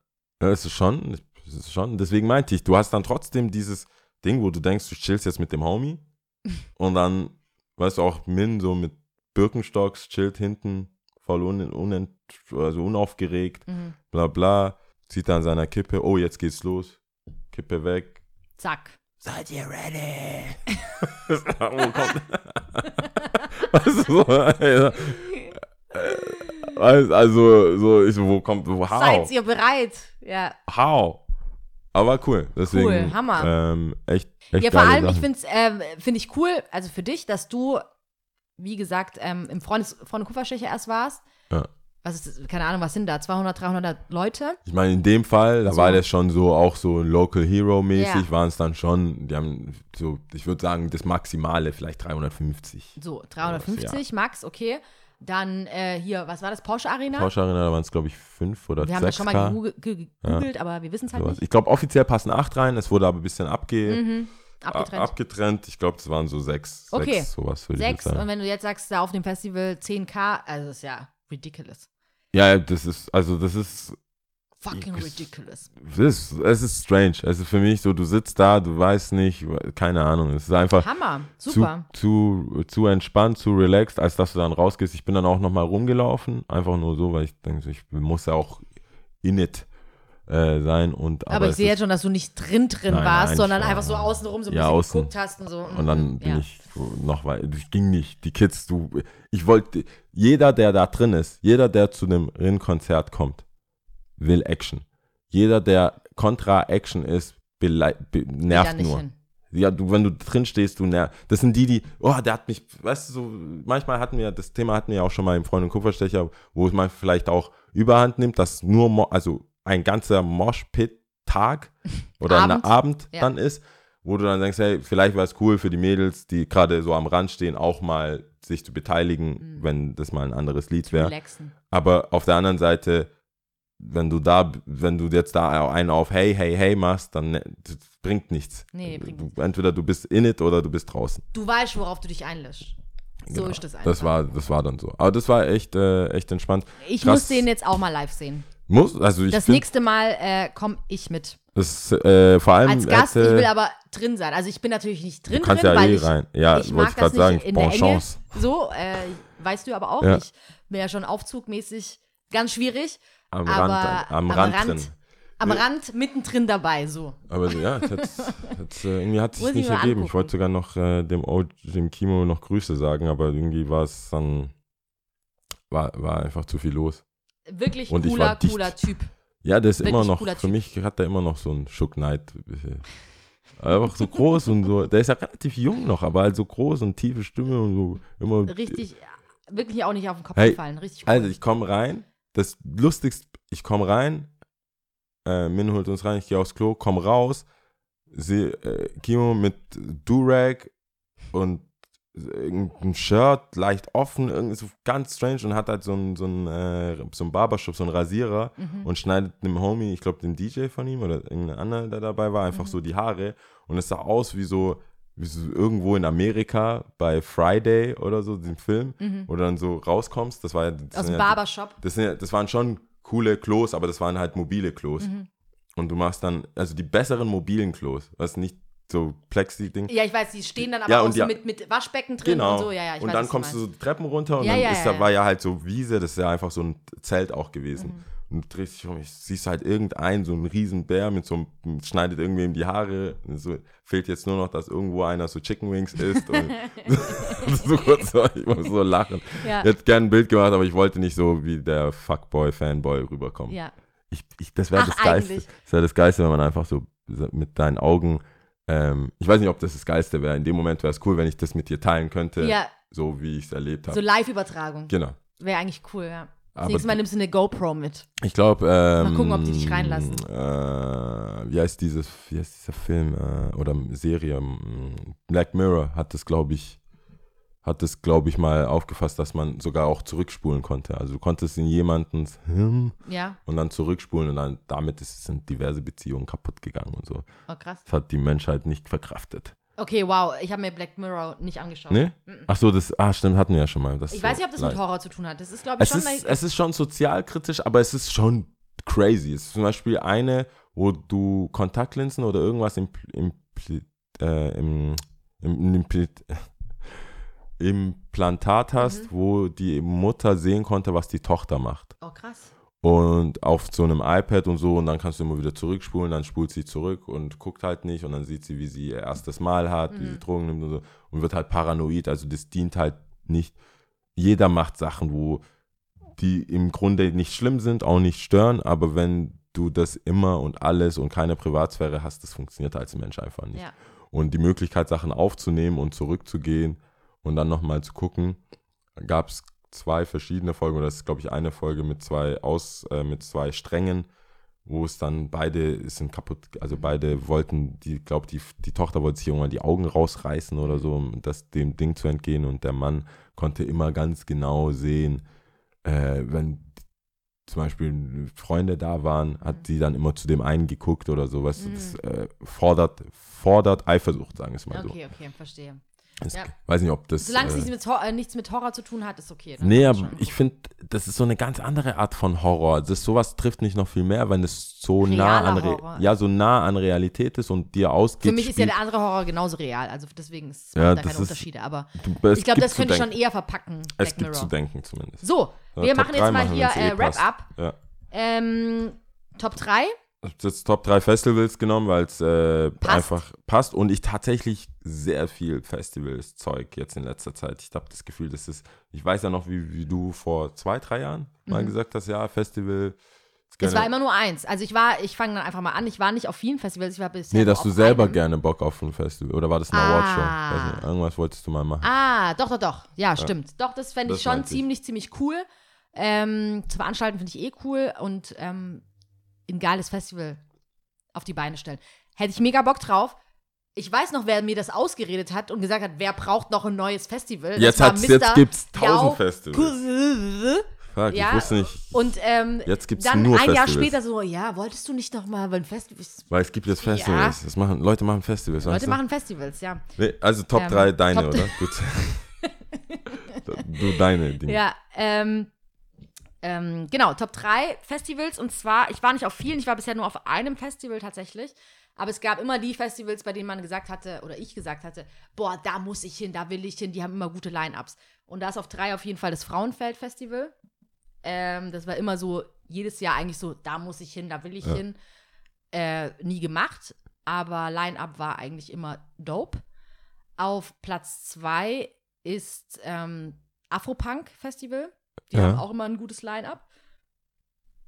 Speaker 1: es ist schon, es ist schon. Deswegen meinte ich, du hast dann trotzdem dieses Ding, wo du denkst, du chillst jetzt mit dem Homie und dann, weißt du, auch Min so mit Birkenstocks chillt hinten, voll un, unent, also unaufgeregt,
Speaker 2: Mhm.
Speaker 1: bla bla, zieht an seiner Kippe, oh, jetzt geht's los, Kippe weg.
Speaker 2: Zack.
Speaker 1: Seid ihr ready? wo kommt, weißt du, so, Weißt, also, so, ich wo kommt, wo, how?
Speaker 2: Seid ihr bereit? Ja.
Speaker 1: How? Aber cool. Deswegen,
Speaker 2: Cool, Hammer.
Speaker 1: Ähm, echt, echt
Speaker 2: Ja, vor allem, ich
Speaker 1: Sachen.
Speaker 2: finde es ähm, find ich cool, also für dich, dass du, wie gesagt, ähm, im Freundes Freunde Kupferstecher erst warst.
Speaker 1: Ja.
Speaker 2: Was ist, keine Ahnung, was sind da? 200, 300 Leute?
Speaker 1: Ich meine, in dem Fall, da
Speaker 2: So.
Speaker 1: war das schon so auch so Local Hero mäßig,
Speaker 2: Ja.
Speaker 1: waren es dann schon, die haben so, ich würde sagen, das Maximale vielleicht 350.
Speaker 2: So, 350 Max, okay. Dann äh, hier, was war das? Porsche Arena?
Speaker 1: Porsche Arena, da waren es, glaube ich, 5 oder
Speaker 2: wir haben das
Speaker 1: 6K.
Speaker 2: schon mal gegoogelt, ge- gegoogelt aber wir wissen es halt
Speaker 1: sowas.
Speaker 2: nicht.
Speaker 1: Ich glaube, offiziell passen 8 rein, es wurde aber ein bisschen abge,
Speaker 2: Mhm. Abgetrennt.
Speaker 1: abgetrennt. Ich glaube, es waren so 6.
Speaker 2: Okay.
Speaker 1: Sechs, sowas würde ich
Speaker 2: Sechs. Und
Speaker 1: sagen.
Speaker 2: wenn du jetzt sagst, da auf dem Festival 10k, also ist ja ridiculous.
Speaker 1: Ja, das ist, also das ist
Speaker 2: fucking ridiculous.
Speaker 1: Es ist, es ist strange. Es ist für mich so, du sitzt da, du weißt nicht, keine Ahnung. Es ist einfach
Speaker 2: Hammer, super.
Speaker 1: zu, zu, zu entspannt, zu relaxed, als dass du dann rausgehst. Ich bin dann auch nochmal rumgelaufen, einfach nur so, weil ich denke, ich muss ja auch in it äh, sein. Und,
Speaker 2: aber,
Speaker 1: aber
Speaker 2: ich sehe jetzt schon, dass du nicht drin drin
Speaker 1: Nein,
Speaker 2: warst,
Speaker 1: nein,
Speaker 2: sondern
Speaker 1: war-
Speaker 2: einfach so außenrum so ein
Speaker 1: Ja,
Speaker 2: bisschen
Speaker 1: außen.
Speaker 2: geguckt hast und so.
Speaker 1: Und dann bin
Speaker 2: ja.
Speaker 1: ich so noch weiter. Ich ging nicht. Die Kids, du. Ich wollte. Jeder, der da drin ist, jeder, der zu einem Rin-Konzert kommt, will Action. Jeder, der kontra Action ist, nervt nur.
Speaker 2: hin.
Speaker 1: Ja, du, wenn du drin stehst, du nervst. Das sind die, die, oh, der hat mich, weißt du, so, manchmal hatten wir, das Thema hatten wir ja auch schon mal im Freund und Kupferstecher, wo es mal vielleicht auch überhand nimmt, dass nur, also ein ganzer Moshpit-Tag oder ein
Speaker 2: Abend.
Speaker 1: Abend
Speaker 2: Ja.
Speaker 1: dann ist, wo du dann denkst, hey, vielleicht wäre es cool für die Mädels, die gerade so am Rand stehen, auch mal sich zu beteiligen,
Speaker 2: Mhm.
Speaker 1: wenn das mal ein anderes Lied wäre. Aber auf der anderen Seite, wenn du da, wenn du jetzt da einen auf Hey, hey, hey machst, dann ne, bringt nichts.
Speaker 2: Nee, bringt
Speaker 1: du, entweder du bist in it oder du bist draußen.
Speaker 2: Du weißt, worauf du dich einlässt. So
Speaker 1: Genau.
Speaker 2: ist das einfach.
Speaker 1: Das war, das war dann so. Aber das war echt, äh, echt entspannt.
Speaker 2: ich
Speaker 1: krass.
Speaker 2: muss den jetzt auch mal live sehen.
Speaker 1: Muss, also ich
Speaker 2: das nächste Mal äh, komme ich mit.
Speaker 1: das, äh, vor allem
Speaker 2: Als Gast,
Speaker 1: hätte-
Speaker 2: ich will aber drin sein. Also ich bin natürlich nicht drin,
Speaker 1: du kannst
Speaker 2: drin,
Speaker 1: ja
Speaker 2: weil
Speaker 1: eh
Speaker 2: ich,
Speaker 1: rein. Ja,
Speaker 2: ich
Speaker 1: wollte ich gerade sagen.
Speaker 2: nicht in
Speaker 1: Bon chance.
Speaker 2: So, äh, weißt du aber auch,
Speaker 1: Ja.
Speaker 2: ich bin ja schon aufzugmäßig ganz schwierig.
Speaker 1: Am
Speaker 2: aber
Speaker 1: Rand, am,
Speaker 2: am
Speaker 1: Rand,
Speaker 2: Rand
Speaker 1: drin.
Speaker 2: Am
Speaker 1: Ja.
Speaker 2: Rand mittendrin dabei, so.
Speaker 1: Aber ja, es hat's, hat's, äh, irgendwie hat es sich
Speaker 2: ich
Speaker 1: nicht ergeben. Ich
Speaker 2: angucken.
Speaker 1: wollte sogar noch äh, dem, O- dem Kimo noch Grüße sagen, aber irgendwie war es dann, war, war einfach zu viel los.
Speaker 2: Wirklich
Speaker 1: Und ich
Speaker 2: cooler, cooler Typ.
Speaker 1: Ja, der ist
Speaker 2: Wirklich
Speaker 1: immer noch, für
Speaker 2: Typ.
Speaker 1: mich hat der immer noch so einen Shook Knight. Einfach so groß und so. Der ist ja relativ jung noch, aber halt so groß und tiefe Stimme und so immer.
Speaker 2: Richtig, ja, wirklich auch nicht auf den Kopf
Speaker 1: Hey,
Speaker 2: gefallen. Richtig cool.
Speaker 1: Also ich komme rein, das lustigste, ich komme rein, äh, Min holt uns rein, ich gehe aufs Klo, komme raus, sehe äh, Kimo mit Durag und irgendein Shirt, leicht offen, irgendwie so ganz strange und hat halt so ein, so äh, so ein Barbershop, so ein Rasierer
Speaker 2: Mhm.
Speaker 1: und schneidet einem Homie, ich glaube den DJ von ihm oder irgendein anderer, der dabei war, einfach
Speaker 2: Mhm.
Speaker 1: so die Haare und es sah aus wie so irgendwo in Amerika bei Friday oder so, dem Film,
Speaker 2: Mhm.
Speaker 1: wo du dann so rauskommst, das war ja, das
Speaker 2: Aus dem
Speaker 1: ja,
Speaker 2: Barbershop.
Speaker 1: das, sind ja, das waren schon coole Klos, aber das waren halt mobile Klos.
Speaker 2: Mhm.
Speaker 1: Und du machst dann, also die besseren mobilen Klos, was nicht so Plexi-Ding.
Speaker 2: Ja, ich weiß, die stehen dann aber
Speaker 1: Ja,
Speaker 2: auch so
Speaker 1: ja-
Speaker 2: mit, mit Waschbecken drin
Speaker 1: Genau.
Speaker 2: und so. Ja, ja, ich
Speaker 1: und
Speaker 2: weiß,
Speaker 1: dann kommst du so die Treppen runter und dann ist da,
Speaker 2: ja.
Speaker 1: war ja halt so Wiese, das ist ja einfach so ein Zelt auch gewesen.
Speaker 2: Mhm.
Speaker 1: Und du drehst dich um, ich siehst halt irgendeinen, so einen riesen Bär mit so einem, schneidet irgendwem die Haare. So, fehlt jetzt nur noch, dass irgendwo einer so Chicken Wings isst. Und so kurz, so, ich muss so lachen.
Speaker 2: Ja,
Speaker 1: Ich hätte gerne ein Bild gemacht, aber ich wollte nicht so wie der Fuckboy-Fanboy rüberkommen.
Speaker 2: ja.
Speaker 1: Ich, ich, das wäre das Geiste.
Speaker 2: eigentlich.
Speaker 1: Das wäre das Geiste, wenn man einfach so mit deinen Augen, ähm, ich weiß nicht, ob das das Geiste wäre. In dem Moment wäre es cool, wenn ich das mit dir teilen könnte,
Speaker 2: ja,
Speaker 1: so wie ich es erlebt
Speaker 2: so
Speaker 1: habe.
Speaker 2: Live-Übertragung.
Speaker 1: genau.
Speaker 2: Wäre eigentlich cool, ja.
Speaker 1: Aber
Speaker 2: nächste Mal nimmst du eine GoPro mit.
Speaker 1: ich glaube, ähm,
Speaker 2: Mal gucken, ob die dich reinlassen.
Speaker 1: Äh, wie heißt dieses, wie heißt dieser Film äh, oder Serie? ähm, Black Mirror hat das, glaube ich, hat das, glaube ich, mal aufgefasst, dass man sogar auch zurückspulen konnte. Also du konntest in jemandens Hirn
Speaker 2: Ja,
Speaker 1: und dann zurückspulen und dann damit ist, sind diverse Beziehungen kaputt gegangen und so.
Speaker 2: oh krass.
Speaker 1: Das hat die Menschheit nicht verkraftet.
Speaker 2: Okay, wow, ich habe mir Black Mirror nicht angeschaut.
Speaker 1: Ne?
Speaker 2: Mhm.
Speaker 1: Ach so, das, ah, stimmt, hatten wir ja schon mal. Das
Speaker 2: Ich weiß nicht, ob das mit. Horror zu tun hat. Das ist, glaube ich,
Speaker 1: es
Speaker 2: schon
Speaker 1: ist, es ist schon sozialkritisch, aber es ist schon crazy. Es ist zum Beispiel eine, wo du Kontaktlinsen oder irgendwas im, im, äh, im, im, im Implantat hast,
Speaker 2: Mhm.
Speaker 1: wo die Mutter sehen konnte, was die Tochter macht.
Speaker 2: Oh, krass.
Speaker 1: Und auf so einem iPad und so, und dann kannst du immer wieder zurückspulen, dann spult sie zurück und guckt halt nicht und dann sieht sie, wie sie ihr erstes Mal hat, wie
Speaker 2: Mhm.
Speaker 1: sie Drogen nimmt und so und wird halt paranoid. Also das dient halt nicht. Jeder macht Sachen, wo die im Grunde nicht schlimm sind, auch nicht stören, aber wenn du das immer und alles und keine Privatsphäre hast, das funktioniert als Mensch einfach nicht.
Speaker 2: Ja.
Speaker 1: Und die Möglichkeit, Sachen aufzunehmen und zurückzugehen und dann nochmal zu gucken, gab es zwei verschiedene Folgen, oder das ist, glaube ich, eine Folge mit zwei Aus, äh, mit zwei Strängen, wo es dann beide sind kaputt, also beide wollten, die, glaube die, die Tochter wollte sich irgendwann die Augen rausreißen oder so, um das dem Ding zu entgehen und der Mann konnte immer ganz genau sehen, äh, wenn zum Beispiel Freunde da waren, hat sie dann immer zu dem einen geguckt oder sowas.
Speaker 2: Mhm.
Speaker 1: Das äh, fordert, fordert Eifersucht, sagen wir es mal so.
Speaker 2: Okay, okay, verstehe.
Speaker 1: Es,
Speaker 2: Ja.
Speaker 1: Weiß nicht, ob das.
Speaker 2: Solange es
Speaker 1: äh,
Speaker 2: nichts äh, nichts mit Horror zu tun hat, ist okay. ne?
Speaker 1: Nee, aber
Speaker 2: schon
Speaker 1: ich finde, das ist so eine ganz andere Art von Horror. Das sowas trifft mich noch viel mehr, wenn es so nah an Re
Speaker 2: Horror.
Speaker 1: ja so nah an Realität ist und dir ausgeht.
Speaker 2: Für mich ist ja der andere Horror genauso real. Also deswegen ist es
Speaker 1: Ja,
Speaker 2: da keine
Speaker 1: ist-
Speaker 2: Unterschiede. Aber
Speaker 1: du,
Speaker 2: ich glaube, das könnte ich schon eher verpacken.
Speaker 1: Es
Speaker 2: Black
Speaker 1: gibt
Speaker 2: Mirror.
Speaker 1: zu denken zumindest.
Speaker 2: So,
Speaker 1: Ja,
Speaker 2: wir
Speaker 1: Top
Speaker 2: machen jetzt mal
Speaker 1: machen,
Speaker 2: hier
Speaker 1: eh
Speaker 2: äh,
Speaker 1: passt.
Speaker 2: Wrap-up.
Speaker 1: Ja.
Speaker 2: Ähm, Top 3.
Speaker 1: Ich habe jetzt Top 3 Festivals genommen, weil es äh, einfach passt und ich tatsächlich sehr viel Festivals-Zeug jetzt in letzter Zeit. Ich habe das Gefühl, das ist, ich weiß ja noch, wie, wie du vor zwei, drei Jahren mal
Speaker 2: Mhm.
Speaker 1: gesagt hast, ja, Festival.
Speaker 2: Es war immer nur eins. Also ich war, ich fange dann einfach mal an. Ich war nicht auf vielen Festivals, ich war bisher
Speaker 1: Nee, dass du selber
Speaker 2: einem.
Speaker 1: gerne Bock auf ein Festival oder war das eine
Speaker 2: Ah.
Speaker 1: Awardshow? Nicht, irgendwas wolltest du mal machen.
Speaker 2: Ah, doch, doch, doch. Ja, stimmt. Doch, das fände ich
Speaker 1: Das
Speaker 2: schon
Speaker 1: meinte ich.
Speaker 2: ziemlich, ziemlich cool. Ähm, zu veranstalten finde ich eh cool und ähm, ein geiles Festival auf die Beine stellen. Hätte ich mega Bock drauf. Ich weiß noch, wer mir das ausgeredet hat und gesagt hat, wer braucht noch ein neues Festival.
Speaker 1: Jetzt, hat's, jetzt
Speaker 2: Mr.
Speaker 1: gibt's
Speaker 2: Yao
Speaker 1: tausend Festivals. Fuck,
Speaker 2: Ja,
Speaker 1: ich wusste nicht.
Speaker 2: Und ähm,
Speaker 1: Jetzt gibt's
Speaker 2: dann
Speaker 1: nur
Speaker 2: ein Jahr
Speaker 1: Festivals.
Speaker 2: später so, ja, wolltest du nicht noch mal ein Festival?
Speaker 1: Weil es gibt jetzt Festivals. Das machen, Leute machen Festivals.
Speaker 2: Leute machen Festivals, ja.
Speaker 1: Nee, also Top
Speaker 2: Ähm,
Speaker 1: 3 deine,
Speaker 2: Top-
Speaker 1: oder? Gut. du deine Dinge.
Speaker 2: Ja, ähm, ähm, genau, Top 3 Festivals. Und zwar, ich war nicht auf vielen, ich war bisher nur auf einem Festival tatsächlich. Aber es gab immer die Festivals, bei denen man gesagt hatte, oder ich gesagt hatte, boah, da muss ich hin, da will ich hin, die haben immer gute Line-Ups. Und da ist auf drei auf jeden Fall das Frauenfeld-Festival. Ähm, das war immer so, jedes Jahr eigentlich so, da muss ich hin, da will ich
Speaker 1: Ja.
Speaker 2: hin. Äh, nie gemacht, aber Line-Up war eigentlich immer dope. Auf Platz zwei ist ähm, Afropunk Festival. Die
Speaker 1: Ja.
Speaker 2: haben auch immer ein gutes Line-Up.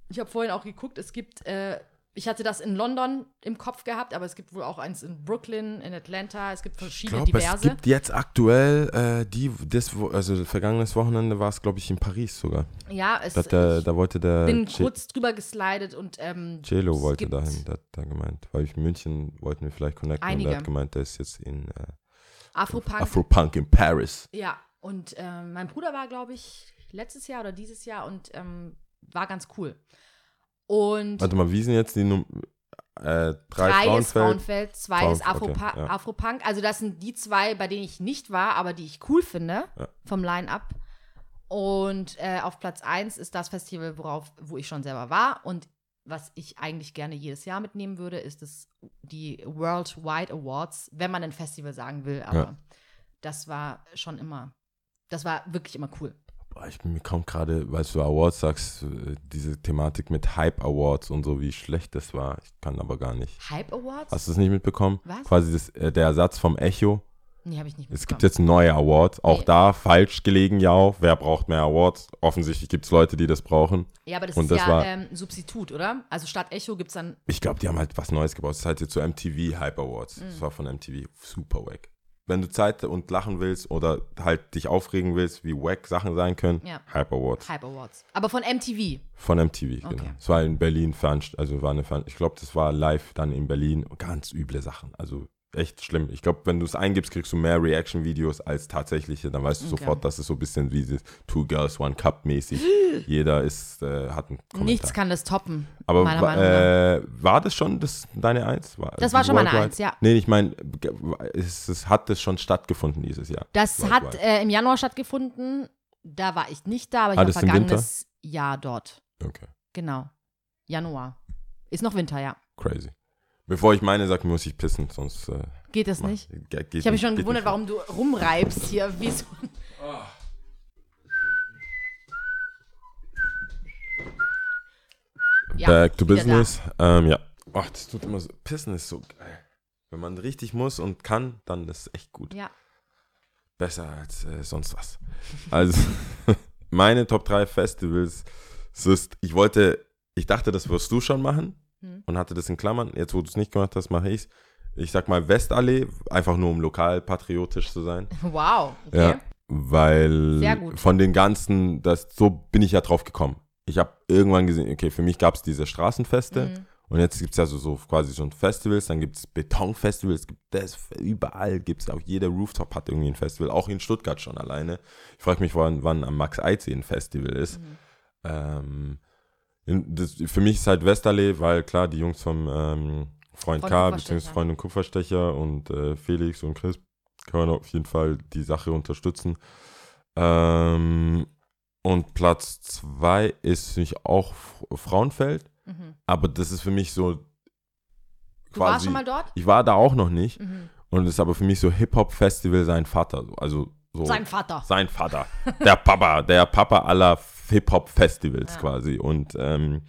Speaker 2: Ich habe vorhin auch geguckt, es gibt, äh, ich hatte das in London im Kopf gehabt, aber es gibt wohl auch eins in Brooklyn, in Atlanta, es gibt
Speaker 1: Ich
Speaker 2: verschiedene
Speaker 1: glaube, es
Speaker 2: diverse.
Speaker 1: gibt jetzt aktuell äh, die, das, also vergangenes Wochenende war es, glaube ich, in Paris sogar.
Speaker 2: ja, es
Speaker 1: Da,
Speaker 2: ich
Speaker 1: da wollte der
Speaker 2: bin
Speaker 1: Ce-
Speaker 2: kurz drüber geslidet und ähm,
Speaker 1: Celo
Speaker 2: es
Speaker 1: wollte dahin, da gemeint. Weil ich in München wollten wir vielleicht connecten und
Speaker 2: Einige.
Speaker 1: der hat gemeint, der ist jetzt in äh,
Speaker 2: Afropunk.
Speaker 1: Afropunk in Paris.
Speaker 2: Ja, und ähm, mein Bruder war, glaube ich, letztes Jahr oder dieses Jahr und ähm, war ganz cool. Und
Speaker 1: Warte mal, wie sind jetzt die Num äh, drei,
Speaker 2: drei ist
Speaker 1: Frauenfeld?
Speaker 2: Frauenfeld, zwei ist
Speaker 1: Frauen- okay, ja.
Speaker 2: Afropunk. Also das sind die zwei, bei denen ich nicht war, aber die ich cool finde
Speaker 1: Ja.
Speaker 2: vom Line-Up. Und äh, auf Platz 1 ist das Festival, worauf, wo ich schon selber war. Und was ich eigentlich gerne jedes Jahr mitnehmen würde, ist das, die Worldwide Awards, wenn man ein Festival sagen will. Aber
Speaker 1: Ja.
Speaker 2: das war schon immer, das war wirklich immer cool.
Speaker 1: Boah, ich bin mir kaum gerade, weil du Awards sagst, äh, diese Thematik mit Hype Awards und so, wie schlecht das war. Ich kann aber gar nicht.
Speaker 2: Hype Awards?
Speaker 1: Hast du es nicht mitbekommen?
Speaker 2: Was?
Speaker 1: Quasi das, äh, der Ersatz vom Echo.
Speaker 2: Nee, habe ich nicht
Speaker 1: Es gibt
Speaker 2: mitbekommen.
Speaker 1: jetzt neue Awards. Auch
Speaker 2: Nee.
Speaker 1: da falsch gelegen, ja. Wer braucht mehr Awards? Offensichtlich gibt es Leute, die das brauchen.
Speaker 2: Ja, aber das
Speaker 1: Und
Speaker 2: ist
Speaker 1: das
Speaker 2: ja
Speaker 1: war-
Speaker 2: ähm, Substitut, oder? Also statt Echo gibt es dann
Speaker 1: Ich glaube, die haben halt was Neues gebaut. Das ist halt jetzt so MTV Hype Awards.
Speaker 2: Mhm.
Speaker 1: Das war von MTV. Super wack. Wenn du Zeit und lachen willst oder halt dich aufregen willst, wie wack Sachen sein können,
Speaker 2: Ja.
Speaker 1: Hype Awards.
Speaker 2: Hype Awards. Aber von MTV.
Speaker 1: Von MTV, genau.
Speaker 2: Okay.
Speaker 1: Es war in Berlin, also war eine ich glaube, das war live dann in Berlin. Ganz üble Sachen. Also echt schlimm. Ich glaube, wenn du es eingibst, kriegst du mehr Reaction-Videos als tatsächliche. Dann weißt du
Speaker 2: Okay.
Speaker 1: sofort, dass es so ein bisschen wie dieses Two Girls, One Cup mäßig. Jeder ist, äh, hat einen Kommentar.
Speaker 2: Nichts kann das toppen.
Speaker 1: Aber
Speaker 2: meiner Meinung nach.
Speaker 1: äh, war das schon das, deine Eins? War,
Speaker 2: Das war schon meine? Eins, ja.
Speaker 1: Nee, ich meine, es, es hat das schon stattgefunden dieses Jahr.
Speaker 2: Das
Speaker 1: Worldwide.
Speaker 2: hat äh, im Januar stattgefunden. Da war ich nicht da, aber ich
Speaker 1: Ah,
Speaker 2: war vergangenes Jahr dort.
Speaker 1: Okay,
Speaker 2: Genau. Januar. Ist noch Winter, ja.
Speaker 1: crazy. Bevor ich meine sage, muss ich pissen, sonst. Äh,
Speaker 2: Geht das
Speaker 1: mach-
Speaker 2: nicht?
Speaker 1: ge- geht
Speaker 2: Ich habe mich schon gewundert, warum du rumreibst hier. Wie so. Ja,
Speaker 1: Back to business. Ähm, ja. Oh, das tut immer so. Pissen ist so geil. Wenn man richtig muss und kann, dann ist es echt gut.
Speaker 2: Ja.
Speaker 1: Besser als äh, sonst was. Also, meine Top 3 Festivals es ist, ich wollte, ich dachte, das wirst du schon machen
Speaker 2: Hm.
Speaker 1: und hatte das in Klammern. Jetzt, wo du es nicht gemacht hast, mache ich es. Ich sag mal Westallee, einfach nur um lokal patriotisch zu sein.
Speaker 2: Wow. Okay.
Speaker 1: Ja, weil von den ganzen, das, so bin ich ja drauf gekommen. Ich habe irgendwann gesehen, okay, für mich gab es diese Straßenfeste
Speaker 2: Mhm.
Speaker 1: und jetzt gibt es ja so, so quasi schon Festivals, dann gibt es Betonfestivals, gibt das, überall gibt es auch, jeder Rooftop hat irgendwie ein Festival, auch in Stuttgart schon alleine. Ich frage mich, wann, wann am Max Eidsee ein Festival ist.
Speaker 2: Mhm.
Speaker 1: Ähm, das, für mich ist halt Westerlee, weil klar, die Jungs vom ähm, Freund
Speaker 2: Freund
Speaker 1: K, beziehungsweise Freund und Kupferstecher und äh, Felix und Chris kann man auf jeden Fall die Sache unterstützen. Ähm, und Platz zwei ist mich auch Frauenfeld,
Speaker 2: Mhm.
Speaker 1: aber das ist für mich so
Speaker 2: Du warst
Speaker 1: quasi.
Speaker 2: schon mal dort?
Speaker 1: Ich war da auch noch nicht
Speaker 2: Mhm.
Speaker 1: und es ist aber für mich so Hip-Hop-Festival sein Vater. Also so
Speaker 2: Sein Vater.
Speaker 1: sein Vater, der Papa, der Papa aller Hip-Hop-Festivals
Speaker 2: Ja.
Speaker 1: quasi. Und ähm,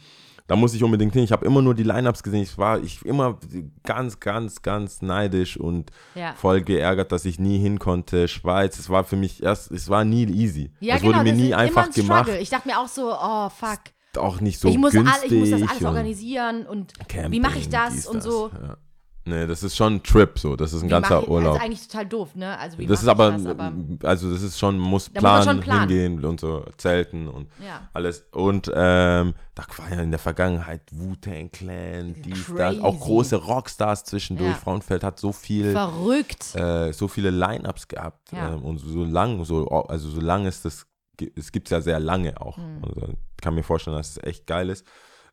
Speaker 1: da muss ich unbedingt hin. Ich habe immer nur die Lineups gesehen. Ich war ich immer ganz, ganz, ganz neidisch und
Speaker 2: Ja.
Speaker 1: voll geärgert, dass ich nie hin konnte. Schweiz, es war für mich erst, es war nie easy.
Speaker 2: Ja,
Speaker 1: es
Speaker 2: genau.
Speaker 1: wurde mir nie einfach
Speaker 2: ein
Speaker 1: gemacht.
Speaker 2: Ich dachte mir auch so, oh fuck.
Speaker 1: Auch nicht so
Speaker 2: ich, muss all,
Speaker 1: günstig.
Speaker 2: ich muss das alles organisieren und
Speaker 1: Camping,
Speaker 2: wie mache ich das und so.
Speaker 1: Ja. Nee, das ist schon ein Trip so. Das ist ein
Speaker 2: Wie
Speaker 1: ganzer
Speaker 2: mach ich,
Speaker 1: Urlaub.
Speaker 2: Das ist eigentlich total doof, ne? Also wie
Speaker 1: Das ist aber,
Speaker 2: das, aber
Speaker 1: also das ist schon, muss
Speaker 2: Da muss
Speaker 1: planen,
Speaker 2: schon planen.
Speaker 1: hingehen und so, zelten und
Speaker 2: ja.
Speaker 1: alles. Und ähm, da war ja in der Vergangenheit Wu-Tang Clan, dies, das, auch große Rockstars zwischendurch.
Speaker 2: Ja.
Speaker 1: Frauenfeld hat so viel,
Speaker 2: Verrückt.
Speaker 1: äh, so viele Line-Ups gehabt.
Speaker 2: Ja.
Speaker 1: Ähm, und so lang, so, also so lang ist das, es gibt es ja sehr lange auch.
Speaker 2: Mhm.
Speaker 1: Also, ich kann mir vorstellen, dass es echt geil ist.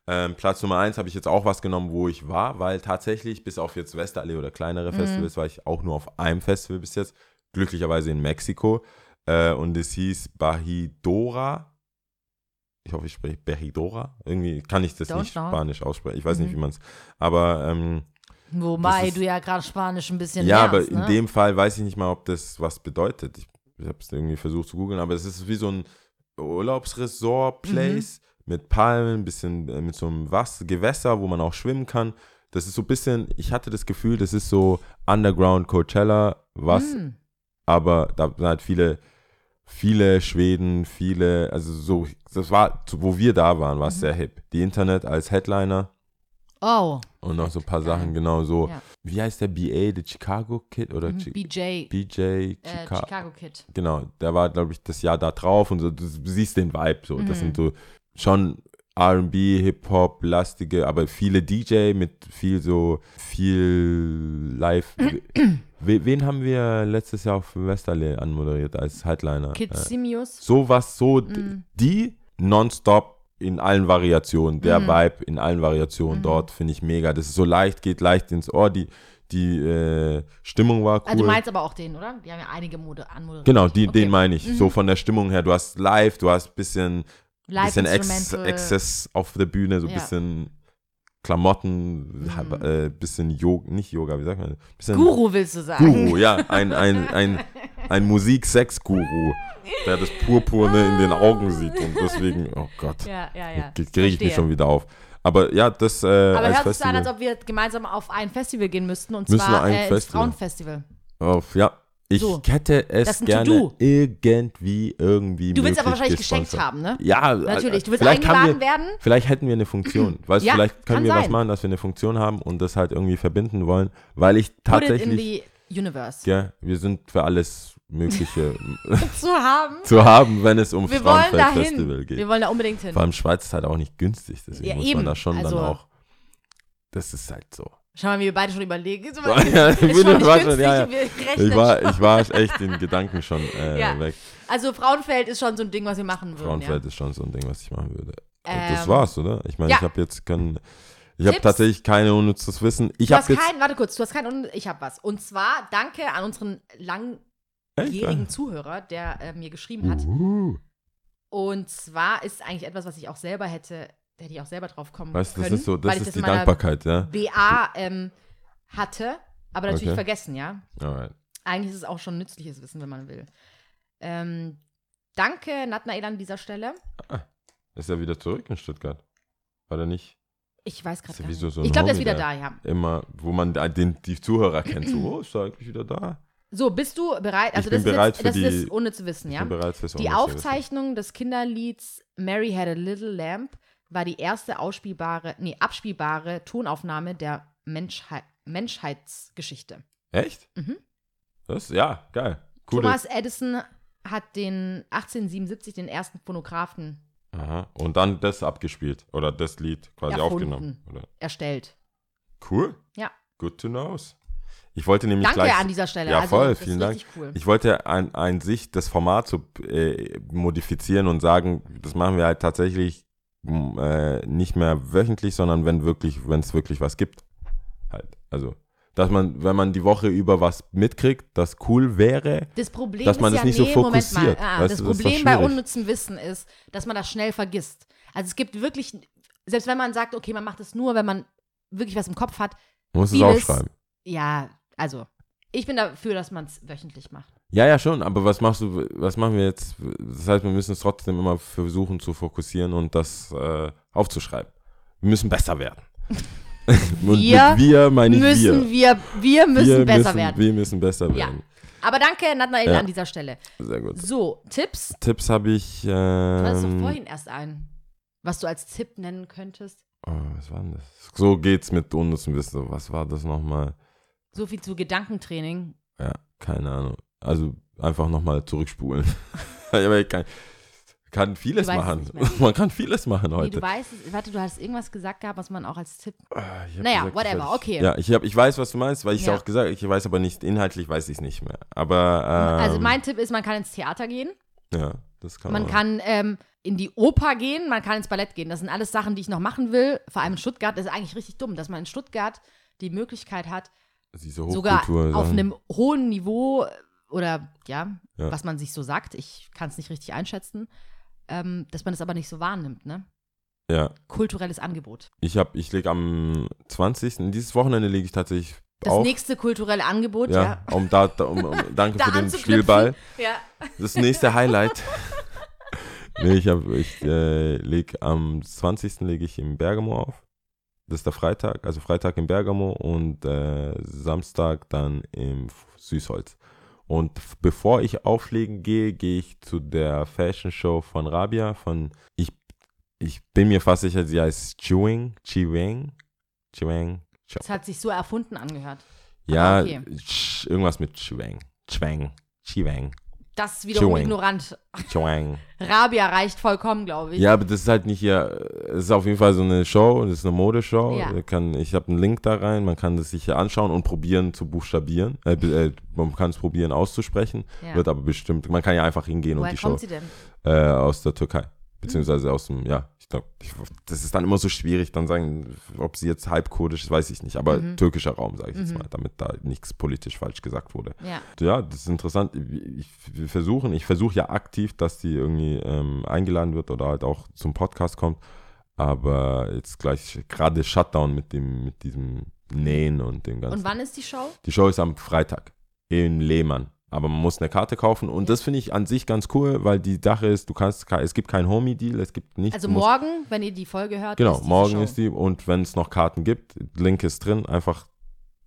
Speaker 1: Ähm, Platz Nummer eins habe ich jetzt auch was genommen, wo ich war, weil tatsächlich, bis auf jetzt Westerallee oder kleinere
Speaker 2: Mhm.
Speaker 1: Festivals, war ich auch nur auf einem Festival bis jetzt. Glücklicherweise in Mexiko. Äh, und es hieß Bahidora. Ich hoffe, ich spreche Bahidora. Irgendwie kann ich das
Speaker 2: Don't
Speaker 1: nicht
Speaker 2: know.
Speaker 1: Spanisch aussprechen. Ich weiß nicht,
Speaker 2: Mhm.
Speaker 1: wie man es. Aber ähm,
Speaker 2: Wobei
Speaker 1: ist-
Speaker 2: du ja gerade Spanisch ein bisschen
Speaker 1: ja,
Speaker 2: lernst,
Speaker 1: aber in
Speaker 2: ne?
Speaker 1: dem Fall weiß ich nicht mal, ob das was bedeutet. Ich, ich habe es irgendwie versucht zu googeln, aber es ist wie so ein Urlaubsresort-Place
Speaker 2: Mhm.
Speaker 1: Mit Palmen, ein bisschen äh, mit so einem Was Gewässer, wo man auch schwimmen kann. Das ist so ein bisschen, ich hatte das Gefühl, das ist so Underground Coachella, was,
Speaker 2: Hm.
Speaker 1: aber da sind halt viele, viele Schweden, viele, also so, das war, wo wir da waren, war es
Speaker 2: Mhm.
Speaker 1: sehr hip. Die Internet als Headliner
Speaker 2: Oh,
Speaker 1: und noch so ein paar Sachen, genau so.
Speaker 2: Ja.
Speaker 1: Wie heißt der BA, der Chicago Kid oder
Speaker 2: mhm,
Speaker 1: Chi-
Speaker 2: BJ,
Speaker 1: BJ
Speaker 2: äh,
Speaker 1: Chica
Speaker 2: Chicago Kid.
Speaker 1: Genau, der war, glaube ich, das Jahr da drauf und so, du siehst den Vibe so. Das
Speaker 2: Mhm.
Speaker 1: sind so schon RB, Hip-Hop, lastige, aber viele DJ mit viel so, viel live. We, wen haben wir letztes Jahr auf Westerlee anmoderiert als Headliner?
Speaker 2: Kid
Speaker 1: Äh,
Speaker 2: Simius.
Speaker 1: so, d-
Speaker 2: Mhm.
Speaker 1: die nonstop in allen Variationen, der
Speaker 2: Mhm.
Speaker 1: Vibe in allen Variationen
Speaker 2: Mhm.
Speaker 1: dort finde ich mega. Das ist so leicht, geht leicht ins Ohr, die, die äh, Stimmung war cool.
Speaker 2: Also du meinst aber auch den, oder? Die haben ja einige Mode anmoderiert.
Speaker 1: Genau, die,
Speaker 2: Okay.
Speaker 1: den meine ich.
Speaker 2: Mhm.
Speaker 1: So von der Stimmung her. Du hast live, du hast ein bisschen,
Speaker 2: Live Instrumental.
Speaker 1: Exzess auf der Bühne, so ein
Speaker 2: Ja.
Speaker 1: bisschen Klamotten,
Speaker 2: Mhm.
Speaker 1: äh, bisschen Yoga, nicht Yoga, wie sagt man? Bisschen
Speaker 2: Guru willst du sagen.
Speaker 1: Guru, ja. Ein, ein, ein, ein Musik-Sex-Guru, der das Purpurne in den Augen sieht. Und deswegen, oh Gott,
Speaker 2: Ja, ja, ja.
Speaker 1: kriege ich mich schon wieder auf. Aber ja, das äh,
Speaker 2: Aber
Speaker 1: als
Speaker 2: hört sich so an,
Speaker 1: Festival.
Speaker 2: als ob wir gemeinsam auf ein Festival gehen müssten. Und
Speaker 1: Müssen
Speaker 2: zwar
Speaker 1: ein
Speaker 2: äh,
Speaker 1: Festival.
Speaker 2: Frauenfestival.
Speaker 1: auf, ja, ich
Speaker 2: So.
Speaker 1: hätte es gerne irgendwie, irgendwie
Speaker 2: Du willst aber wahrscheinlich geschenkt
Speaker 1: gesponsert.
Speaker 2: haben, ne?
Speaker 1: Ja,
Speaker 2: Natürlich. Du willst eingeladen
Speaker 1: wir,
Speaker 2: werden.
Speaker 1: Vielleicht hätten wir eine Funktion. Weißt du,
Speaker 2: Ja,
Speaker 1: vielleicht können wir was
Speaker 2: sein.
Speaker 1: machen, dass wir eine Funktion haben und das halt irgendwie verbinden wollen, weil ich tatsächlich,
Speaker 2: the universe.
Speaker 1: ja, wir sind für alles Mögliche
Speaker 2: Zu haben.
Speaker 1: zu haben, wenn es um Frauenfeld-Festival geht.
Speaker 2: Wir wollen da unbedingt hin.
Speaker 1: Vor allem Schweiz ist halt auch nicht günstig, deswegen
Speaker 2: Ja,
Speaker 1: muss man da schon
Speaker 2: Also-
Speaker 1: dann auch, das ist halt so.
Speaker 2: Schau mal, wie wir beide schon überlegen.
Speaker 1: Ja, ich
Speaker 2: schon
Speaker 1: ja schon- ja, ja. war,
Speaker 2: schon.
Speaker 1: ich war echt in Gedanken schon äh,
Speaker 2: Ja.
Speaker 1: weg.
Speaker 2: Also Frauenfeld ist schon so ein Ding, was wir machen würden.
Speaker 1: Frauenfeld ist schon so ein Ding, was ich machen würde.
Speaker 2: Ähm,
Speaker 1: das war's, oder? Ich meine,
Speaker 2: ja.
Speaker 1: ich habe jetzt kein, ich habe tatsächlich keine unnützes Wissen. Ich
Speaker 2: Du
Speaker 1: habe jetzt
Speaker 2: keinen, warte kurz, du hast keinen, Un- ich habe was. Und zwar danke an unseren langjährigen
Speaker 1: Echt?
Speaker 2: Zuhörer, der äh, mir geschrieben hat.
Speaker 1: Uhu.
Speaker 2: Und zwar ist eigentlich etwas, was ich auch selber hätte, da hätte ich auch selber drauf kommen
Speaker 1: Weißt du,
Speaker 2: können.
Speaker 1: das ist so, das ist
Speaker 2: das
Speaker 1: die Dankbarkeit, ja?
Speaker 2: BA ähm, hatte, aber natürlich
Speaker 1: Okay.
Speaker 2: vergessen, ja.
Speaker 1: Alright.
Speaker 2: Eigentlich ist es auch schon nützliches Wissen, wenn man will. Ähm, danke, Natnael, an dieser Stelle.
Speaker 1: Ist er wieder zurück in Stuttgart? War der nicht
Speaker 2: Ich weiß gerade gar nicht.
Speaker 1: so-
Speaker 2: ich glaube, der ist wieder
Speaker 1: der-
Speaker 2: da, ja.
Speaker 1: immer, wo man den, die Zuhörer kennt? So, oh, ist er eigentlich wieder da?
Speaker 2: So, bist du bereit? Also,
Speaker 1: Ich bin
Speaker 2: das
Speaker 1: bereit
Speaker 2: ist
Speaker 1: für
Speaker 2: jetzt, das
Speaker 1: die-
Speaker 2: ist ohne zu wissen, ja?
Speaker 1: Ich bin bereit fürs
Speaker 2: Die. Aufzeichnung des Kinderlieds Mary Had a Little Lamp war die erste ausspielbare, nee, abspielbare Tonaufnahme der Menschheit, Menschheitsgeschichte.
Speaker 1: Echt?
Speaker 2: Mhm.
Speaker 1: Das, ja, geil. Cool.
Speaker 2: Thomas Edison hat den 1877 den ersten Phonographen
Speaker 1: Aha. Und dann das abgespielt. Oder das Lied quasi
Speaker 2: Erfunden.
Speaker 1: aufgenommen. Oder?
Speaker 2: erstellt.
Speaker 1: Cool.
Speaker 2: Ja.
Speaker 1: Good to know. Ich wollte nämlich
Speaker 2: Danke
Speaker 1: gleich.
Speaker 2: an dieser Stelle.
Speaker 1: Ja,
Speaker 2: also,
Speaker 1: voll,
Speaker 2: das
Speaker 1: vielen Dank.
Speaker 2: cool.
Speaker 1: Ich wollte ein, ein sich das Format so äh, modifizieren und sagen, das machen wir halt tatsächlich äh, nicht mehr wöchentlich, sondern wenn wirklich, wenn es wirklich was gibt. Halt. Also dass man, wenn man die Woche über was mitkriegt, das cool wäre.
Speaker 2: Das Problem
Speaker 1: Dass man
Speaker 2: ist
Speaker 1: das
Speaker 2: ja,
Speaker 1: nicht so
Speaker 2: nee, Moment
Speaker 1: fokussiert,
Speaker 2: mal. Ah,
Speaker 1: weißt
Speaker 2: das
Speaker 1: das
Speaker 2: Problem bei unnützem Wissen ist, dass man das schnell vergisst. Also es gibt wirklich, selbst wenn man sagt, okay, man macht es nur, wenn man wirklich was im Kopf hat,
Speaker 1: Man muss es aufschreiben.
Speaker 2: ja, also ich bin dafür, dass man es wöchentlich macht.
Speaker 1: Ja, ja, schon, aber was machst du, was machen wir jetzt? Das heißt, wir müssen es trotzdem immer versuchen zu fokussieren und das äh, aufzuschreiben. Wir müssen besser werden. und
Speaker 2: Wir
Speaker 1: wir meine ich
Speaker 2: müssen
Speaker 1: wir.
Speaker 2: wir, wir müssen
Speaker 1: wir
Speaker 2: besser
Speaker 1: müssen,
Speaker 2: werden.
Speaker 1: Wir müssen besser
Speaker 2: Ja.
Speaker 1: werden.
Speaker 2: Aber danke, Nathanael,
Speaker 1: Ja.
Speaker 2: an dieser Stelle.
Speaker 1: Sehr gut.
Speaker 2: So, Tipps?
Speaker 1: Tipps habe ich.
Speaker 2: Du hattest doch
Speaker 1: Ähm,
Speaker 2: vorhin erst ein, was du als Tipp nennen könntest.
Speaker 1: oh, was war denn das? So geht's mit unnützem Wissen. Was war das nochmal?
Speaker 2: So viel zu Gedankentraining.
Speaker 1: Ja, keine Ahnung. Also einfach nochmal zurückspulen. Ich kann, kann vieles machen. Man kann vieles machen
Speaker 2: Nee,
Speaker 1: heute.
Speaker 2: du weißt, warte, du hast irgendwas gesagt gehabt, was man auch als Tipp.
Speaker 1: Ah,
Speaker 2: Naja,
Speaker 1: gesagt,
Speaker 2: whatever, okay.
Speaker 1: Ja, ich, hab, ich weiß, was du meinst, weil ich es
Speaker 2: Ja.
Speaker 1: auch gesagt habe. Ich weiß aber nicht, inhaltlich weiß ich es nicht mehr. Aber, ähm,
Speaker 2: also mein Tipp ist, man kann ins Theater gehen,
Speaker 1: Ja, das kann
Speaker 2: man
Speaker 1: man.
Speaker 2: kann ähm, in die Oper gehen, man kann ins Ballett gehen. Das sind alles Sachen, die ich noch machen will. Vor allem in Stuttgart. Das ist eigentlich richtig dumm, dass man in Stuttgart die Möglichkeit hat, sogar auf einem hohen Niveau oder ja,
Speaker 1: Ja.
Speaker 2: was man sich so sagt, ich kann es nicht richtig einschätzen, ähm, dass man das aber nicht so wahrnimmt, ne?
Speaker 1: Ja,
Speaker 2: Kulturelles Angebot.
Speaker 1: ich habe, ich lege am 20. Dieses Wochenende lege ich tatsächlich
Speaker 2: Das
Speaker 1: auf.
Speaker 2: nächste kulturelle Angebot, ja.
Speaker 1: ja, um da, um, um, danke
Speaker 2: Da
Speaker 1: für den. Spielball.
Speaker 2: Ja.
Speaker 1: Das nächste Highlight. nee, ich, hab, ich äh, leg am 20. lege ich im Bergamo auf. Das ist der Freitag, also Freitag im Bergamo und äh, Samstag dann im Süßholz. Und bevor ich auflegen gehe, gehe ich zu der Fashion Show von Rabia. Von ich, ich bin mir fast sicher, sie heißt Chewing, Chiwang, Chiwang. Ch-
Speaker 2: Das hat sich so erfunden angehört.
Speaker 1: Ja,
Speaker 2: okay.
Speaker 1: Irgendwas mit Chiwang, Chwang, Chiwang,
Speaker 2: Das ist wiederum
Speaker 1: Chewing.
Speaker 2: ignorant.
Speaker 1: Chwang.
Speaker 2: Rabia reicht vollkommen, glaube ich.
Speaker 1: Ja, aber das ist halt nicht hier. Es ist auf jeden Fall so eine Show, das ist eine Modeshow.
Speaker 2: Ja.
Speaker 1: Kann, ich habe einen Link da rein, man kann das sich hier anschauen und probieren zu buchstabieren. Äh, äh, man kann es probieren auszusprechen,
Speaker 2: Ja.
Speaker 1: wird aber bestimmt. Man kann ja einfach hingehen
Speaker 2: Woher
Speaker 1: und die
Speaker 2: kommt
Speaker 1: Show
Speaker 2: sie denn?
Speaker 1: äh, aus der Türkei. Beziehungsweise aus dem, ja, ich glaube, das ist dann immer so schwierig, dann sagen, ob sie jetzt halb kurdisch ist, weiß ich nicht, aber
Speaker 2: Mhm.
Speaker 1: türkischer Raum, sage ich jetzt
Speaker 2: Mhm.
Speaker 1: mal, damit da nichts politisch falsch gesagt wurde.
Speaker 2: Ja.
Speaker 1: Ja, das ist interessant. Ich, wir versuchen, ich versuche ja aktiv, dass die irgendwie ähm, eingeladen wird oder halt auch zum Podcast kommt. Aber jetzt gleich gerade Shutdown mit dem, mit diesem Nähen und dem ganzen.
Speaker 2: Und wann ist die Show?
Speaker 1: Die Show ist am Freitag in Lehmann. Aber man muss eine Karte kaufen und das finde ich an sich ganz cool, weil die Sache ist, du kannst, es gibt keinen Homie-Deal, es gibt nichts.
Speaker 2: Also morgen, wenn ihr die Folge hört.
Speaker 1: Genau,
Speaker 2: ist
Speaker 1: morgen
Speaker 2: Show.
Speaker 1: ist die und wenn es noch Karten gibt, Link ist drin, einfach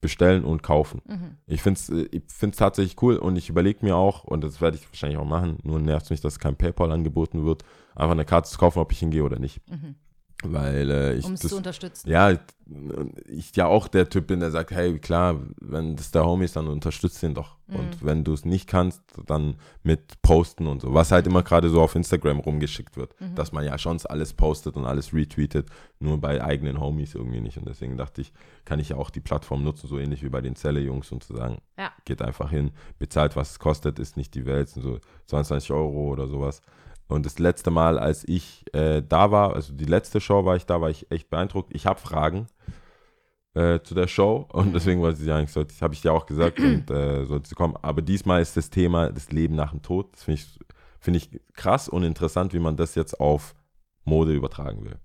Speaker 1: bestellen und kaufen.
Speaker 2: Mhm.
Speaker 1: Ich finde es ich find's tatsächlich cool und ich überlege mir auch, und das werde ich wahrscheinlich auch machen, nur nervt mich, dass kein PayPal angeboten wird, einfach eine Karte zu kaufen, ob ich hingehe oder nicht.
Speaker 2: Mhm.
Speaker 1: Weil äh, ich
Speaker 2: Um es zu unterstützen.
Speaker 1: ja, ich ja auch der Typ bin, der sagt, hey, klar, wenn das der Homie ist, dann unterstützt ihn doch.
Speaker 2: Mhm.
Speaker 1: Und wenn du es nicht kannst, dann mit Posten und so. Was halt immer gerade so auf Instagram rumgeschickt wird.
Speaker 2: Mhm.
Speaker 1: Dass man ja schon alles postet und alles retweetet, nur bei eigenen Homies irgendwie nicht. Und deswegen dachte ich, kann ich ja auch die Plattform nutzen, so ähnlich wie bei den Zelle-Jungs und zu sagen,
Speaker 2: Ja.
Speaker 1: geht einfach hin, bezahlt, was es kostet, ist nicht die Welt, sind so 22 Euro oder sowas. Und das letzte Mal, als ich äh, da war, also die letzte Show war ich da, war ich echt beeindruckt. Ich habe Fragen äh, zu der Show und deswegen wollte sie eigentlich, sollte, habe ich dir auch gesagt und äh, sollte sie kommen. Aber diesmal ist das Thema das Leben nach dem Tod. Das finde ich, finde ich krass und interessant, wie man das jetzt auf Mode übertragen will.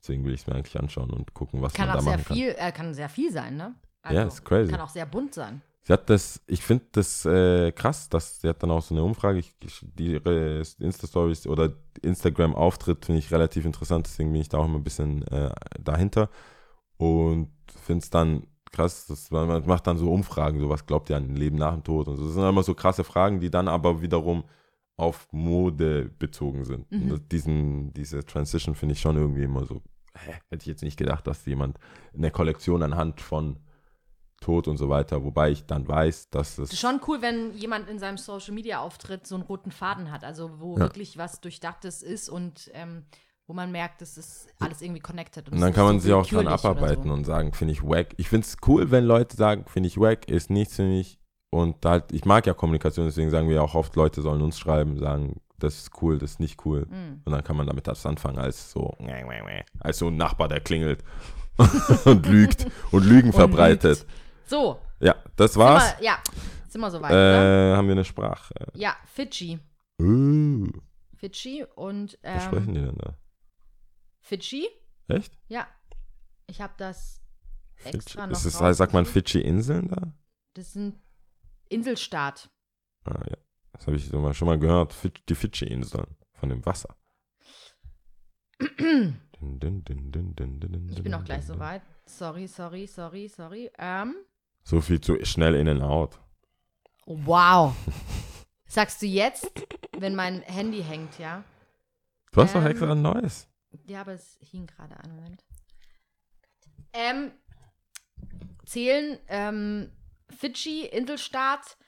Speaker 1: Deswegen will ich es mir eigentlich anschauen und gucken, was
Speaker 2: Kann
Speaker 1: man da
Speaker 2: sehr
Speaker 1: machen kann.
Speaker 2: viel, äh, kann sehr viel sein, ne?
Speaker 1: Ja, ist crazy.
Speaker 2: Kann auch sehr bunt sein.
Speaker 1: Sie hat das, ich finde das äh, krass, dass sie hat dann auch so eine Umfrage, ich, ich, die ihre Insta-Stories oder Instagram-Auftritt finde ich relativ interessant, deswegen bin ich da auch immer ein bisschen äh, dahinter und finde es dann krass, dass man, man macht dann so Umfragen, so was glaubt ihr an ein Leben nach dem Tod und so. Das sind immer so krasse Fragen, die dann aber wiederum auf Mode bezogen sind.
Speaker 2: Mhm.
Speaker 1: Und diesen, diese Transition finde ich schon irgendwie immer so, hä, hätte ich jetzt nicht gedacht, dass jemand eine Kollektion anhand von Tod und so weiter, wobei ich dann weiß, dass es
Speaker 2: Es ist schon cool, wenn jemand in seinem Social Media Auftritt so einen roten Faden hat, also wo
Speaker 1: Ja.
Speaker 2: wirklich was Durchdachtes ist und ähm, wo man merkt, es ist alles irgendwie connected.
Speaker 1: und
Speaker 2: es
Speaker 1: dann kann man sich auch dran abarbeiten
Speaker 2: So.
Speaker 1: und sagen, finde ich wack. Ich finde es cool, wenn Leute sagen, finde ich wack, ist nichts für mich. Und halt, ich mag ja Kommunikation, deswegen sagen wir auch oft, Leute sollen uns schreiben, sagen, das ist cool, das ist nicht cool.
Speaker 2: Mhm.
Speaker 1: Und dann kann man damit was anfangen, als so, als so ein Nachbar, der klingelt und lügt und Lügen
Speaker 2: Und
Speaker 1: verbreitet.
Speaker 2: lügt. So,
Speaker 1: Ja, das
Speaker 2: Sind
Speaker 1: war's.
Speaker 2: wir, ja, sind wir soweit, oder?
Speaker 1: Äh, haben wir eine Sprache.
Speaker 2: Ja, Fidschi.
Speaker 1: Uh,
Speaker 2: Fidschi und
Speaker 1: was sprechen
Speaker 2: ähm,
Speaker 1: die denn da?
Speaker 2: Fidschi?
Speaker 1: Echt?
Speaker 2: Ja. Ich habe das extra noch
Speaker 1: Ist es, sagt man. Fidschi-Inseln da?
Speaker 2: Das ein Inselstaat.
Speaker 1: Ah, ja. Das habe ich schon mal gehört. Die Fidschi-Inseln von dem Wasser.
Speaker 2: Ich bin auch gleich soweit. Sorry, sorry, sorry, sorry. Ähm,
Speaker 1: So viel zu schnell in and out.
Speaker 2: wow. Sagst du jetzt, wenn mein Handy hängt, ja?
Speaker 1: Du hast doch
Speaker 2: Ähm,
Speaker 1: extra ein neues.
Speaker 2: Ja, aber es hing gerade einen Moment. Ähm, zählen ähm, Fidschi, Inselstaat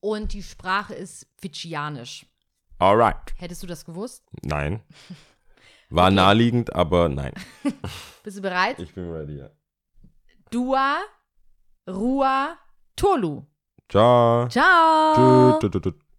Speaker 2: und die Sprache ist Fidschianisch.
Speaker 1: Alright.
Speaker 2: Hättest du das gewusst?
Speaker 1: Nein. War
Speaker 2: Okay.
Speaker 1: naheliegend, aber nein.
Speaker 2: Bist du bereit?
Speaker 1: Ich bin ready, ja.
Speaker 2: Dua, Rua, Tolu.
Speaker 1: Ciao.
Speaker 2: Ciao.
Speaker 1: Tschüss.